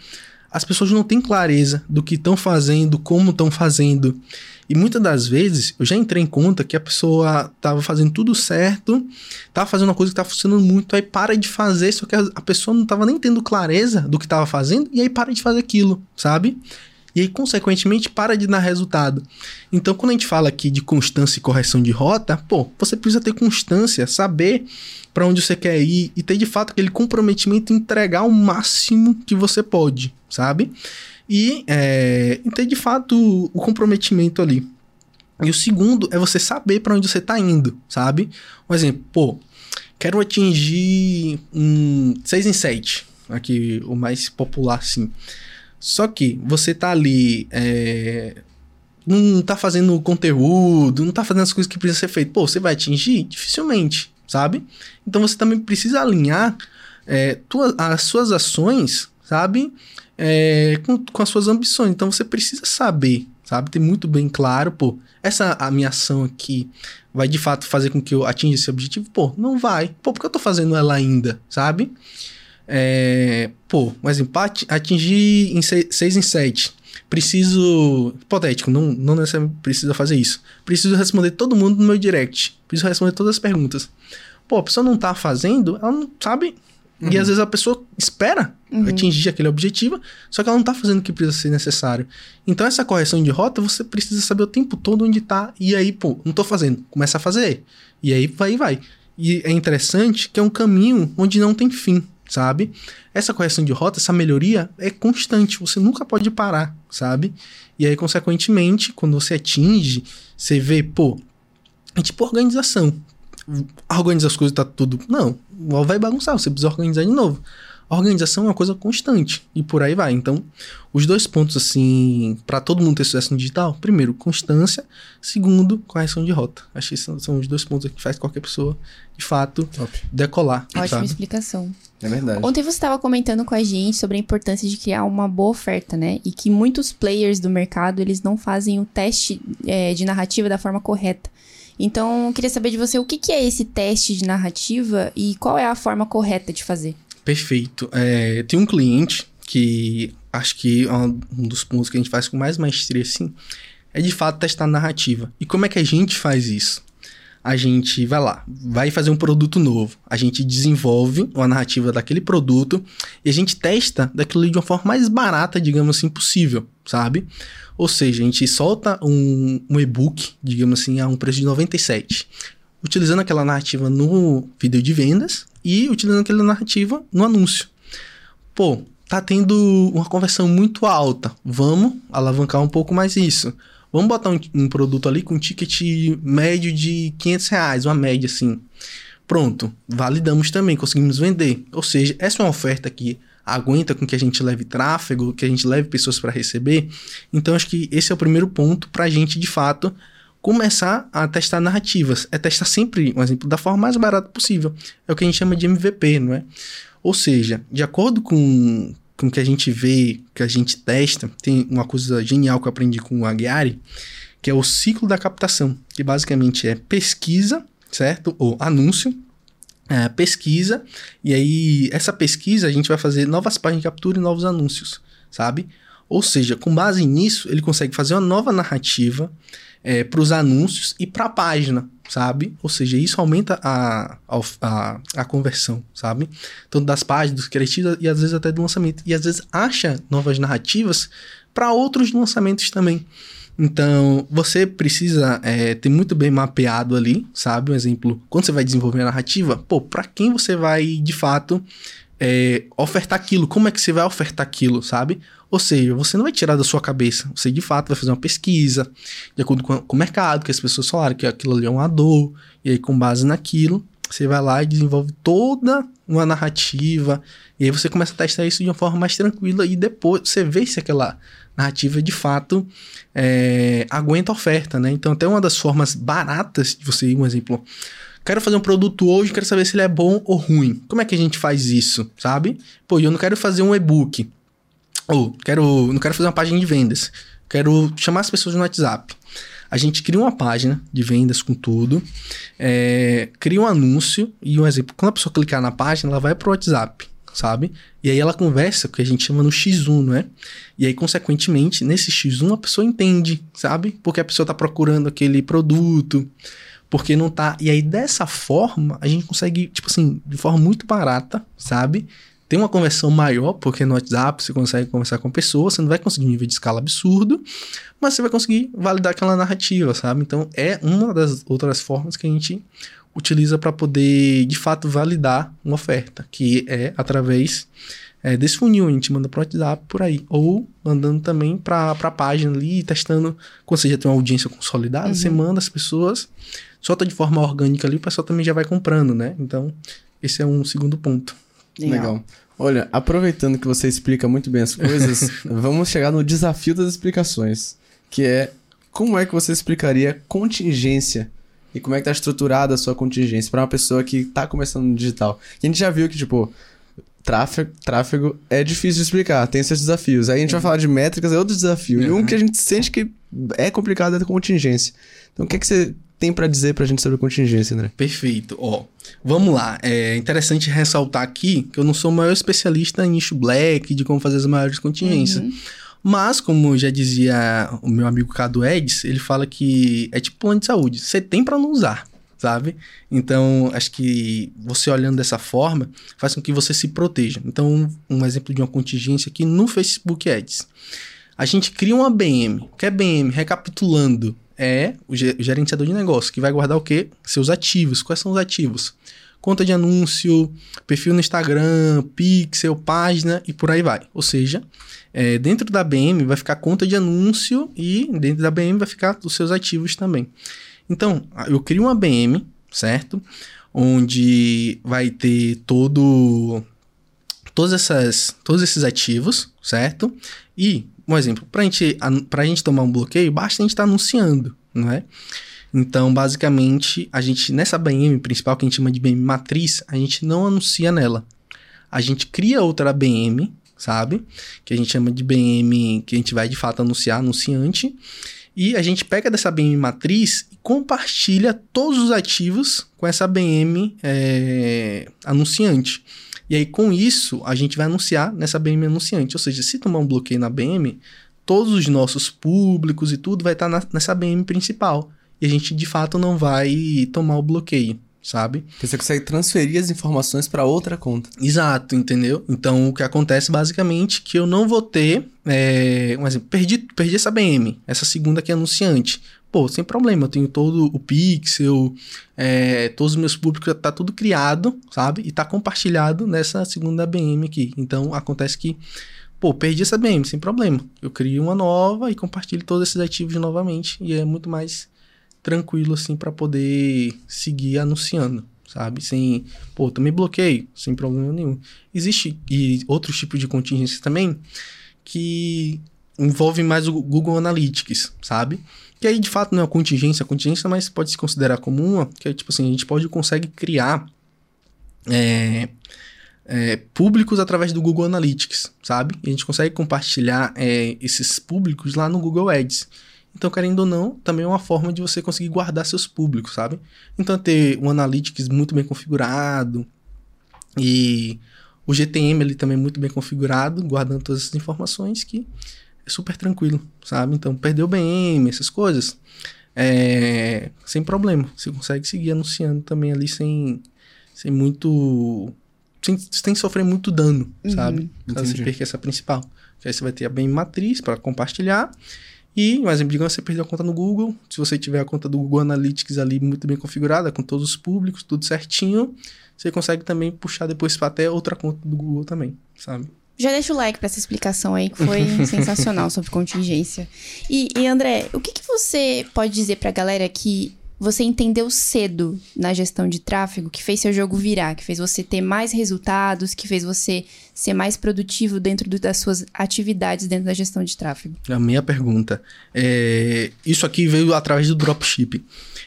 As pessoas não têm clareza do que estão fazendo, como estão fazendo. E muitas das vezes eu já entrei em conta que a pessoa estava fazendo tudo certo, estava fazendo uma coisa que estava funcionando muito, aí para de fazer, só que a pessoa não estava nem tendo clareza do que estava fazendo, e aí para de fazer aquilo, sabe? E aí, consequentemente, para de dar resultado. Então, quando a gente fala aqui de constância e correção de rota, pô, você precisa ter constância, saber para onde você quer ir e ter de fato aquele comprometimento em entregar o máximo que você pode, sabe? E, é, de fato o comprometimento ali. E o segundo é você saber para onde você está indo, sabe? Um exemplo, pô, quero atingir um 6 em 7, aqui o mais popular sim. Só que você tá ali, é, não tá fazendo conteúdo, não tá fazendo as coisas que precisa ser feito. Pô, você vai atingir? Dificilmente, sabe? Então você também precisa alinhar é, tua, as suas ações, sabe? É, com, com as suas ambições. Então você precisa saber, sabe? Ter muito bem claro, pô, essa a minha ação aqui vai de fato fazer com que eu atinja esse objetivo? Pô, não vai. Pô, por que eu tô fazendo ela ainda, sabe? É, pô, mas empate, atingir em 6 em 7. Preciso. Hipotético, não, não necessariamente precisa fazer isso. Preciso responder todo mundo no meu direct. Preciso responder todas as perguntas. Pô, a pessoa não tá fazendo, ela não sabe Uhum. E às vezes a pessoa espera uhum. atingir aquele objetivo, só que ela não está fazendo o que precisa ser necessário. Então, essa correção de rota, você precisa saber o tempo todo onde está. E aí, pô, não estou fazendo. Começa a fazer. E aí vai e vai. E é interessante que é um caminho onde não tem fim, sabe? Essa correção de rota, essa melhoria é constante. Você nunca pode parar, sabe? E aí, consequentemente, quando você atinge, você vê, pô, é tipo organização organiza as coisas e tá tudo. Não, vai bagunçar, você precisa organizar de novo. A organização é uma coisa constante e por aí vai. Então, os dois pontos, assim, para todo mundo ter sucesso no digital: primeiro, constância, segundo, correção de rota. Acho que são, são os dois pontos que faz qualquer pessoa, de fato, Top. decolar. Ótima sabe? explicação. É verdade. Ontem você estava comentando com a gente sobre a importância de criar uma boa oferta, né? E que muitos players do mercado eles não fazem o teste é, de narrativa da forma correta. Então, eu queria saber de você o que, que é esse teste de narrativa e qual é a forma correta de fazer. Perfeito. É, tem um cliente que acho que é um dos pontos que a gente faz com mais maestria, assim, é de fato testar narrativa. E como é que a gente faz isso? A gente vai lá, vai fazer um produto novo, a gente desenvolve uma narrativa daquele produto e a gente testa daquilo de uma forma mais barata, digamos assim, possível, sabe? Ou seja, a gente solta um, um e-book, digamos assim, a um preço de 97, utilizando aquela narrativa no vídeo de vendas e utilizando aquela narrativa no anúncio. Pô, tá tendo uma conversão muito alta. Vamos alavancar um pouco mais isso. Vamos botar um, um produto ali com um ticket médio de 500 reais, uma média assim. Pronto, validamos também, conseguimos vender. Ou seja, essa é uma oferta que aguenta com que a gente leve tráfego, que a gente leve pessoas para receber. Então, acho que esse é o primeiro ponto para a gente, de fato, começar a testar narrativas. É testar sempre, um exemplo, da forma mais barata possível. É o que a gente chama de MVP, não é? Ou seja, de acordo com, com o que a gente vê, que a gente testa, tem uma coisa genial que eu aprendi com o Aguiari, que é o ciclo da captação, que basicamente é pesquisa, certo? Ou anúncio, é, pesquisa, e aí essa pesquisa a gente vai fazer novas páginas de captura e novos anúncios, sabe? Ou seja, com base nisso, ele consegue fazer uma nova narrativa é, para os anúncios e para a página, sabe? Ou seja, isso aumenta a, a, a, conversão, sabe? Tanto das páginas, dos criativos e às vezes até do lançamento. E às vezes acha novas narrativas para outros lançamentos também. Então, você precisa é, ter muito bem mapeado ali, sabe? Um exemplo, quando você vai desenvolver a narrativa, pô, para quem você vai de fato é, ofertar aquilo. Como é que você vai ofertar aquilo, sabe? Ou seja, você não vai tirar da sua cabeça. Você de fato vai fazer uma pesquisa de acordo com, com o mercado, que as pessoas falaram que aquilo ali é uma dor. E aí, com base naquilo, você vai lá e desenvolve toda uma narrativa. E aí você começa a testar isso de uma forma mais tranquila. E depois você vê se aquela narrativa de fato é, aguenta a oferta, né? Então, até uma das formas baratas de você um exemplo. Quero fazer um produto hoje, quero saber se ele é bom ou ruim. Como é que a gente faz isso, sabe? Pô, eu não quero fazer um e-book. Ou quero, não quero fazer uma página de vendas. Quero chamar as pessoas no WhatsApp. A gente cria uma página de vendas com tudo, é, cria um anúncio e um exemplo. Quando a pessoa clicar na página, ela vai para o WhatsApp, sabe? E aí ela conversa, que a gente chama no X1, não é? E aí, consequentemente, nesse X1 a pessoa entende, sabe? Porque a pessoa está procurando aquele produto, porque não tá. E aí, dessa forma, a gente consegue, tipo assim, de forma muito barata, sabe? Tem uma conversão maior, porque no WhatsApp você consegue conversar com a pessoa, você não vai conseguir um nível de escala absurdo, mas você vai conseguir validar aquela narrativa, sabe? Então é uma das outras formas que a gente utiliza para poder, de fato, validar uma oferta, que é através é, desse funil, a gente manda para o WhatsApp por aí, ou mandando também para a página ali, testando, quando você já tem uma audiência consolidada, uhum. você manda as pessoas, solta de forma orgânica ali, o pessoal também já vai comprando, né? Então, esse é um segundo ponto. Legal. Legal. Olha, aproveitando que você explica muito bem as coisas, vamos chegar no desafio das explicações, que é como é que você explicaria contingência e como é que tá estruturada a sua contingência para uma pessoa que tá começando no digital. E a gente já viu que, tipo, tráfego, tráfego é difícil de explicar, tem seus desafios. Aí a gente vai falar de métricas, é outro desafio. Uhum. E um que a gente sente que é complicado é a contingência. Então, o que, é que você tem para dizer pra gente sobre contingência, André? Perfeito. Ó, vamos lá. É interessante ressaltar aqui que eu não sou o maior especialista em nicho black, de como fazer as maiores contingências. Uhum. Mas, como já dizia o meu amigo Cado Eds, ele fala que é tipo plano de saúde. Você tem para não usar, sabe? Então, acho que você olhando dessa forma faz com que você se proteja. Então, um exemplo de uma contingência aqui no Facebook Ads. A gente cria uma BM. O que é BM? Recapitulando, é o gerenciador de negócio, que vai guardar o quê? Seus ativos. Quais são os ativos? Conta de anúncio, perfil no Instagram, pixel, página e por aí vai. Ou seja, é, dentro da BM vai ficar conta de anúncio e dentro da BM vai ficar os seus ativos também. Então, eu crio uma BM, certo? Onde vai ter todo todas essas, todos esses ativos, certo? E um exemplo, para gente, a gente tomar um bloqueio, basta a gente estar tá anunciando, não é? Então, basicamente, a gente, nessa BM principal, que a gente chama de BM matriz, a gente não anuncia nela. A gente cria outra BM, sabe? Que a gente chama de BM, que a gente vai de fato anunciar, anunciante. E a gente pega dessa BM matriz e compartilha todos os ativos com essa BM é, anunciante. E aí, com isso, a gente vai anunciar nessa BM anunciante. Ou seja, se tomar um bloqueio na BM, todos os nossos públicos e tudo vai estar na, nessa BM principal. E a gente, de fato, não vai tomar o bloqueio, sabe? Você consegue transferir as informações para outra conta. Exato, entendeu? Então, o que acontece basicamente é que eu não vou ter. É, um exemplo, perdi, perdi essa BM, essa segunda aqui é anunciante pô, sem problema, eu tenho todo o pixel, é, todos os meus públicos, tá tudo criado, sabe? E tá compartilhado nessa segunda BM aqui. Então acontece que, pô, perdi essa BM, sem problema. Eu crio uma nova e compartilho todos esses ativos novamente e é muito mais tranquilo assim para poder seguir anunciando, sabe? Sem, pô, também bloqueio, sem problema nenhum. Existe e outros tipos de contingência também que envolve mais o Google Analytics, sabe? Que aí de fato não é uma contingência, a contingência, mas pode se considerar como uma, que é tipo assim, a gente pode consegue criar é, é, públicos através do Google Analytics, sabe? E a gente consegue compartilhar é, esses públicos lá no Google Ads. Então, querendo ou não, também é uma forma de você conseguir guardar seus públicos, sabe? Então, ter um Analytics muito bem configurado e o GTM ali também muito bem configurado, guardando todas essas informações que é super tranquilo, sabe? Então, perdeu BM, essas coisas, é, sem problema. Você consegue seguir anunciando também ali sem, sem muito. Sem, sem sofrer muito dano, uhum, sabe? Caso você perca essa principal. Que aí você vai ter a BM matriz para compartilhar. E, um exemplo, digamos, você perdeu a conta no Google. Se você tiver a conta do Google Analytics ali muito bem configurada, com todos os públicos, tudo certinho, você consegue também puxar depois para até outra conta do Google também, sabe? Já deixa o like para essa explicação aí, que foi sensacional sobre contingência. E, e André, o que, que você pode dizer pra galera que você entendeu cedo na gestão de tráfego que fez seu jogo virar, que fez você ter mais resultados, que fez você ser mais produtivo dentro do, das suas atividades dentro da gestão de tráfego? A minha pergunta. É, isso aqui veio através do dropship.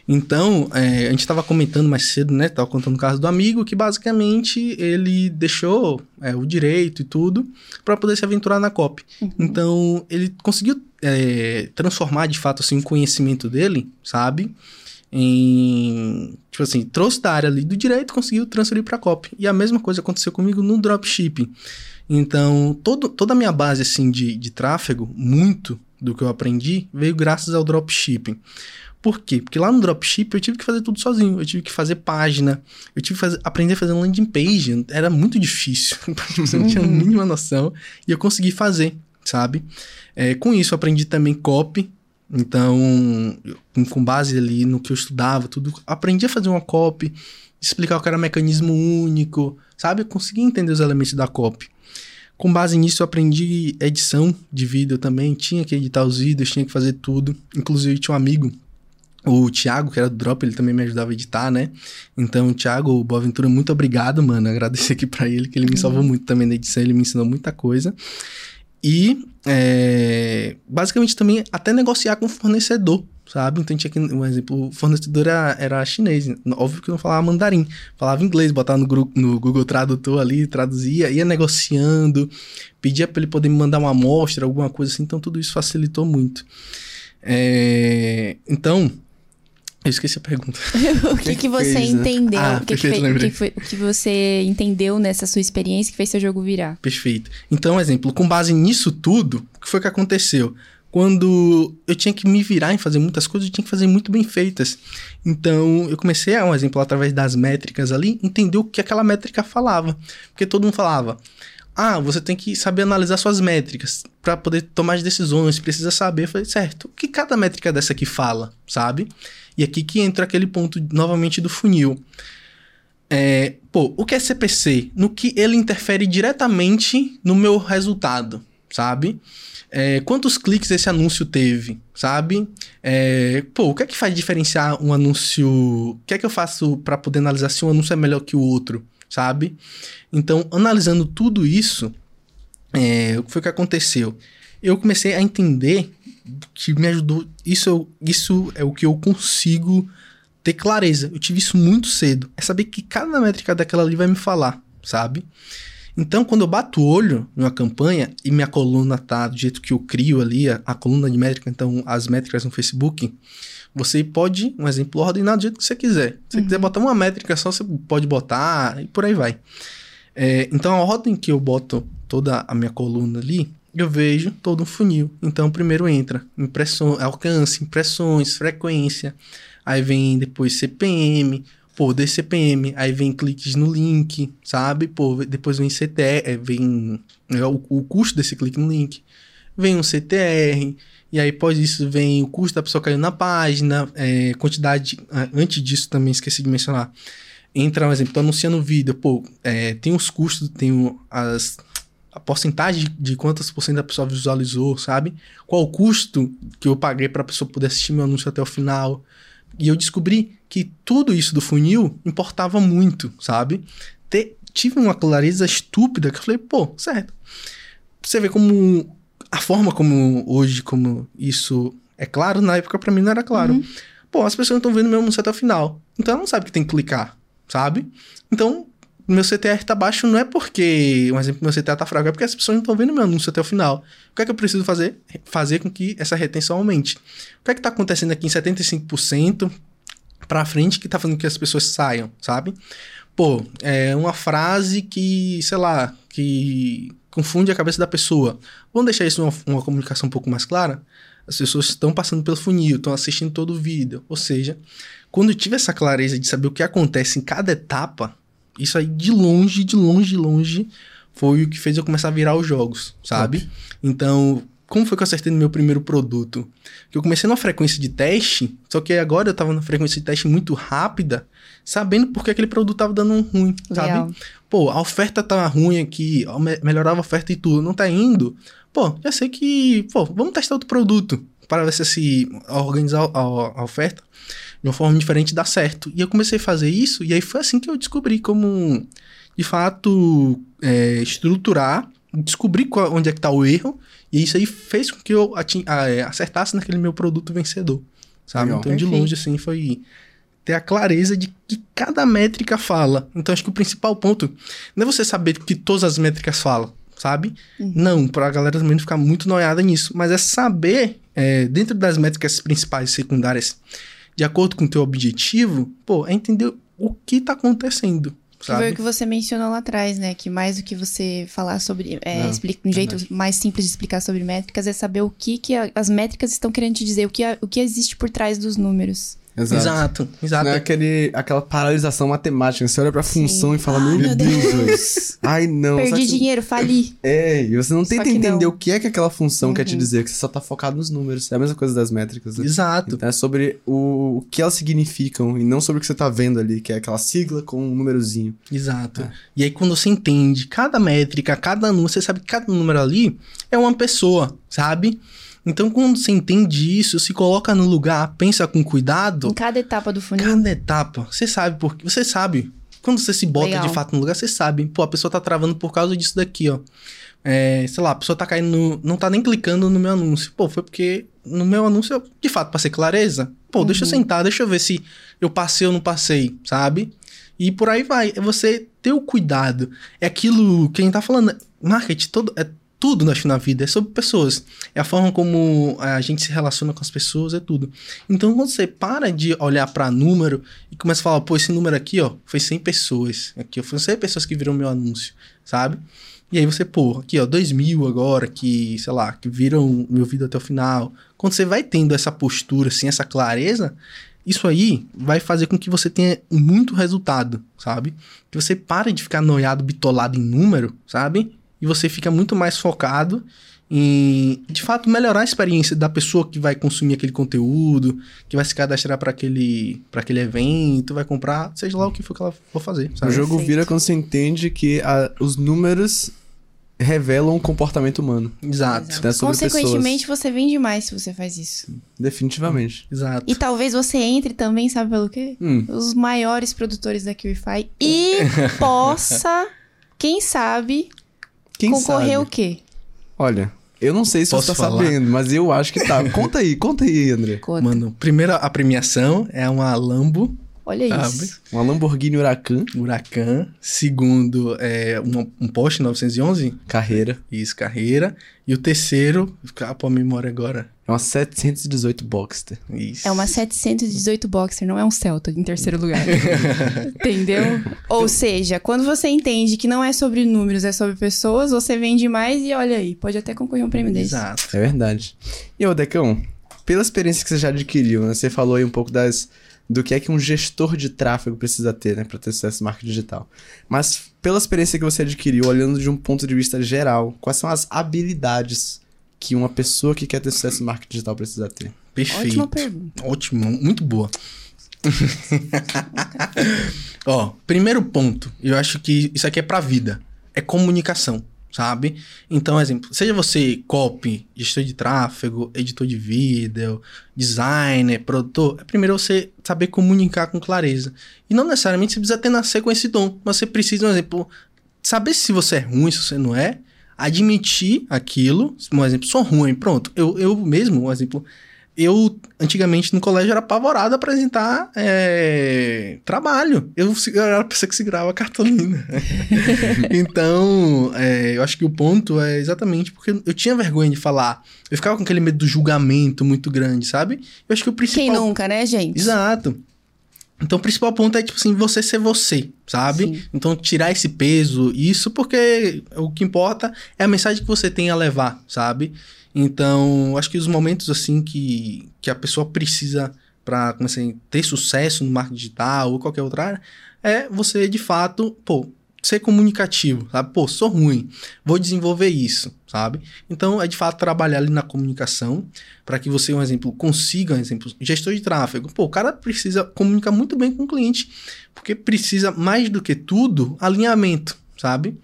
Então, é, a gente estava comentando mais cedo, né? Tava contando o caso do amigo, que basicamente ele deixou é, o direito e tudo para poder se aventurar na COP. Uhum. Então, ele conseguiu é, transformar de fato assim, o conhecimento dele, sabe? em. Tipo assim, trouxe da área ali do direito conseguiu transferir para a COP. E a mesma coisa aconteceu comigo no dropshipping. Então, todo, toda a minha base assim, de, de tráfego, muito do que eu aprendi, veio graças ao dropshipping. Por quê? Porque lá no dropship eu tive que fazer tudo sozinho. Eu tive que fazer página, eu tive que fazer, aprender a fazer landing page. Era muito difícil. eu não tinha a mínima noção. E eu consegui fazer, sabe? É, com isso, eu aprendi também copy, então, com base ali no que eu estudava, tudo, aprendi a fazer uma copy, explicar o que era mecanismo único, sabe? Eu consegui entender os elementos da copy. Com base nisso, eu aprendi edição de vídeo também, tinha que editar os vídeos, tinha que fazer tudo. Inclusive, tinha um amigo, o Thiago, que era do Drop, ele também me ajudava a editar, né? Então, Thiago, Boaventura, muito obrigado, mano. Agradecer aqui para ele, que ele me salvou muito também na edição, ele me ensinou muita coisa. E é, basicamente também até negociar com o fornecedor, sabe? Então tinha que, um exemplo, o fornecedor era, era chinês, óbvio que não falava mandarim, falava inglês, botava no, no Google Tradutor ali, traduzia, ia negociando, pedia para ele poder me mandar uma amostra, alguma coisa assim, então tudo isso facilitou muito. É, então, eu esqueci a pergunta. o que, que você fez, né? entendeu? Ah, o, que perfeito, que foi, o, que foi, o que você entendeu nessa sua experiência que fez seu jogo virar? Perfeito. Então, exemplo, com base nisso tudo, o que foi que aconteceu? Quando eu tinha que me virar em fazer muitas coisas, eu tinha que fazer muito bem feitas. Então, eu comecei a, um exemplo, através das métricas ali, entender o que aquela métrica falava. Porque todo mundo falava, ah, você tem que saber analisar suas métricas para poder tomar as decisões, precisa saber. Eu falei, certo, o que cada métrica dessa aqui fala, sabe? E aqui que entra aquele ponto novamente do funil. É, pô, o que é CPC? No que ele interfere diretamente no meu resultado, sabe? É, quantos cliques esse anúncio teve, sabe? É, pô, o que é que faz diferenciar um anúncio? O que é que eu faço para poder analisar se um anúncio é melhor que o outro, sabe? Então, analisando tudo isso, é, o que foi que aconteceu? Eu comecei a entender que me ajudou. Isso, isso é o que eu consigo ter clareza. Eu tive isso muito cedo. É saber que cada métrica daquela ali vai me falar, sabe? Então, quando eu bato o olho numa campanha e minha coluna tá do jeito que eu crio ali, a, a coluna de métrica, então as métricas no Facebook, você pode, um exemplo, ordenar do jeito que você quiser. Se você uhum. quiser botar uma métrica só, você pode botar e por aí vai. É, então, a ordem que eu boto toda a minha coluna ali eu vejo todo um funil. Então, primeiro entra impressão, alcance, impressões, frequência. Aí vem depois CPM, pô, DCPM. Aí vem cliques no link, sabe? Pô, depois vem CTR, é, vem é, o, o custo desse clique no link. Vem um CTR. E aí, após isso, vem o custo da pessoa cair na página, é, quantidade. Antes disso, também esqueci de mencionar. Entra, um exemplo, tô anunciando vídeo, pô, é, tem os custos, tem as a porcentagem de quantas por cento da pessoa visualizou, sabe? Qual o custo que eu paguei para a pessoa poder assistir meu anúncio até o final. E eu descobri que tudo isso do funil importava muito, sabe? Te, tive uma clareza estúpida que eu falei, pô, certo. Você vê como a forma como hoje, como isso é claro, na época para mim não era claro. Uhum. Pô, as pessoas estão vendo meu anúncio até o final. Então ela não sabe que tem que clicar, sabe? Então meu CTR tá baixo não é porque, um exemplo, meu CTR tá fraco, é porque as pessoas não estão vendo meu anúncio até o final. O que é que eu preciso fazer? Fazer com que essa retenção aumente. O que é que tá acontecendo aqui em 75% para frente que tá fazendo que as pessoas saiam, sabe? Pô, é uma frase que, sei lá, que confunde a cabeça da pessoa. Vamos deixar isso uma, uma comunicação um pouco mais clara? As pessoas estão passando pelo funil, estão assistindo todo o vídeo. Ou seja, quando eu tive essa clareza de saber o que acontece em cada etapa, isso aí, de longe, de longe, de longe, foi o que fez eu começar a virar os jogos, sabe? Top. Então, como foi que eu acertei no meu primeiro produto? Que eu comecei numa frequência de teste, só que agora eu tava na frequência de teste muito rápida, sabendo por que aquele produto tava dando ruim, Legal. sabe? Pô, a oferta tá ruim aqui, melhorava a oferta e tudo, não tá indo. Pô, já sei que, pô, vamos testar outro produto para ver se esse organizar a, a oferta de uma forma diferente dá certo. E eu comecei a fazer isso, e aí foi assim que eu descobri como, de fato, é, estruturar, descobrir qual- onde é que tá o erro, e isso aí fez com que eu atin- é, acertasse naquele meu produto vencedor, sabe? Legal. Então, de longe, assim, foi ter a clareza de que cada métrica fala. Então, acho que o principal ponto não é você saber o que todas as métricas falam, sabe? Uhum. Não, pra galera também não ficar muito noiada nisso. Mas é saber, é, dentro das métricas principais e secundárias, de acordo com o teu objetivo, pô, é entender o que tá acontecendo, Que foi o sabe? que você mencionou lá atrás, né? Que mais do que você falar sobre. É, Não, explica, um jeito mais simples de explicar sobre métricas é saber o que, que a- as métricas estão querendo te dizer, o que, a- o que existe por trás dos números. Exato. Exato, exato. Não é aquele, aquela paralisação matemática. Você olha pra função e fala, Ai, meu Deus, Deus. Ai, não. Perdi que dinheiro, fali. É, e você não Só tenta entender não. o que é que aquela função quer te Uhum. dizer, que você só tá focado nos números. É a mesma coisa das métricas, né? Exato. Então é sobre o, o que elas significam e não sobre o que você tá vendo ali, que é aquela sigla com um númerozinho. Exato. É. E aí, quando você entende cada métrica, cada número, você sabe que cada número ali é uma pessoa, sabe? Então, quando você entende isso, se coloca no lugar, pensa com cuidado, Em cada etapa do funil. cada etapa, você sabe porque você sabe. Quando você se bota Legal. de fato no lugar, você sabe. Pô, a pessoa tá travando por causa disso daqui, ó. É, sei lá, a pessoa tá caindo, no- não tá nem clicando no meu anúncio. Pô, foi porque no meu anúncio, eu, de fato, passei clareza. Pô, deixa eu Uhum. sentar, deixa eu ver se eu passei ou não passei, sabe? E por aí vai. É você ter o cuidado. É aquilo que a gente tá falando. Marketing todo, é tudo acho, na vida. É sobre pessoas. É a forma como a gente se relaciona com as pessoas, é tudo. Então, quando você para de olhar pra número e começa a falar, pô, esse número aqui, ó, foi 100 pessoas. Aqui, ó, foi 100 pessoas que viram meu anúncio, sabe? E aí você, pô, aqui, ó, 2 mil agora que, sei lá, que viram meu vídeo até o final. Quando você vai tendo essa postura, assim, essa clareza, isso aí vai fazer com que você tenha muito resultado, sabe? Que você pare de ficar noiado, bitolado em número, sabe? E você fica muito mais focado em, de fato, melhorar a experiência da pessoa que vai consumir aquele conteúdo, que vai se cadastrar para aquele, pra aquele evento, vai comprar, seja lá o que for que ela for fazer, O sabe? jogo Perfeito. vira quando você entende que a- os números revelam o comportamento humano. Exato, Então é sobre Consequentemente, você vende mais se você faz isso. Definitivamente. exato. E talvez você entre também, sabe pelo quê? Hum, Os maiores produtores da QIFI e possa, quem sabe, quem concorrer sabe? o quê? Olha, eu não sei se Posso você tá falar? sabendo, mas eu acho que tá. Conta aí, conta aí, André. Conta. Mano, primeiro a premiação é uma Lambo Olha Sabe? isso. Uma Lamborghini Huracan, Huracan. Segundo, é um, um Porsche 911, carreira. isso, carreira. E o terceiro, ficar pra memória agora, É uma 718 Boxster. isso. É uma 718 Boxer, não é um Celta em terceiro lugar. Entendeu? Ou seja, quando você entende que não é sobre números, é sobre pessoas, você vende mais e olha aí, pode até concorrer a um prêmio desse. Exato. É verdade. E ô, Decão, pela experiência que você já adquiriu, né? Você falou aí um pouco das do que é que um gestor de tráfego precisa ter, né, para ter sucesso no marketing digital. Mas pela experiência que você adquiriu, olhando de um ponto de vista geral, quais são as habilidades que uma pessoa que quer ter sucesso no marketing digital precisa ter? Perfeito. Ótima pergunta. Ótimo, muito boa. Ó, primeiro ponto, eu acho que isso aqui é pra vida. É comunicação, sabe? Então, exemplo, seja você copy, gestor de tráfego, editor de vídeo, designer, produtor, é primeiro você saber comunicar com clareza. E não necessariamente você precisa ter nascer com esse dom, mas você precisa, por exemplo, saber se você é ruim, se você não é, admitir aquilo, por exemplo, sou ruim, pronto. Eu, eu mesmo, por exemplo, eu antigamente no colégio era apavorado a apresentar é, trabalho. Eu, se- eu era a pessoa que segurava a cartolina. então, é, eu acho que o ponto é exatamente porque eu tinha vergonha de falar. Eu ficava com aquele medo do julgamento muito grande, sabe? Eu acho que o principal. Quem nunca, né, gente? Exato. Então, o principal ponto é, tipo assim, você ser você, sabe? Sim. Então, tirar esse peso, isso porque o que importa é a mensagem que você tem a levar, sabe? Então, acho que os momentos, assim, que, que a pessoa precisa pra começar a ter sucesso no marketing digital ou qualquer outra área, é você, de fato, pô, ser comunicativo, sabe? Pô, sou ruim, vou desenvolver isso, sabe? Então, é de fato trabalhar ali na comunicação para que você, um exemplo, consiga, um exemplo, gestor de tráfego. Pô, o cara precisa comunicar muito bem com o cliente, porque precisa mais do que tudo alinhamento, sabe?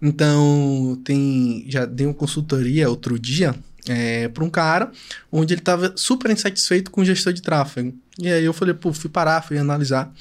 Então, tem já dei uma consultoria outro dia é, para um cara onde ele estava super insatisfeito com o gestor de tráfego. E aí eu falei, pô, fui parar, fui analisar.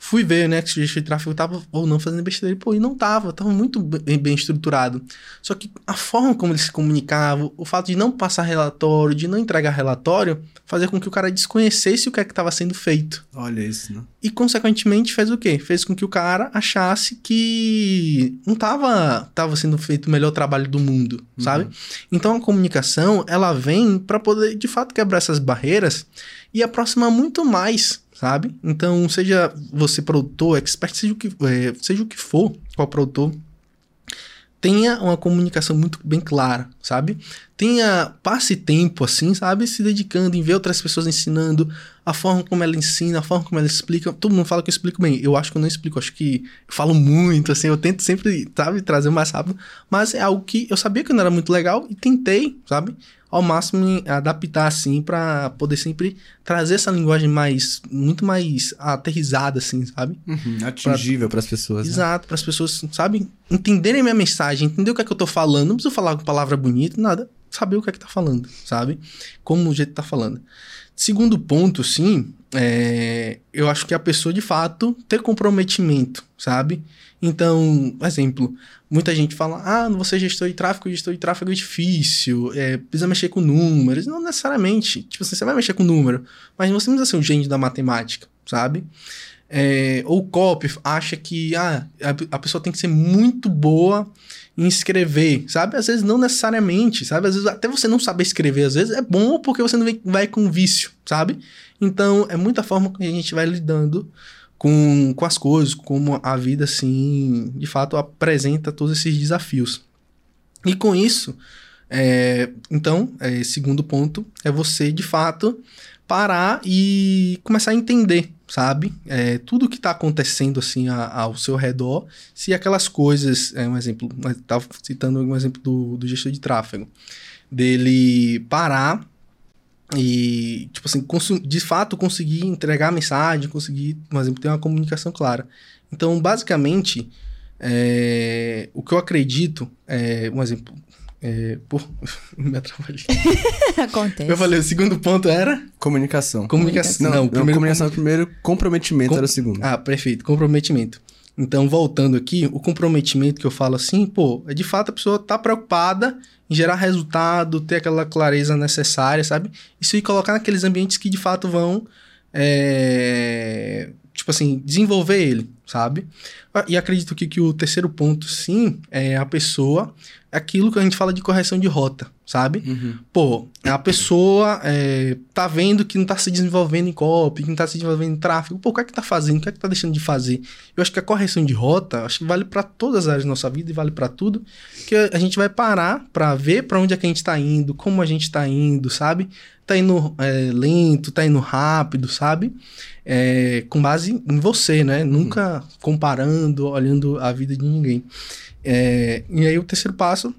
Fui ver, né, que o gestor de tráfego tava ou não fazendo besteira. E, pô, e não tava, tava muito bem, bem, estruturado. Só que a forma como ele se comunicava, o fato de não passar relatório, de não entregar relatório, fazia com que o cara desconhecesse o que é que estava sendo feito. Olha isso, né? E, consequentemente, fez o quê? Fez com que o cara achasse que não tava, tava sendo feito o melhor trabalho do mundo, uhum. sabe? Então, a comunicação, ela vem para poder, de fato, quebrar essas barreiras e aproximar muito mais sabe? Então, seja você produtor, expert, seja o que, é, seja o que for, qual produtor, tenha uma comunicação muito bem clara, sabe? Tenha, passe tempo assim, sabe? Se dedicando em ver outras pessoas ensinando, a forma como ela ensina, a forma como ela explica. Todo mundo fala que eu explico bem. Eu acho que eu não explico, acho que eu falo muito, assim, eu tento sempre, sabe, trazer mais rápido, mas é algo que eu sabia que não era muito legal e tentei, sabe? Ao máximo adaptar assim para poder sempre trazer essa linguagem mais muito mais aterrizada assim, sabe? Uhum, atingível para as pessoas. Né? Exato, né? para as pessoas, sabe, entenderem minha mensagem, entender o que é que eu tô falando, não preciso falar com palavra bonita, nada, saber o que é que tá falando, sabe? Como o jeito tá falando. Segundo ponto, sim, é, eu acho que a pessoa de fato ter comprometimento, sabe? Então, exemplo, muita gente fala: ah, você é gestor de tráfego, gestor de tráfego é difícil, é, precisa mexer com números. Não necessariamente. Tipo assim, você vai mexer com número, mas você não precisa ser um gênio da matemática, sabe? É, ou copy acha que ah, a, a pessoa tem que ser muito boa em escrever, sabe? Às vezes não necessariamente, sabe? Às vezes até você não saber escrever, às vezes é bom porque você não vem, vai com vício, sabe? Então é muita forma que a gente vai lidando com, com as coisas, como a vida, assim, de fato apresenta todos esses desafios. E com isso, é, então, é, segundo ponto é você, de fato, parar e começar a entender, sabe? É, tudo que está acontecendo, assim, a, ao seu redor, se aquelas coisas, é um exemplo, estava citando um exemplo do, do gestor de tráfego, dele parar e, tipo assim, de fato conseguir entregar a mensagem, conseguir, por exemplo, ter uma comunicação clara. Então, basicamente, é, o que eu acredito, é, um exemplo, é, por... me atrapalhei. Acontece. Eu falei, o segundo ponto era? Comunicação. Comunicação. Não, não, primeiro comunicação com... primeiro, comprometimento Com... era o segundo. Ah, perfeito, comprometimento. Então, voltando aqui, o comprometimento que eu falo assim, pô, é de fato a pessoa tá preocupada em gerar resultado, ter aquela clareza necessária, sabe? Isso e colocar naqueles ambientes que de fato vão, é, tipo assim, desenvolver ele, sabe? E acredito que, que o terceiro ponto, sim, é a pessoa, é aquilo que a gente fala de correção de rota sabe? Uhum. Pô, a pessoa é, tá vendo que não tá se desenvolvendo em copy, que não tá se desenvolvendo em tráfego. Pô, o que é que tá fazendo? O que é que tá deixando de fazer? Eu acho que a correção de rota, acho que vale para todas as áreas da nossa vida e vale para tudo, que a gente vai parar para ver para onde é que a gente tá indo, como a gente tá indo, sabe? Tá indo é, lento, tá indo rápido, sabe? É, com base em você, né? Nunca comparando, olhando a vida de ninguém. É, e aí o terceiro passo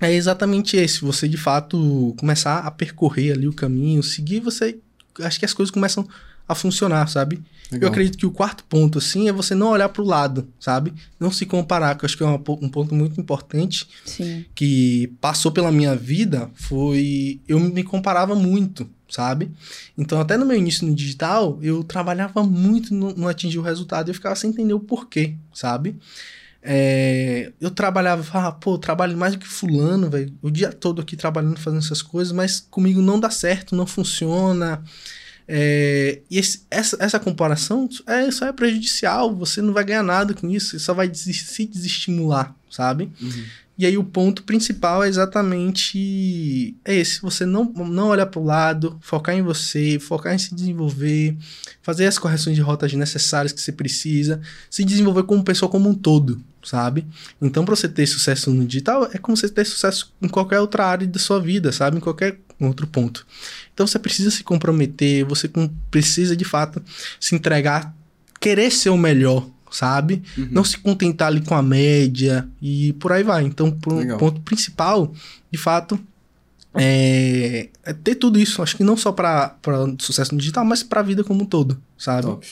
é exatamente esse. Você de fato começar a percorrer ali o caminho, seguir, você. Acho que as coisas começam a funcionar, sabe? Legal. Eu acredito que o quarto ponto, assim, é você não olhar para o lado, sabe? Não se comparar, que eu acho que é uma, um ponto muito importante Sim. que passou pela minha vida foi. Eu me comparava muito, sabe? Então, até no meu início no digital, eu trabalhava muito no atingir o resultado e eu ficava sem entender o porquê, sabe? É, eu trabalhava, falava, pô, trabalho mais do que fulano, velho. O dia todo aqui trabalhando, fazendo essas coisas, mas comigo não dá certo, não funciona. É, e esse, essa, essa comparação é, só é prejudicial, você não vai ganhar nada com isso, só vai se desestimular, sabe? Uhum. E aí o ponto principal é exatamente esse, você não, não olhar para o lado, focar em você, focar em se desenvolver, fazer as correções de rotas necessárias que você precisa, se desenvolver como pessoa como um todo, sabe? Então, para você ter sucesso no digital, é como você ter sucesso em qualquer outra área da sua vida, sabe? Em qualquer outro ponto. Então, você precisa se comprometer, você precisa de fato se entregar, querer ser o melhor, sabe? Não se contentar ali com a média e por aí vai. Então, pro Legal. ponto principal, de fato, é, é ter tudo isso. Acho que não só para sucesso no digital, mas para a vida como um todo, sabe? Top.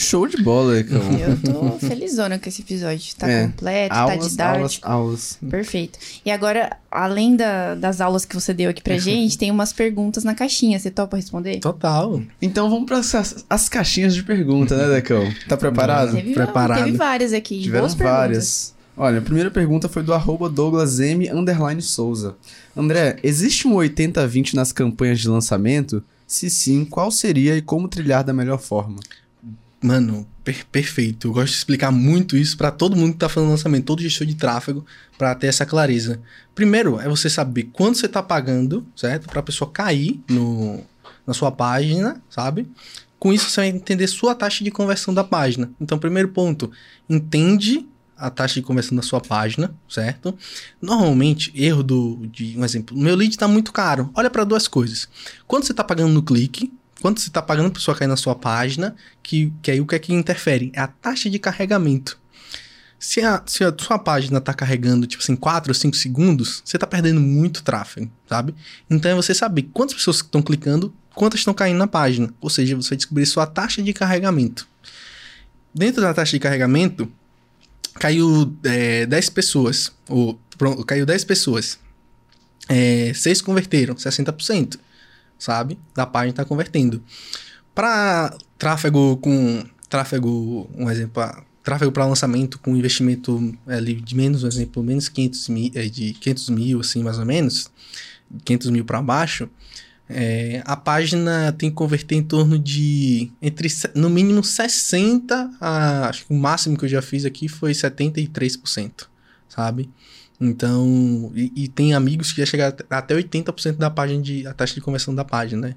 Show de bola, Decão. Eu tô felizona com esse episódio. Tá É. completo, tá aulas, didático. aulas, aulas. Perfeito. E agora, além da- das aulas que você deu aqui pra gente, tem umas perguntas na caixinha. Você topa responder? Total. Então vamos para as, as caixinhas de pergunta, né, Decão? Tá preparado? Teve, Preparado. teve várias aqui. Tiveram boas perguntas. várias. Olha, a primeira pergunta foi do arroba Douglas M underline Souza. André, existe um 80-20 nas campanhas de lançamento? Se sim, qual seria e como trilhar da melhor forma? Mano, per- perfeito. Eu gosto de explicar muito isso pra todo mundo que tá fazendo lançamento, todo gestor de tráfego, pra ter essa clareza. Primeiro, é você saber quanto você tá pagando, certo? Pra pessoa cair no, na sua página, sabe? Com isso, você vai entender sua taxa de conversão da página. Então, primeiro ponto, entende a taxa de conversão da sua página, certo? Normalmente, erro do, de um exemplo, meu lead tá muito caro. Olha pra duas coisas. Quanto você tá pagando no clique, quanto você tá pagando pra pessoa cair na sua página, que, que aí o que é que interfere? É a taxa de carregamento. Se a, se a sua página tá carregando, tipo assim, 4 ou 5 segundos, você tá perdendo muito tráfego, sabe? Então é você saber quantas pessoas estão clicando, quantas estão caindo na página. Ou seja, você descobrir sua taxa de carregamento. Dentro da taxa de carregamento, caiu é, 10 pessoas. Ou, pronto, caiu 10 pessoas. É, 6 converteram, 60%, sabe? Da página tá convertendo. Para tráfego com tráfego, um exemplo, ah, tráfego para lançamento com investimento ali de menos, um exemplo, menos 500 mil, eh, de 500 mil, assim, mais ou menos, 500 mil para baixo, é, a página tem que converter em torno de entre no mínimo 60 a acho que o máximo que eu já fiz aqui foi 73%, sabe? Então, e, e tem amigos que já chegaram até 80% da página de a taxa de conversão da página, né?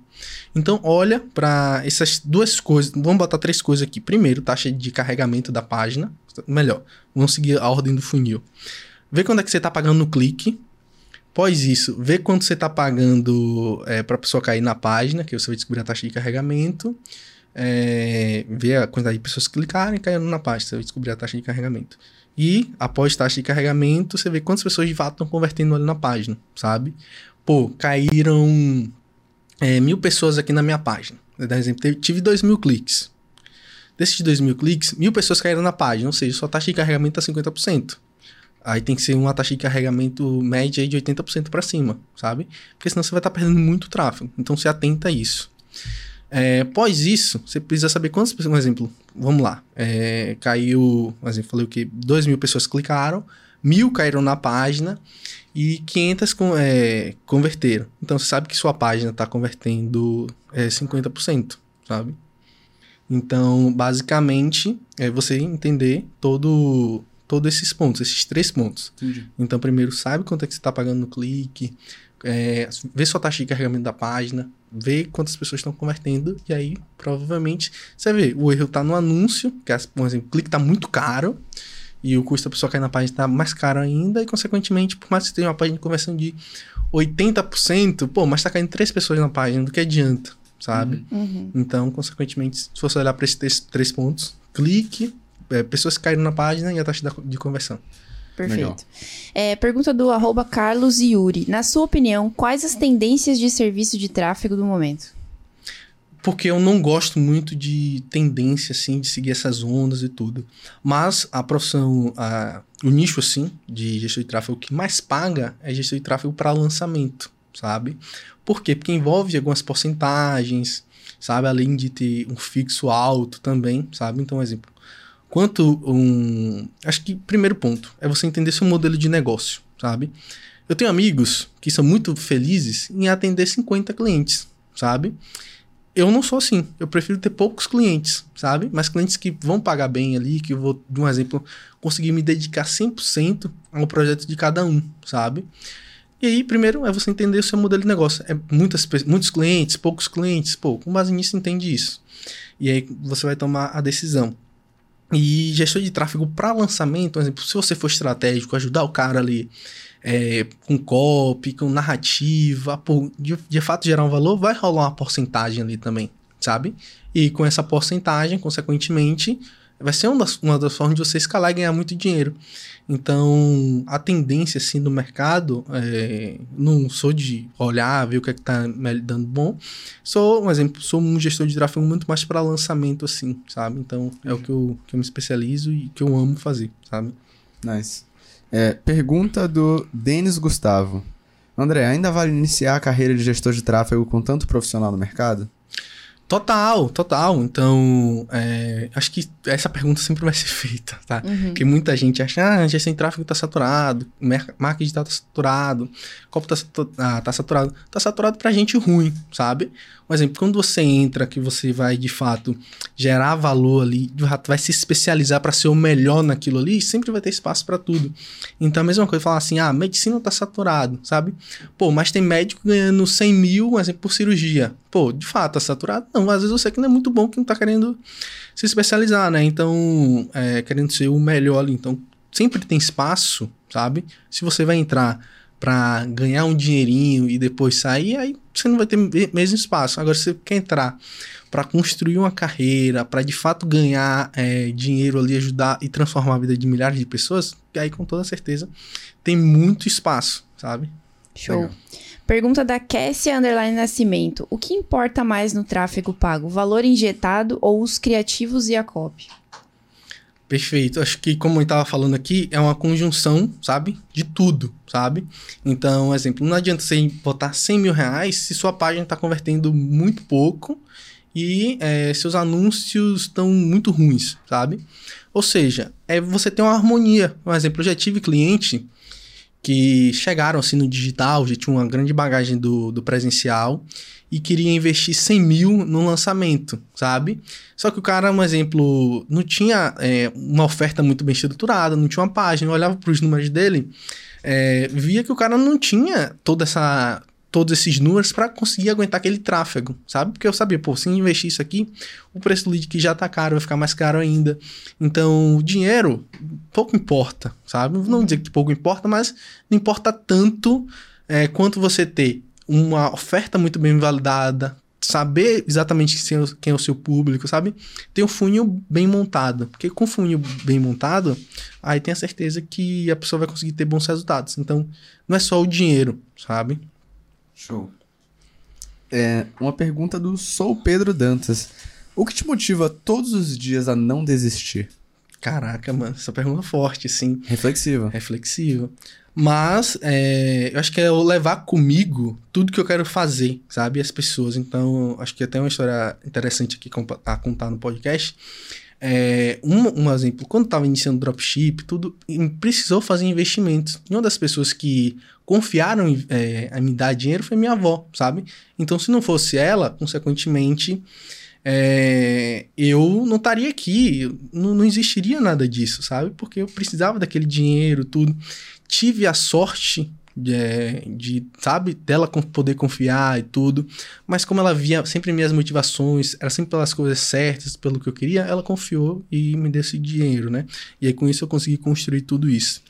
Então, olha para essas duas coisas. Vamos botar três coisas aqui. Primeiro, taxa de carregamento da página. Melhor, vamos seguir a ordem do funil. Vê quando é que você está pagando no clique. Após isso, vê quanto você está pagando para a pessoa cair na página, que você vai descobrir a taxa de carregamento. É, vê a quantidade de pessoas clicarem e caindo na página, você vai descobrir a taxa de carregamento. E após taxa de carregamento, você vê quantas pessoas de fato estão convertendo ali na página, sabe? Pô, caíram é, mil pessoas aqui na minha página. Vou dar exemplo, tive dois mil cliques. Desses dois mil cliques, mil pessoas caíram na página, ou seja, sua taxa de carregamento está 50%. Aí tem que ser uma taxa de carregamento média de 80% para cima, sabe? Porque senão você vai estar perdendo muito tráfego. Então se atenta a isso. É, após isso, você precisa saber quantas pessoas, um exemplo, vamos lá, é, caiu, exemplo, falei o que, 2 mil pessoas clicaram, mil caíram na página e 500 con- é, converteram. Então você sabe que sua página está convertendo é, 50%, sabe? Então, basicamente, é você entender todo, todos esses pontos, esses três pontos. Entendi. Então, primeiro, sabe quanto é que você está pagando no clique, é, vê sua taxa de carregamento da página, vê quantas pessoas estão convertendo, e aí, provavelmente, você vê, o erro está no anúncio, que, as- por exemplo, o clique está muito caro, e o custo da pessoa cair na página está mais caro ainda, e, consequentemente, por mais que você tenha uma página de conversão de 80%, pô, mas está caindo três pessoas na página, do que adianta, sabe? Uhum. Então, consequentemente, se você olhar para esses três, três pontos, clique, é, pessoas que caíram na página e a taxa da- de conversão. Perfeito. É, pergunta do arroba Carlos Yuri. Na sua opinião, quais as tendências de serviço de tráfego do momento? Porque eu não gosto muito de tendência, assim, de seguir essas ondas e tudo. Mas a profissão, a- o nicho, assim, de gestor de tráfego que mais paga é gestor de tráfego para lançamento, sabe? Por quê? Porque envolve algumas porcentagens, sabe? Além de ter um fixo alto também, sabe? Então, um exemplo. Quanto um. Acho que primeiro ponto é você entender seu modelo de negócio, sabe? Eu tenho amigos que são muito felizes em atender 50 clientes, sabe? Eu não sou assim. Eu prefiro ter poucos clientes, sabe? Mas clientes que vão pagar bem ali, que eu vou, de um exemplo, conseguir me dedicar 100% ao projeto de cada um, sabe? E aí, primeiro, é você entender o seu modelo de negócio. É muitas, muitos clientes, poucos clientes, pô, com base nisso, entende isso. E aí você vai tomar a decisão. E gestor de tráfego para lançamento, por exemplo, se você for estratégico, ajudar o cara ali é, com copy, com narrativa, pô, de, de fato gerar um valor, vai rolar uma porcentagem ali também, sabe? E com essa porcentagem, consequentemente, vai ser uma das, uma das formas de você escalar e ganhar muito dinheiro. Então, a tendência, assim, do mercado, é, não sou de olhar, ver o que é que tá me dando bom. Sou, um exemplo, sou um gestor de tráfego muito mais para lançamento, assim, sabe? Então, é o que eu, que eu me especializo e que eu amo fazer, sabe? Nice. É, pergunta do Denis Gustavo. André, ainda vale iniciar a carreira de gestor de tráfego com tanto profissional no mercado? Total, total. Então, é, acho que essa pergunta sempre vai ser feita, tá? Uhum. Porque muita gente acha, ah, gestão de tráfego tá saturado, marketing digital tá saturado, copo tá, ah, tá saturado. Tá saturado pra gente ruim, sabe? Um exemplo, quando você entra, que você vai, de fato, gerar valor ali, de fato, vai se especializar para ser o melhor naquilo ali, sempre vai ter espaço para tudo. Então, a mesma coisa, falar assim, ah, medicina tá saturado, sabe? Pô, mas tem médico ganhando 100 mil, um exemplo, por cirurgia. Pô, de fato, tá saturado? Não, às vezes você que não é muito bom, que não tá querendo se especializar, né? Então, é, querendo ser o melhor ali. Então, sempre tem espaço, sabe? Se você vai entrar para ganhar um dinheirinho e depois sair, aí você não vai ter me- mesmo espaço. Agora, se você quer entrar para construir uma carreira, para de fato ganhar é, dinheiro ali, ajudar e transformar a vida de milhares de pessoas, aí com toda certeza tem muito espaço, sabe? Show. Legal. Pergunta da Kessia Underline Nascimento. O que importa mais no tráfego pago? O valor injetado ou os criativos e a copy? Perfeito. Acho que, como eu estava falando aqui, é uma conjunção, sabe? De tudo, sabe? Então, exemplo, não adianta você botar 100 mil reais se sua página está convertendo muito pouco e é, seus anúncios estão muito ruins, sabe? Ou seja, é você ter uma harmonia. Por exemplo, eu já tive cliente que chegaram assim no digital, já tinha uma grande bagagem do, do presencial e queria investir 100 mil no lançamento, sabe? Só que o cara, um exemplo, não tinha é, uma oferta muito bem estruturada, não tinha uma página, eu olhava para os números dele, é, via que o cara não tinha toda essa todos esses números para conseguir aguentar aquele tráfego, sabe? Porque eu sabia, pô, se investir isso aqui, o preço do lead que já tá caro vai ficar mais caro ainda. Então, o dinheiro pouco importa, sabe? Não dizer que pouco importa, mas não importa tanto é, quanto você ter uma oferta muito bem validada, saber exatamente quem é o seu público, sabe? Ter um funil bem montado. Porque com funil bem montado, aí tem a certeza que a pessoa vai conseguir ter bons resultados. Então, não é só o dinheiro, sabe? Show. É, uma pergunta do Sou Pedro Dantas. O que te motiva todos os dias a não desistir? Caraca, mano, essa pergunta é forte, assim. Reflexiva. reflexiva. Mas é, eu acho que é eu levar comigo tudo que eu quero fazer, sabe? As pessoas. Então, acho que até uma história interessante aqui a contar no podcast. É, um, um exemplo, quando estava iniciando dropship, tudo, precisou fazer investimentos. E uma das pessoas que confiaram em, é, me dar dinheiro foi minha avó, sabe? Então, se não fosse ela, consequentemente, é, eu não estaria aqui, não, não existiria nada disso, sabe? Porque eu precisava daquele dinheiro, tudo. Tive a sorte de, é, de, sabe, dela poder confiar e tudo, mas como ela via sempre minhas motivações, era sempre pelas coisas certas, pelo que eu queria, ela confiou e me deu esse dinheiro, né? E aí com isso eu consegui construir tudo isso.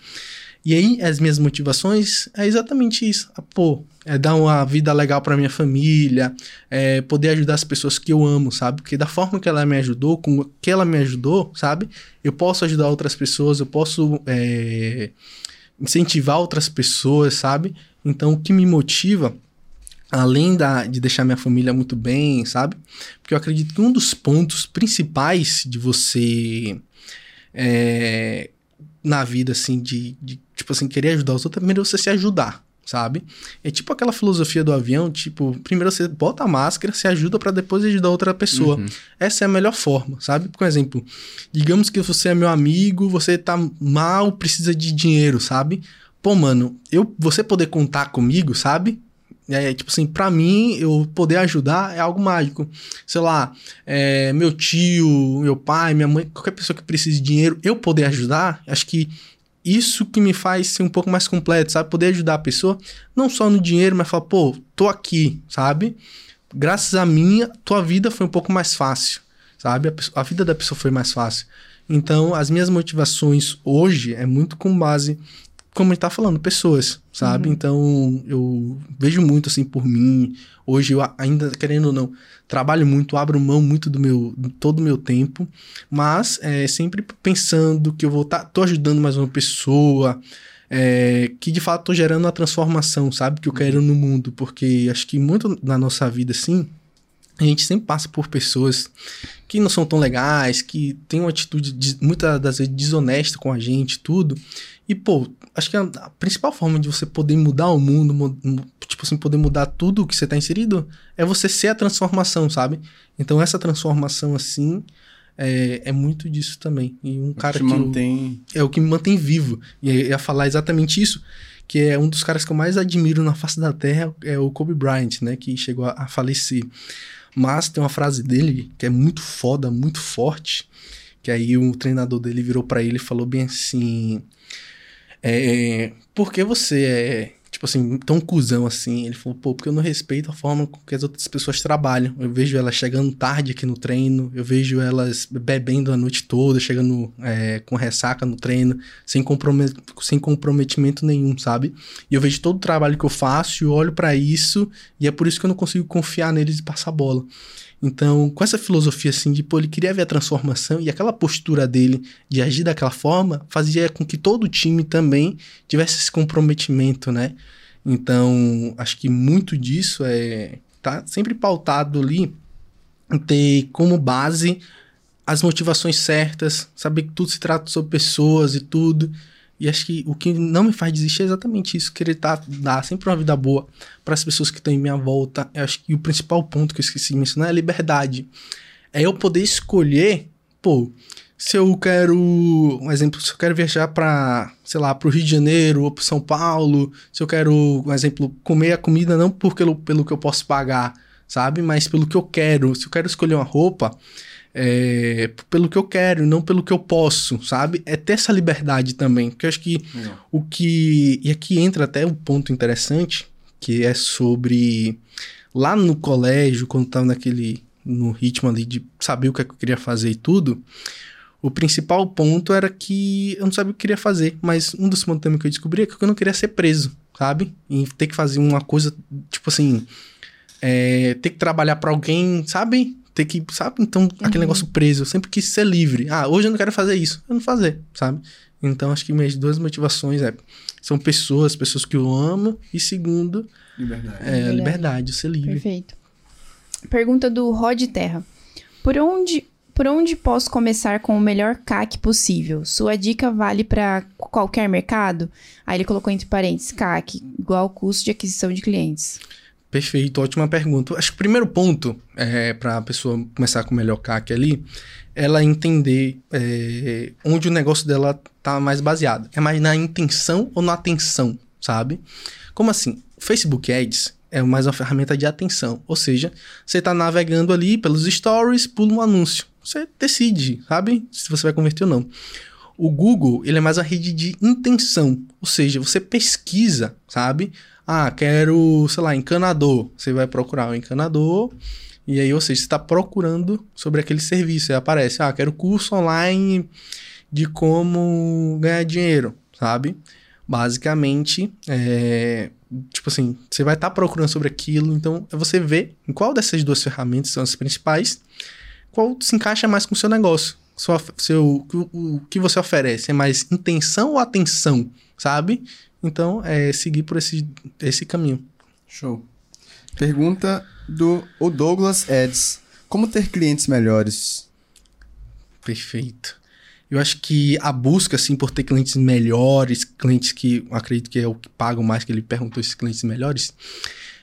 E aí, as minhas motivações é exatamente isso. Ah, pô, é dar uma vida legal pra minha família, é poder ajudar as pessoas que eu amo, sabe? Porque da forma que ela me ajudou, com que ela me ajudou, sabe? Eu posso ajudar outras pessoas, eu posso é, incentivar outras pessoas, sabe? Então, o que me motiva, além da, de deixar minha família muito bem, sabe? Porque eu acredito que um dos pontos principais de você. É, na vida, assim, de, de, tipo assim, querer ajudar os outros, primeiro você se ajudar, sabe? É tipo aquela filosofia do avião, tipo, primeiro você bota a máscara, se ajuda para depois ajudar outra pessoa. Uhum. Essa é a melhor forma, sabe? Por exemplo, digamos que você é meu amigo, você tá mal, precisa de dinheiro, sabe? Pô, mano, eu, você poder contar comigo, sabe? É, tipo assim, pra mim, eu poder ajudar é algo mágico. Sei lá, é, meu tio, meu pai, minha mãe, qualquer pessoa que precise de dinheiro, eu poder ajudar, acho que isso que me faz ser um pouco mais completo, sabe? Poder ajudar a pessoa, não só no dinheiro, mas falar, pô, tô aqui, sabe? Graças a mim, tua vida foi um pouco mais fácil, sabe? A, pessoa- a vida da pessoa foi mais fácil. Então, as minhas motivações hoje é muito com base como ele tá falando, pessoas, sabe? Então, eu vejo muito assim por mim. Hoje eu ainda, querendo ou não, trabalho muito, abro mão muito do meu, todo o meu tempo, mas é, sempre pensando que eu vou tá, tô ajudando mais uma pessoa, é, que de fato tô gerando a transformação, sabe? Que eu quero no mundo, porque acho que muito na nossa vida, assim, a gente sempre passa por pessoas que não são tão legais, que têm uma atitude de- muitas das vezes desonesta com a gente, tudo. E, pô, acho que a, a principal forma de você poder mudar o mundo, mu- mu- tipo assim, poder mudar tudo que você tá inserido, é você ser a transformação, sabe? Então, essa transformação, assim, é, é muito disso também. E um cara que. eu- mantém. é o que me mantém vivo. E eu ia falar exatamente isso, que é um dos caras que eu mais admiro na face da Terra, é o Kobe Bryant, né, que chegou a, a falecer. Mas tem uma frase dele que é muito foda, muito forte, que aí o treinador dele virou pra ele e falou bem assim: é, por que você é, tipo assim, tão cuzão assim? Ele falou, pô, porque eu não respeito a forma com que as outras pessoas trabalham. Eu vejo elas chegando tarde aqui no treino, eu vejo elas bebendo a noite toda, chegando é, com ressaca no treino, sem, compromet sem comprometimento nenhum, sabe? E eu vejo todo o trabalho que eu faço e olho pra isso, e é por isso que eu não consigo confiar neles e passar bola. Então, com essa filosofia assim de, pô, ele queria ver a transformação e aquela postura dele de agir daquela forma fazia com que todo o time também tivesse esse comprometimento, né? Então, acho que muito disso é tá sempre pautado ali em ter como base as motivações certas, saber que tudo se trata sobre pessoas e tudo. E acho que o que não me faz desistir é exatamente isso, querer tá, dar sempre uma vida boa para as pessoas que estão em minha volta. Eu acho que o principal ponto que eu esqueci de mencionar é a liberdade. É eu poder escolher, pô, se eu quero, um exemplo, se eu quero viajar para, sei lá, para o Rio de Janeiro ou para São Paulo, se eu quero, um exemplo, comer a comida não por pelo, pelo que eu posso pagar, sabe, mas pelo que eu quero. Se eu quero escolher uma roupa, é, pelo que eu quero, não pelo que eu posso, sabe? É ter essa liberdade também, porque eu acho que o que. E aqui entra até um ponto interessante, que é sobre. Lá no colégio, quando tava naquele. no ritmo ali de saber o que, é que eu queria fazer e tudo. O principal ponto era que eu não sabia o que eu queria fazer, mas um dos pontos também que eu descobri é que eu não queria ser preso, sabe? E ter que fazer uma coisa, tipo assim, é, ter que trabalhar pra alguém, sabe? Ter que, sabe? Então, aquele negócio preso. Eu sempre quis ser livre. Ah, hoje eu não quero fazer isso. Eu não fazer, sabe? Então, acho que minhas duas motivações é, são pessoas, pessoas que eu amo, e segundo, Liberdade. é a Liberdade. liberdade, ser livre. Perfeito. Pergunta do Rod Terra. Por onde, por onde posso começar com o melhor CAC possível? Sua dica vale para qualquer mercado? Aí ele colocou entre parênteses, CAC, igual custo de aquisição de clientes. Perfeito, ótima pergunta. Acho que o primeiro ponto é para a pessoa começar com o melhor CAC ali, ela entender é, onde o negócio dela tá mais baseado. É mais na intenção ou na atenção, sabe? Como assim? Facebook Ads é mais uma ferramenta de atenção. Ou seja, você está navegando ali pelos stories, pula um anúncio. Você decide, sabe? Se você vai converter ou não. O Google, ele é mais a rede de intenção. Ou seja, você pesquisa, sabe? Ah, quero, sei lá, encanador. Você vai procurar o encanador. E aí, ou seja, você está procurando sobre aquele serviço. Aí aparece, ah, quero curso online de como ganhar dinheiro, sabe? Basicamente, é, tipo assim, você vai estar procurando sobre aquilo, então é você ver em qual dessas duas ferramentas são as principais, qual se encaixa mais com o seu negócio. Sua, seu, o, o que você oferece é mais intenção ou atenção, sabe? Então, é seguir por esse, esse caminho. Show. Pergunta do o Douglas Eds. Como ter clientes melhores? Perfeito. Eu acho que a busca, assim, por ter clientes melhores, clientes que acredito que é o que pagam mais, que ele perguntou esses clientes melhores,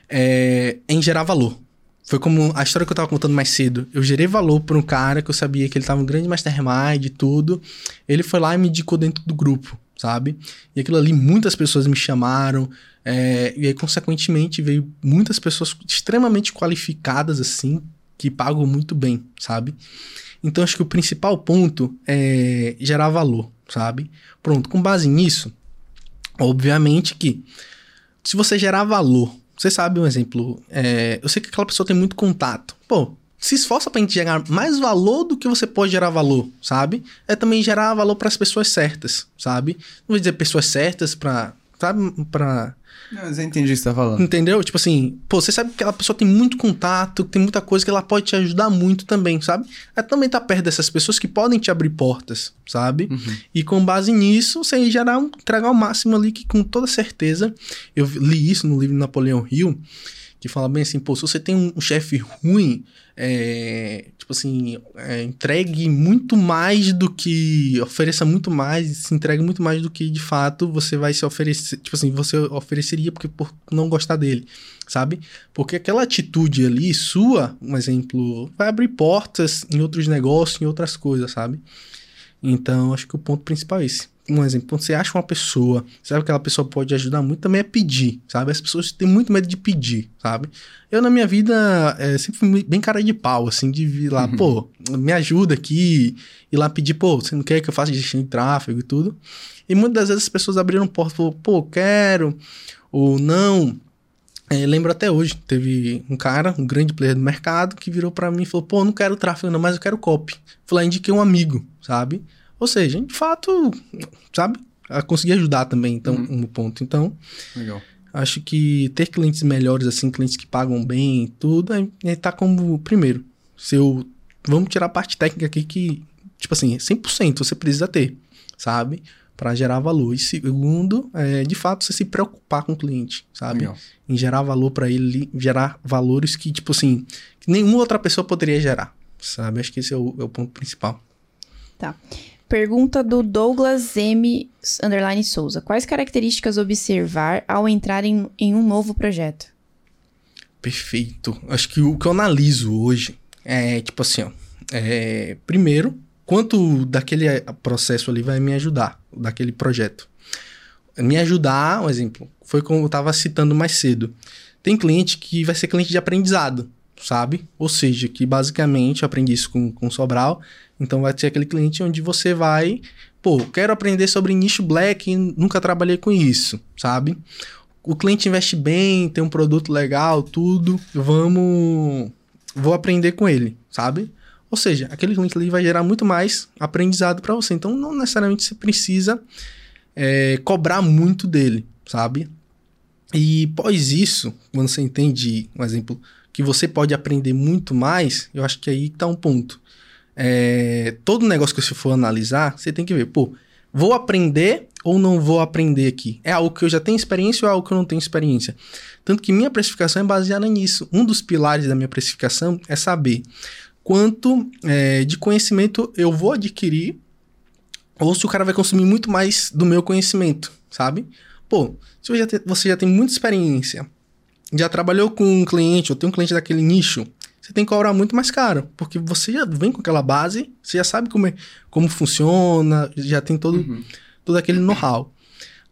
é em gerar valor. Foi como a história que eu tava contando mais cedo. Eu gerei valor para um cara que eu sabia que ele tava um grande mastermind e tudo. Ele foi lá e me indicou dentro do grupo, sabe? E aquilo ali, muitas pessoas me chamaram. é, e aí, consequentemente, veio muitas pessoas extremamente qualificadas, assim, que pagam muito bem, sabe? Então, acho que o principal ponto é gerar valor, sabe? Pronto, com base nisso, obviamente que se você gerar valor, você sabe um exemplo, é, eu sei que aquela pessoa tem muito contato. Pô, se esforça gente gerar mais valor do que você pode gerar valor, sabe? É também gerar valor para as pessoas certas, sabe? Não vou dizer pessoas certas pra, sabe, pra Não, mas eu entendi o que você tá falando. Entendeu? Tipo assim, pô, você sabe que aquela pessoa tem muito contato, tem muita coisa que ela pode te ajudar muito também, sabe? É também tá perto dessas pessoas que podem te abrir portas, sabe? Uhum. E com base nisso, você gerar um, entregar o máximo ali que com toda certeza, eu li isso no livro Napoleão Hill, que fala bem assim, pô, se você tem um, um chefe ruim, é, tipo assim, é, entregue muito mais do que, ofereça muito mais, se entregue muito mais do que de fato você vai se oferecer, tipo assim, você ofereceria porque por não gostar dele, sabe? Porque aquela atitude ali sua, um exemplo, vai abrir portas em outros negócios, em outras coisas, sabe? Então, acho que o ponto principal é esse. Um exemplo, quando você acha uma pessoa, sabe que aquela pessoa pode ajudar muito, também é pedir, sabe? As pessoas têm muito medo de pedir, sabe? Eu, na minha vida, é, sempre fui bem cara de pau, assim, de vir lá, pô, me ajuda aqui, ir lá pedir, pô, você não quer que eu faça gestão de tráfego e tudo? E muitas das vezes as pessoas abriram porta e falaram, pô, quero, ou não. É, lembro até hoje, teve um cara, um grande player do mercado, que virou pra mim e falou, pô, não quero tráfego não, mas eu quero copy. Falei, indiquei um amigo, sabe? Ou seja, de fato, sabe? A conseguir ajudar também, então, um ponto. Então, Legal. acho que ter clientes melhores, assim, clientes que pagam bem e tudo, é, é tá como, primeiro, se eu, vamos tirar a parte técnica aqui que, tipo assim, 100% você precisa ter, sabe? Para gerar valor. E segundo, é, de fato, você se preocupar com o cliente, sabe? Legal. Em gerar valor para ele, gerar valores que, tipo assim, que nenhuma outra pessoa poderia gerar, sabe? Acho que esse é o, é o ponto principal. Tá. Pergunta do Douglas M. Underline Souza. Quais características observar ao entrar em, em um novo projeto? Perfeito. Acho que o que eu analiso hoje é, tipo assim, ó. É, primeiro, quanto daquele processo ali vai me ajudar, daquele projeto. Me ajudar, um exemplo, foi como eu estava citando mais cedo. Tem cliente que vai ser cliente de aprendizado, sabe? Ou seja, que basicamente eu aprendi isso com, com Sobral. Então vai ser aquele cliente onde você vai, pô, quero aprender sobre nicho black, nunca trabalhei com isso, sabe? O cliente investe bem, tem um produto legal, tudo, vamos, vou aprender com ele, sabe? Ou seja, aquele cliente ali vai gerar muito mais aprendizado para você. Então não necessariamente você precisa é, cobrar muito dele, sabe? E pós isso, quando você entende, um exemplo, que você pode aprender muito mais, eu acho que aí tá um ponto. É, todo negócio que você for analisar, você tem que ver, pô, vou aprender ou não vou aprender aqui? É algo que eu já tenho experiência ou é algo que eu não tenho experiência? Tanto que minha precificação é baseada nisso. Um dos pilares da minha precificação é saber quanto é, de conhecimento eu vou adquirir ou se o cara vai consumir muito mais do meu conhecimento, sabe? Pô, se já você já tem muita experiência, já trabalhou com um cliente ou tem um cliente daquele nicho, você tem que cobrar muito mais caro, porque você já vem com aquela base, você já sabe como, é, como funciona, já tem todo, Uhum. todo aquele know-how.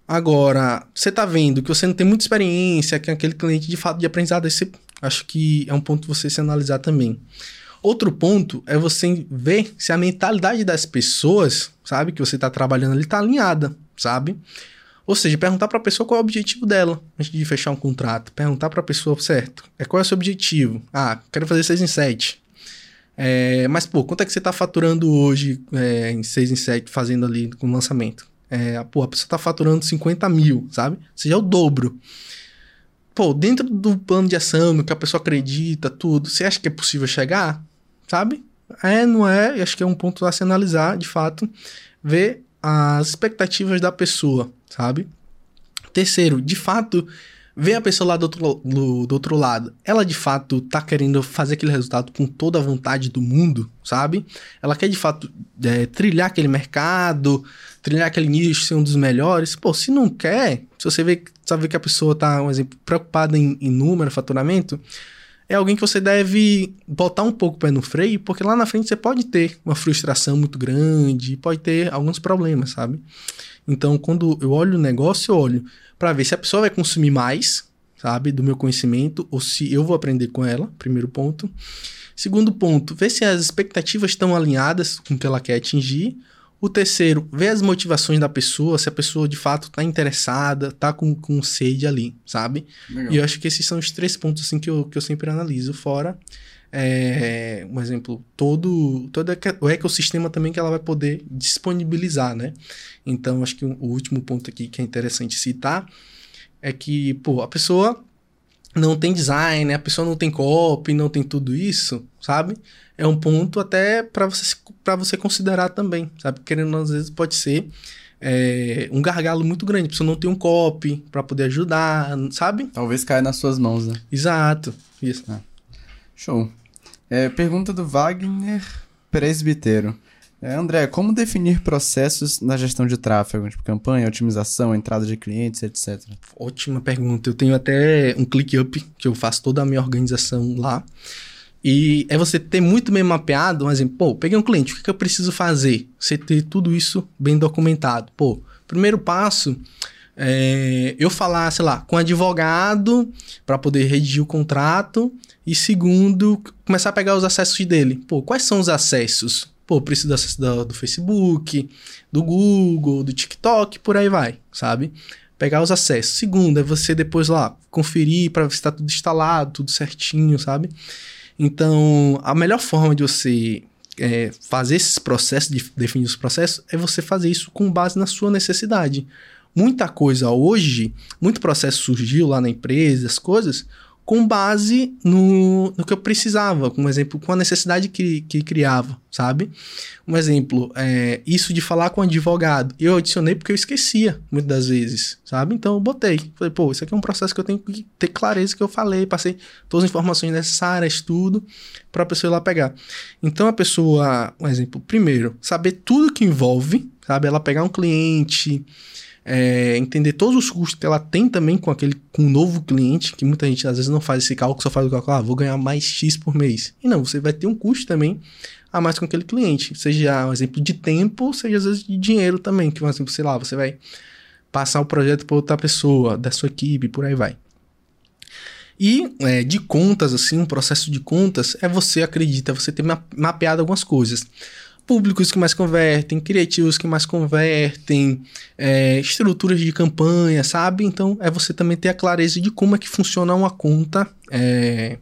Agora, você tá vendo que você não tem muita experiência, que é aquele cliente de fato de aprendizado, você, acho que é um ponto você se analisar também. Outro ponto é você ver se a mentalidade das pessoas, sabe, que você tá trabalhando ali, tá alinhada, sabe? Ou seja, perguntar para a pessoa qual é o objetivo dela antes de fechar um contrato. Perguntar para a pessoa, certo, é qual é o seu objetivo? Ah, quero fazer 6 em 7. É, mas, pô, quanto é que você está faturando hoje é, em 6 em 7 fazendo ali com o lançamento? É, pô, a pessoa está faturando 50 mil, sabe? Ou seja, é o dobro. Pô, dentro do plano de ação, no que a pessoa acredita, tudo, você acha que é possível chegar? Sabe? É, não é? Acho que é um ponto a se analisar, de fato, ver as expectativas da pessoa, sabe? Terceiro, de fato, ver a pessoa lá do outro, do, do outro lado. Ela de fato tá querendo fazer aquele resultado com toda a vontade do mundo, sabe? Ela quer de fato é, trilhar aquele mercado, trilhar aquele nicho, ser um dos melhores. Pô, se não quer, se você vê, sabe que a pessoa tá, um exemplo, preocupada em, em número, faturamento, é alguém que você deve botar um pouco o pé no freio, porque lá na frente você pode ter uma frustração muito grande, pode ter alguns problemas, sabe? Então, quando eu olho o negócio, eu olho para ver se a pessoa vai consumir mais, sabe, do meu conhecimento, ou se eu vou aprender com ela, primeiro ponto. Segundo ponto, ver se as expectativas estão alinhadas com o que ela quer atingir. O terceiro, ver as motivações da pessoa, se a pessoa de fato tá interessada, tá com, com sede ali, sabe? Legal. E eu acho que esses são os três pontos assim que eu, que eu sempre analiso. Fora, é, um exemplo, todo, todo o ecossistema também que ela vai poder disponibilizar, né? Então, acho que o, o último ponto aqui que é interessante citar é que, pô, a pessoa não tem design, a pessoa não tem copy, não tem tudo isso, sabe? É um ponto até para você, pra você considerar também, sabe? Querendo, às vezes, pode ser é, um gargalo muito grande. A pessoa não tem um copy para poder ajudar, sabe? Talvez caia nas suas mãos, né? Exato. Isso. Show. É, pergunta do Wagner Presbiteiro. É, André, como definir processos na gestão de tráfego? Tipo, campanha, otimização, entrada de clientes, etc. Ótima pergunta. Eu tenho até um ClickUp, que eu faço toda a minha organização lá. E é você ter muito bem mapeado, um exemplo, pô, peguei um cliente, o que, que eu preciso fazer? Você ter tudo isso bem documentado. Pô, primeiro passo é eu falar, sei lá, com advogado para poder redigir o contrato. E segundo, começar a pegar os acessos dele. Pô, quais são os acessos? Pô, preciso do acesso do, do Facebook, do Google, do TikTok, por aí vai, sabe? Pegar os acessos. Segundo, é você depois lá conferir para ver se está tudo instalado, tudo certinho, sabe? Então, a melhor forma de você é, fazer esses processos, de definir os processos, é você fazer isso com base na sua necessidade. Muita coisa hoje, muito processo surgiu lá na empresa, as coisas, com base no, no que eu precisava, como exemplo, com a necessidade que, que criava, sabe? Um exemplo, é, isso de falar com advogado, eu adicionei porque eu esquecia, muitas das vezes, sabe? Então eu botei, falei, pô, isso aqui é um processo que eu tenho que ter clareza que eu falei, passei todas as informações necessárias, tudo, para a pessoa ir lá pegar. Então a pessoa, um exemplo, primeiro, saber tudo que envolve, sabe? Ela pegar um cliente, é, entender todos os custos que ela tem também com aquele com um novo cliente, que muita gente às vezes não faz esse cálculo, só faz o cálculo, ah, vou ganhar mais X por mês. E não, você vai ter um custo também a mais com aquele cliente, seja um exemplo de tempo, seja às vezes de dinheiro também, que um exemplo, sei lá, você vai passar o projeto para outra pessoa, da sua equipe, por aí vai. E é, de contas, assim, um processo de contas é você acredita, você ter ma- mapeado algumas coisas públicos que mais convertem, criativos que mais convertem, é, estruturas de campanha, sabe? Então é você também ter a clareza de como é que funciona uma conta é,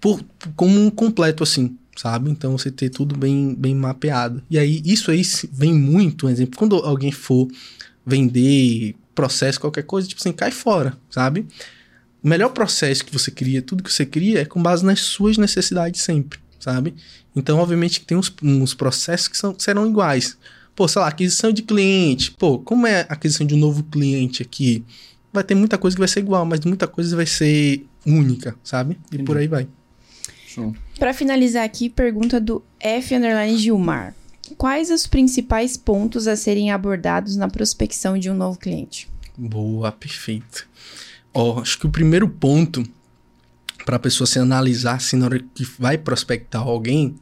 por, como um completo assim, sabe? Então você ter tudo bem, bem mapeado. E aí isso aí vem muito, um exemplo, quando alguém for vender processo, qualquer coisa, tipo assim, cai fora, sabe? O melhor processo que você cria, tudo que você cria é com base nas suas necessidades sempre, sabe? Então, obviamente, que tem uns, uns processos que são, serão iguais. Pô, sei lá, aquisição de cliente. Pô, como é a aquisição de um novo cliente aqui? Vai ter muita coisa que vai ser igual, mas muita coisa vai ser única, sabe? E por aí vai. Show. Pra finalizar aqui, pergunta do F underline Gilmar. Quais os principais pontos a serem abordados na prospecção de um novo cliente? Boa, perfeito. Ó, acho que o primeiro ponto para a pessoa se analisar assim, na hora que vai prospectar alguém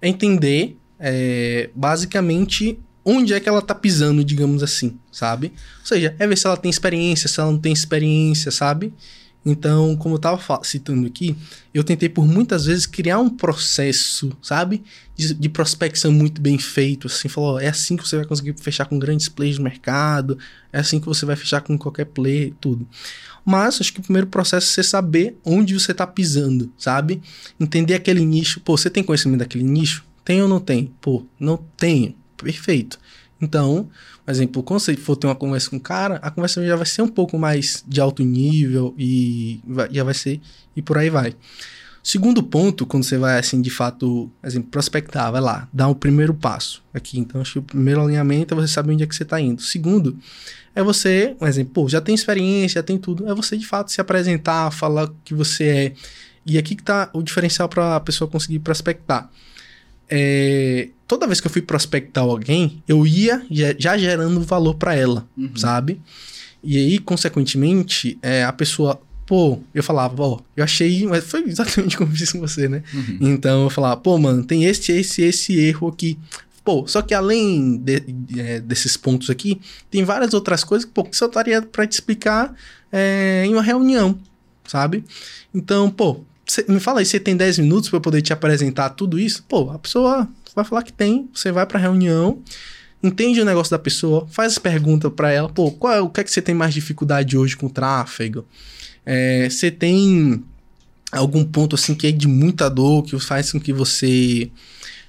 é entender é, basicamente onde é que ela tá pisando, digamos assim, sabe? Ou seja, é ver se ela tem experiência, se ela não tem experiência, sabe? Então, como eu tava citando aqui, eu tentei por muitas vezes criar um processo, sabe? De, de prospecção muito bem feito, assim, falou, é assim que você vai conseguir fechar com grandes players do mercado, é assim que você vai fechar com qualquer player, tudo. Mas acho que o primeiro processo é você saber onde você tá pisando, sabe? Entender aquele nicho. Pô, você tem conhecimento daquele nicho? Tem ou não tem? Pô, não tenho. Perfeito. Então, por exemplo, quando você for ter uma conversa com o cara, a conversa já vai ser um pouco mais de alto nível e já vai ser. E por aí vai. Segundo ponto, quando você vai, assim, de fato, exemplo, prospectar, vai lá, dar o primeiro passo aqui. Então, acho que o primeiro alinhamento é você saber onde é que você está indo. Segundo, é você, por exemplo, pô, já tem experiência, já tem tudo. É você, de fato, se apresentar, falar o que você é. E aqui que tá o diferencial para a pessoa conseguir prospectar. É, toda vez que eu fui prospectar alguém, eu ia já- gerando valor para ela, sabe? E aí, consequentemente, é, a pessoa, pô, eu falava, ó, eu achei, mas foi exatamente como eu fiz com você, né? Então eu falava, pô, mano, tem esse, esse, esse erro aqui. Pô, só que além de- é, desses pontos aqui, tem várias outras coisas pô, que só estaria pra te explicar é, em uma reunião, sabe? Então, pô, cê- me fala aí, você tem 10 minutos pra eu poder te apresentar tudo isso? Pô, a pessoa vai falar que tem, você vai pra reunião, entende o negócio da pessoa, faz as perguntas para ela, pô, qual é, o que é que você tem mais dificuldade hoje com o tráfego? É, você tem algum ponto assim que é de muita dor, que faz com que você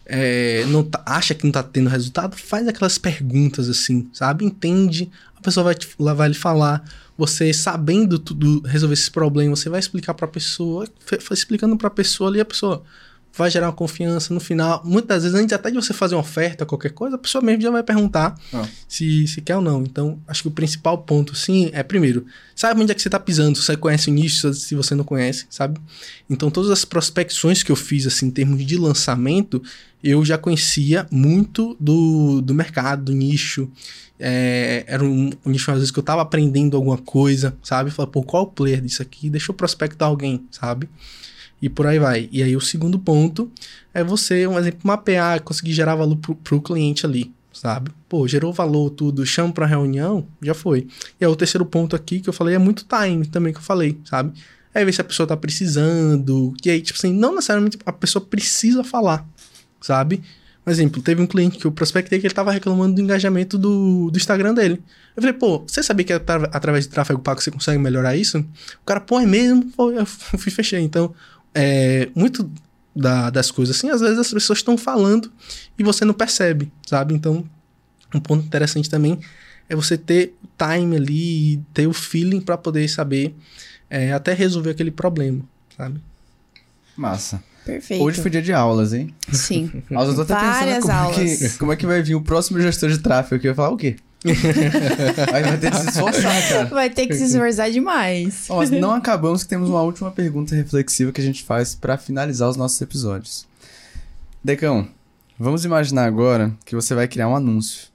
é, não tá, acha que não tá tendo resultado? Faz aquelas perguntas assim, sabe? Entende, a pessoa vai, te, vai lhe falar. Você sabendo tudo, resolver esse problema, você vai explicar para a pessoa, explicando para a pessoa ali, a pessoa, vai gerar uma confiança no final. Muitas vezes, antes até de você fazer uma oferta, qualquer coisa, a pessoa mesmo já vai perguntar ah. se, se quer ou não. Então, acho que o principal ponto, sim, é primeiro, sabe onde é que você está pisando, se você conhece o nicho, se você não conhece, sabe? Então, todas as prospecções que eu fiz, assim, em termos de lançamento, eu já conhecia muito do, do mercado, do nicho. É, era um, um, nicho, às vezes, que eu estava aprendendo alguma coisa, sabe? Falei, pô, qual é o player disso aqui? Deixa eu prospectar alguém, sabe? E por aí vai. E aí o segundo ponto é você, um exemplo, mapear, conseguir gerar valor pro, pro cliente ali, sabe? Pô, gerou valor, tudo, chama pra reunião, já foi. E aí o terceiro ponto aqui que eu falei é muito time também que eu falei, sabe? Aí ver se a pessoa tá precisando, e aí, tipo assim, não necessariamente a pessoa precisa falar, sabe? Por exemplo, teve um cliente que eu prospectei que ele tava reclamando do engajamento do, do Instagram dele. Eu falei, pô, você sabia que através de tráfego pago você consegue melhorar isso? O cara, pô, é mesmo? Pô, eu fui fechei. Então, é, muito da, das coisas assim, às vezes as pessoas estão falando e você não percebe, sabe? Então, um ponto interessante também é você ter o time ali, ter o feeling para poder saber é, até resolver aquele problema, sabe? Massa. Perfeito. Hoje foi dia de aulas, hein? Sim. Aulas, eu tô até Várias pensando como aulas. é, que, como é que vai vir o próximo gestor de tráfego, que eu ia falar o quê? Aí vai ter que se esforçar, cara. Vai ter que se esforçar demais. Ó, mas não acabamos que temos uma última pergunta reflexiva que a gente faz para finalizar os nossos episódios. Decão, vamos imaginar agora que você vai criar um anúncio.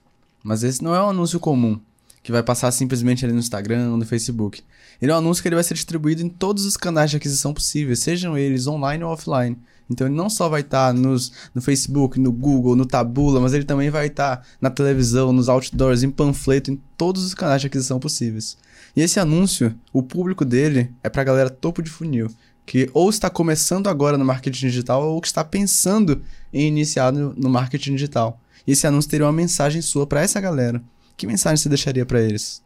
Mas esse não é um anúncio comum, que vai passar simplesmente ali no Instagram ou no Facebook. Ele é um anúncio que ele vai ser distribuído em todos os canais de aquisição possíveis, sejam eles online ou offline. Então ele não só vai estar tá no Facebook, no Google, no Tabula, mas ele também vai estar tá na televisão, nos outdoors, em panfleto, em todos os canais de aquisição possíveis. E esse anúncio, o público dele é para a galera topo de funil, que ou está começando agora no marketing digital ou que está pensando em iniciar no, no marketing digital. E esse anúncio teria uma mensagem sua para essa galera. Que mensagem você deixaria para eles?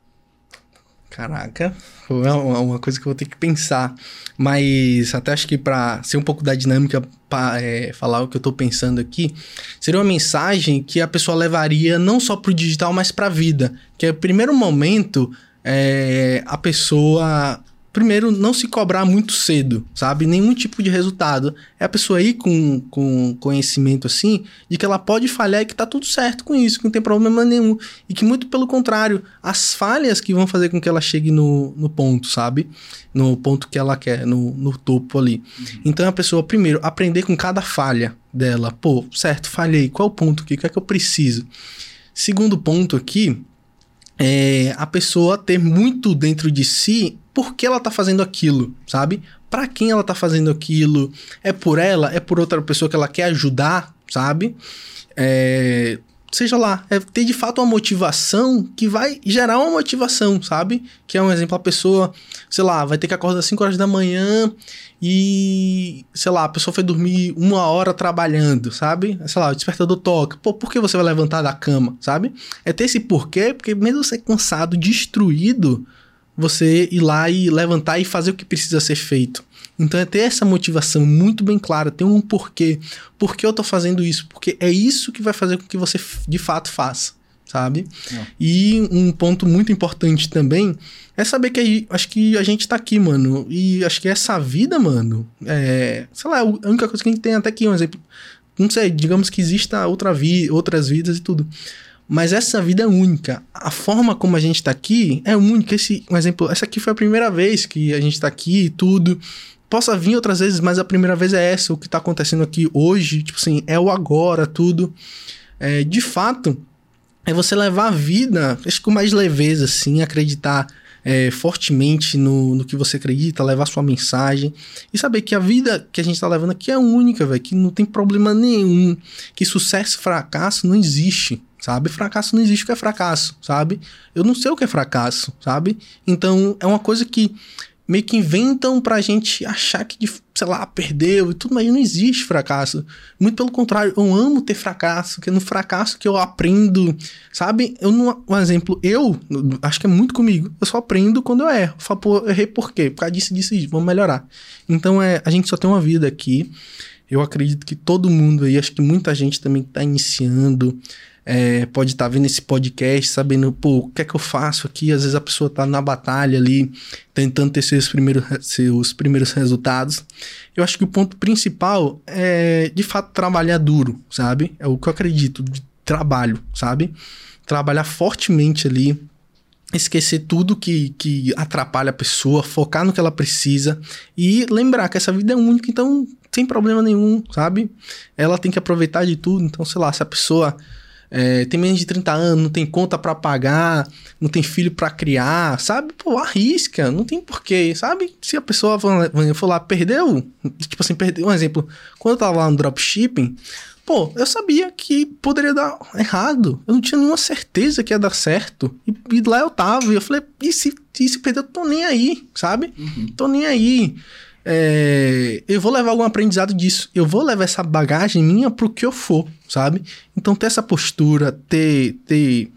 Caraca, é uma coisa que eu vou ter que pensar. Mas até acho que para ser um pouco da dinâmica, para é, falar o que eu estou pensando aqui, seria uma mensagem que a pessoa levaria não só para o digital, mas para a vida. Que é o primeiro momento, é, a pessoa primeiro, não se cobrar muito cedo, sabe? Nenhum tipo de resultado. É a pessoa ir com, com conhecimento assim, de que ela pode falhar e que tá tudo certo com isso, que não tem problema nenhum. E que, muito pelo contrário, as falhas que vão fazer com que ela chegue no, no ponto, sabe? No ponto que ela quer, no, no topo ali. Uhum. Então, a pessoa, primeiro, aprender com cada falha dela. Pô, certo, falhei. Qual é o ponto aqui? O que é que eu preciso? Segundo ponto aqui, é a pessoa ter muito dentro de si por que ela tá fazendo aquilo, sabe? Para quem ela tá fazendo aquilo? É por ela? É por outra pessoa que ela quer ajudar, sabe? É, seja lá, é ter de fato uma motivação que vai gerar uma motivação, sabe? Que é um exemplo, a pessoa, sei lá, vai ter que acordar às 5 horas da manhã e, sei lá, a pessoa foi dormir uma hora trabalhando, sabe? Sei lá, o despertador toca. Pô, por que você vai levantar da cama, sabe? É ter esse porquê, porque mesmo você cansado, destruído, você ir lá e levantar e fazer o que precisa ser feito. Então é ter essa motivação muito bem clara, ter um porquê. Por que eu tô fazendo isso? Porque é isso que vai fazer com que você de fato faça, sabe? É. E um ponto muito importante também é saber que acho que a gente tá aqui, mano. E acho que essa vida, mano, é. Sei lá, a única coisa que a gente tem até aqui, um exemplo. Não sei, digamos que exista outra vi outras vidas e tudo. Mas essa vida é única. A forma como a gente está aqui é única. Esse, um exemplo, essa aqui foi a primeira vez que a gente está aqui e tudo. Possa vir outras vezes, mas a primeira vez é essa. O que está acontecendo aqui hoje, tipo assim, é o agora, tudo. É, de fato, é você levar a vida, acho com mais leveza, assim, acreditar é, fortemente no, no que você acredita, levar sua mensagem e saber que a vida que a gente está levando aqui é única, velho, que não tem problema nenhum, que sucesso e fracasso não existe sabe? Fracasso não existe o que é fracasso, sabe? Eu não sei o que é fracasso, sabe? Então é uma coisa que meio que inventam pra gente achar que, sei lá, perdeu e tudo, mas não existe fracasso. Muito pelo contrário, eu amo ter fracasso, que é no fracasso que eu aprendo, sabe? Eu não, um exemplo, eu acho que é muito comigo. Eu só aprendo quando eu erro. Eu falo, pô, eu errei por quê? Por causa disso, disso, disso, vamos melhorar. Então é, a gente só tem uma vida aqui. Eu acredito que todo mundo aí, acho que muita gente também está iniciando, é, pode estar tá vendo esse podcast, sabendo, pô, o que é que eu faço aqui? Às vezes a pessoa está na batalha ali, tentando ter seus primeiros, seus primeiros resultados. Eu acho que o ponto principal é, de fato, trabalhar duro, sabe? É o que eu acredito, de trabalho, sabe? Trabalhar fortemente ali, esquecer tudo que, que atrapalha a pessoa, focar no que ela precisa e lembrar que essa vida é única, então sem problema nenhum, sabe? Ela tem que aproveitar de tudo, então sei lá, se a pessoa é, tem menos de 30 anos, não tem conta para pagar, não tem filho para criar, sabe? Pô, arrisca, não tem porquê, sabe? Se a pessoa for lá, perdeu, tipo assim, perdeu, um exemplo, quando eu tava lá no dropshipping, pô, eu sabia que poderia dar errado, eu não tinha nenhuma certeza que ia dar certo, e, e lá eu tava, e eu falei, e se, e se perder, eu tô nem aí, sabe? Uhum. Tô nem aí é, eu vou levar algum aprendizado disso. Eu vou levar essa bagagem minha pro que eu for, sabe? Então, ter essa postura, ter, ter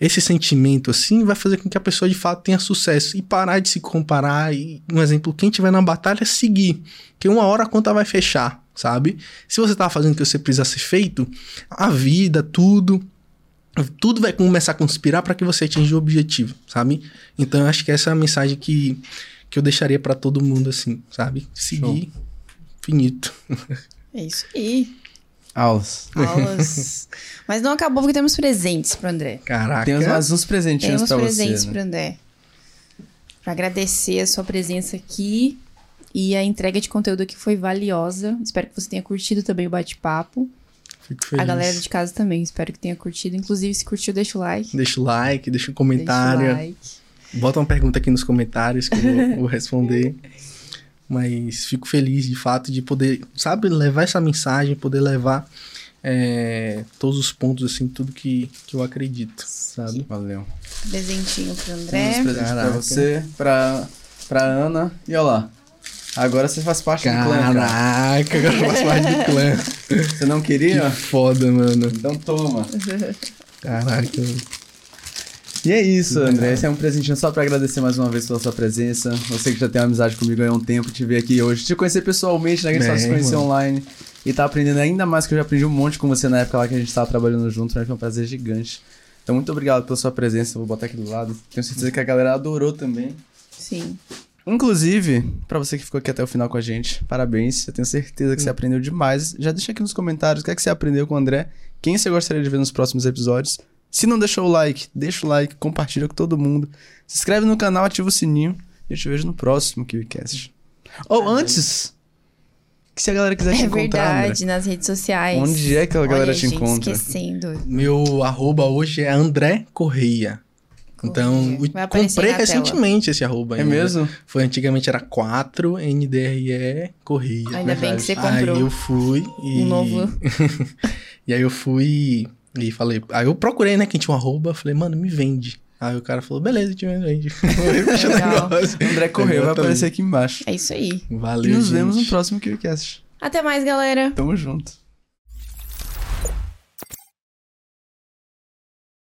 esse sentimento assim, vai fazer com que a pessoa de fato tenha sucesso e parar de se comparar. E, um exemplo, quem tiver na batalha, seguir. Que uma hora a conta vai fechar, sabe? Se você tá fazendo o que você precisa ser feito, a vida, tudo. Tudo vai começar a conspirar para que você atinja o objetivo, sabe? Então, eu acho que essa é a mensagem que que eu deixaria para todo mundo, assim, sabe? Seguir Show. finito. É isso aí. Aulas. Aulas. Mas não acabou porque temos presentes pro André. Caraca. Temos mais uns presentinhos temos pra presentes você. Né? pro André. Pra agradecer a sua presença aqui. E a entrega de conteúdo aqui foi valiosa. Espero que você tenha curtido também o bate-papo. Fico feliz. A galera de casa também, espero que tenha curtido. Inclusive, se curtiu, deixa o like. Deixa o like, deixa um comentário. Deixa o like. Bota uma pergunta aqui nos comentários que eu vou, vou responder. Mas fico feliz, de fato, de poder, sabe, levar essa mensagem, poder levar é, todos os pontos, assim, tudo que, que eu acredito, sabe? Valeu. Presentinho pro André. Um presente pra você, pra, pra Ana. E olha lá. Agora você faz parte Caraca, do clã. Caraca, agora eu faço parte do clã. Você não queria? Que foda, mano. Então toma. Caraca. E é isso, André. Esse é um presentinho só pra agradecer mais uma vez pela sua presença. Você que já tem uma amizade comigo há um tempo, te ver aqui hoje, te conhecer pessoalmente, né? Que a gente só se conhecer online. E tá aprendendo ainda mais, que eu já aprendi um monte com você na época lá que a gente tava trabalhando junto, né? Foi um prazer gigante. Então, muito obrigado pela sua presença. Vou botar aqui do lado. Tenho certeza que a galera adorou também. Sim. Inclusive, para você que ficou aqui até o final com a gente, parabéns. Eu tenho certeza que você aprendeu demais. Já deixa aqui nos comentários o que é que você aprendeu com o André, quem você gostaria de ver nos próximos episódios. Se não deixou o like, deixa o like, compartilha com todo mundo. Se inscreve no canal, ativa o sininho. E eu te vejo no próximo KiwiCast. Ou oh, antes, que se a galera quiser te é encontrar. É verdade, nas redes sociais. Onde é que a galera Olha, te gente, encontra? esquecendo. Meu arroba hoje é André Correia. Então, comprei recentemente tela. esse arroba ainda. É mesmo? Foi antigamente era 4 NDRE Correia. Ainda verdade. bem que você comprou. Aí eu fui e. Um novo. e aí eu fui e falei, aí eu procurei, né, quem tinha um arroba, falei, mano, me vende. Aí o cara falou, beleza, te vende. André Correia vai aparecer aqui embaixo. É isso aí. Valeu, E nos gente. vemos no próximo KiwiCast. Até mais, galera. Tamo junto.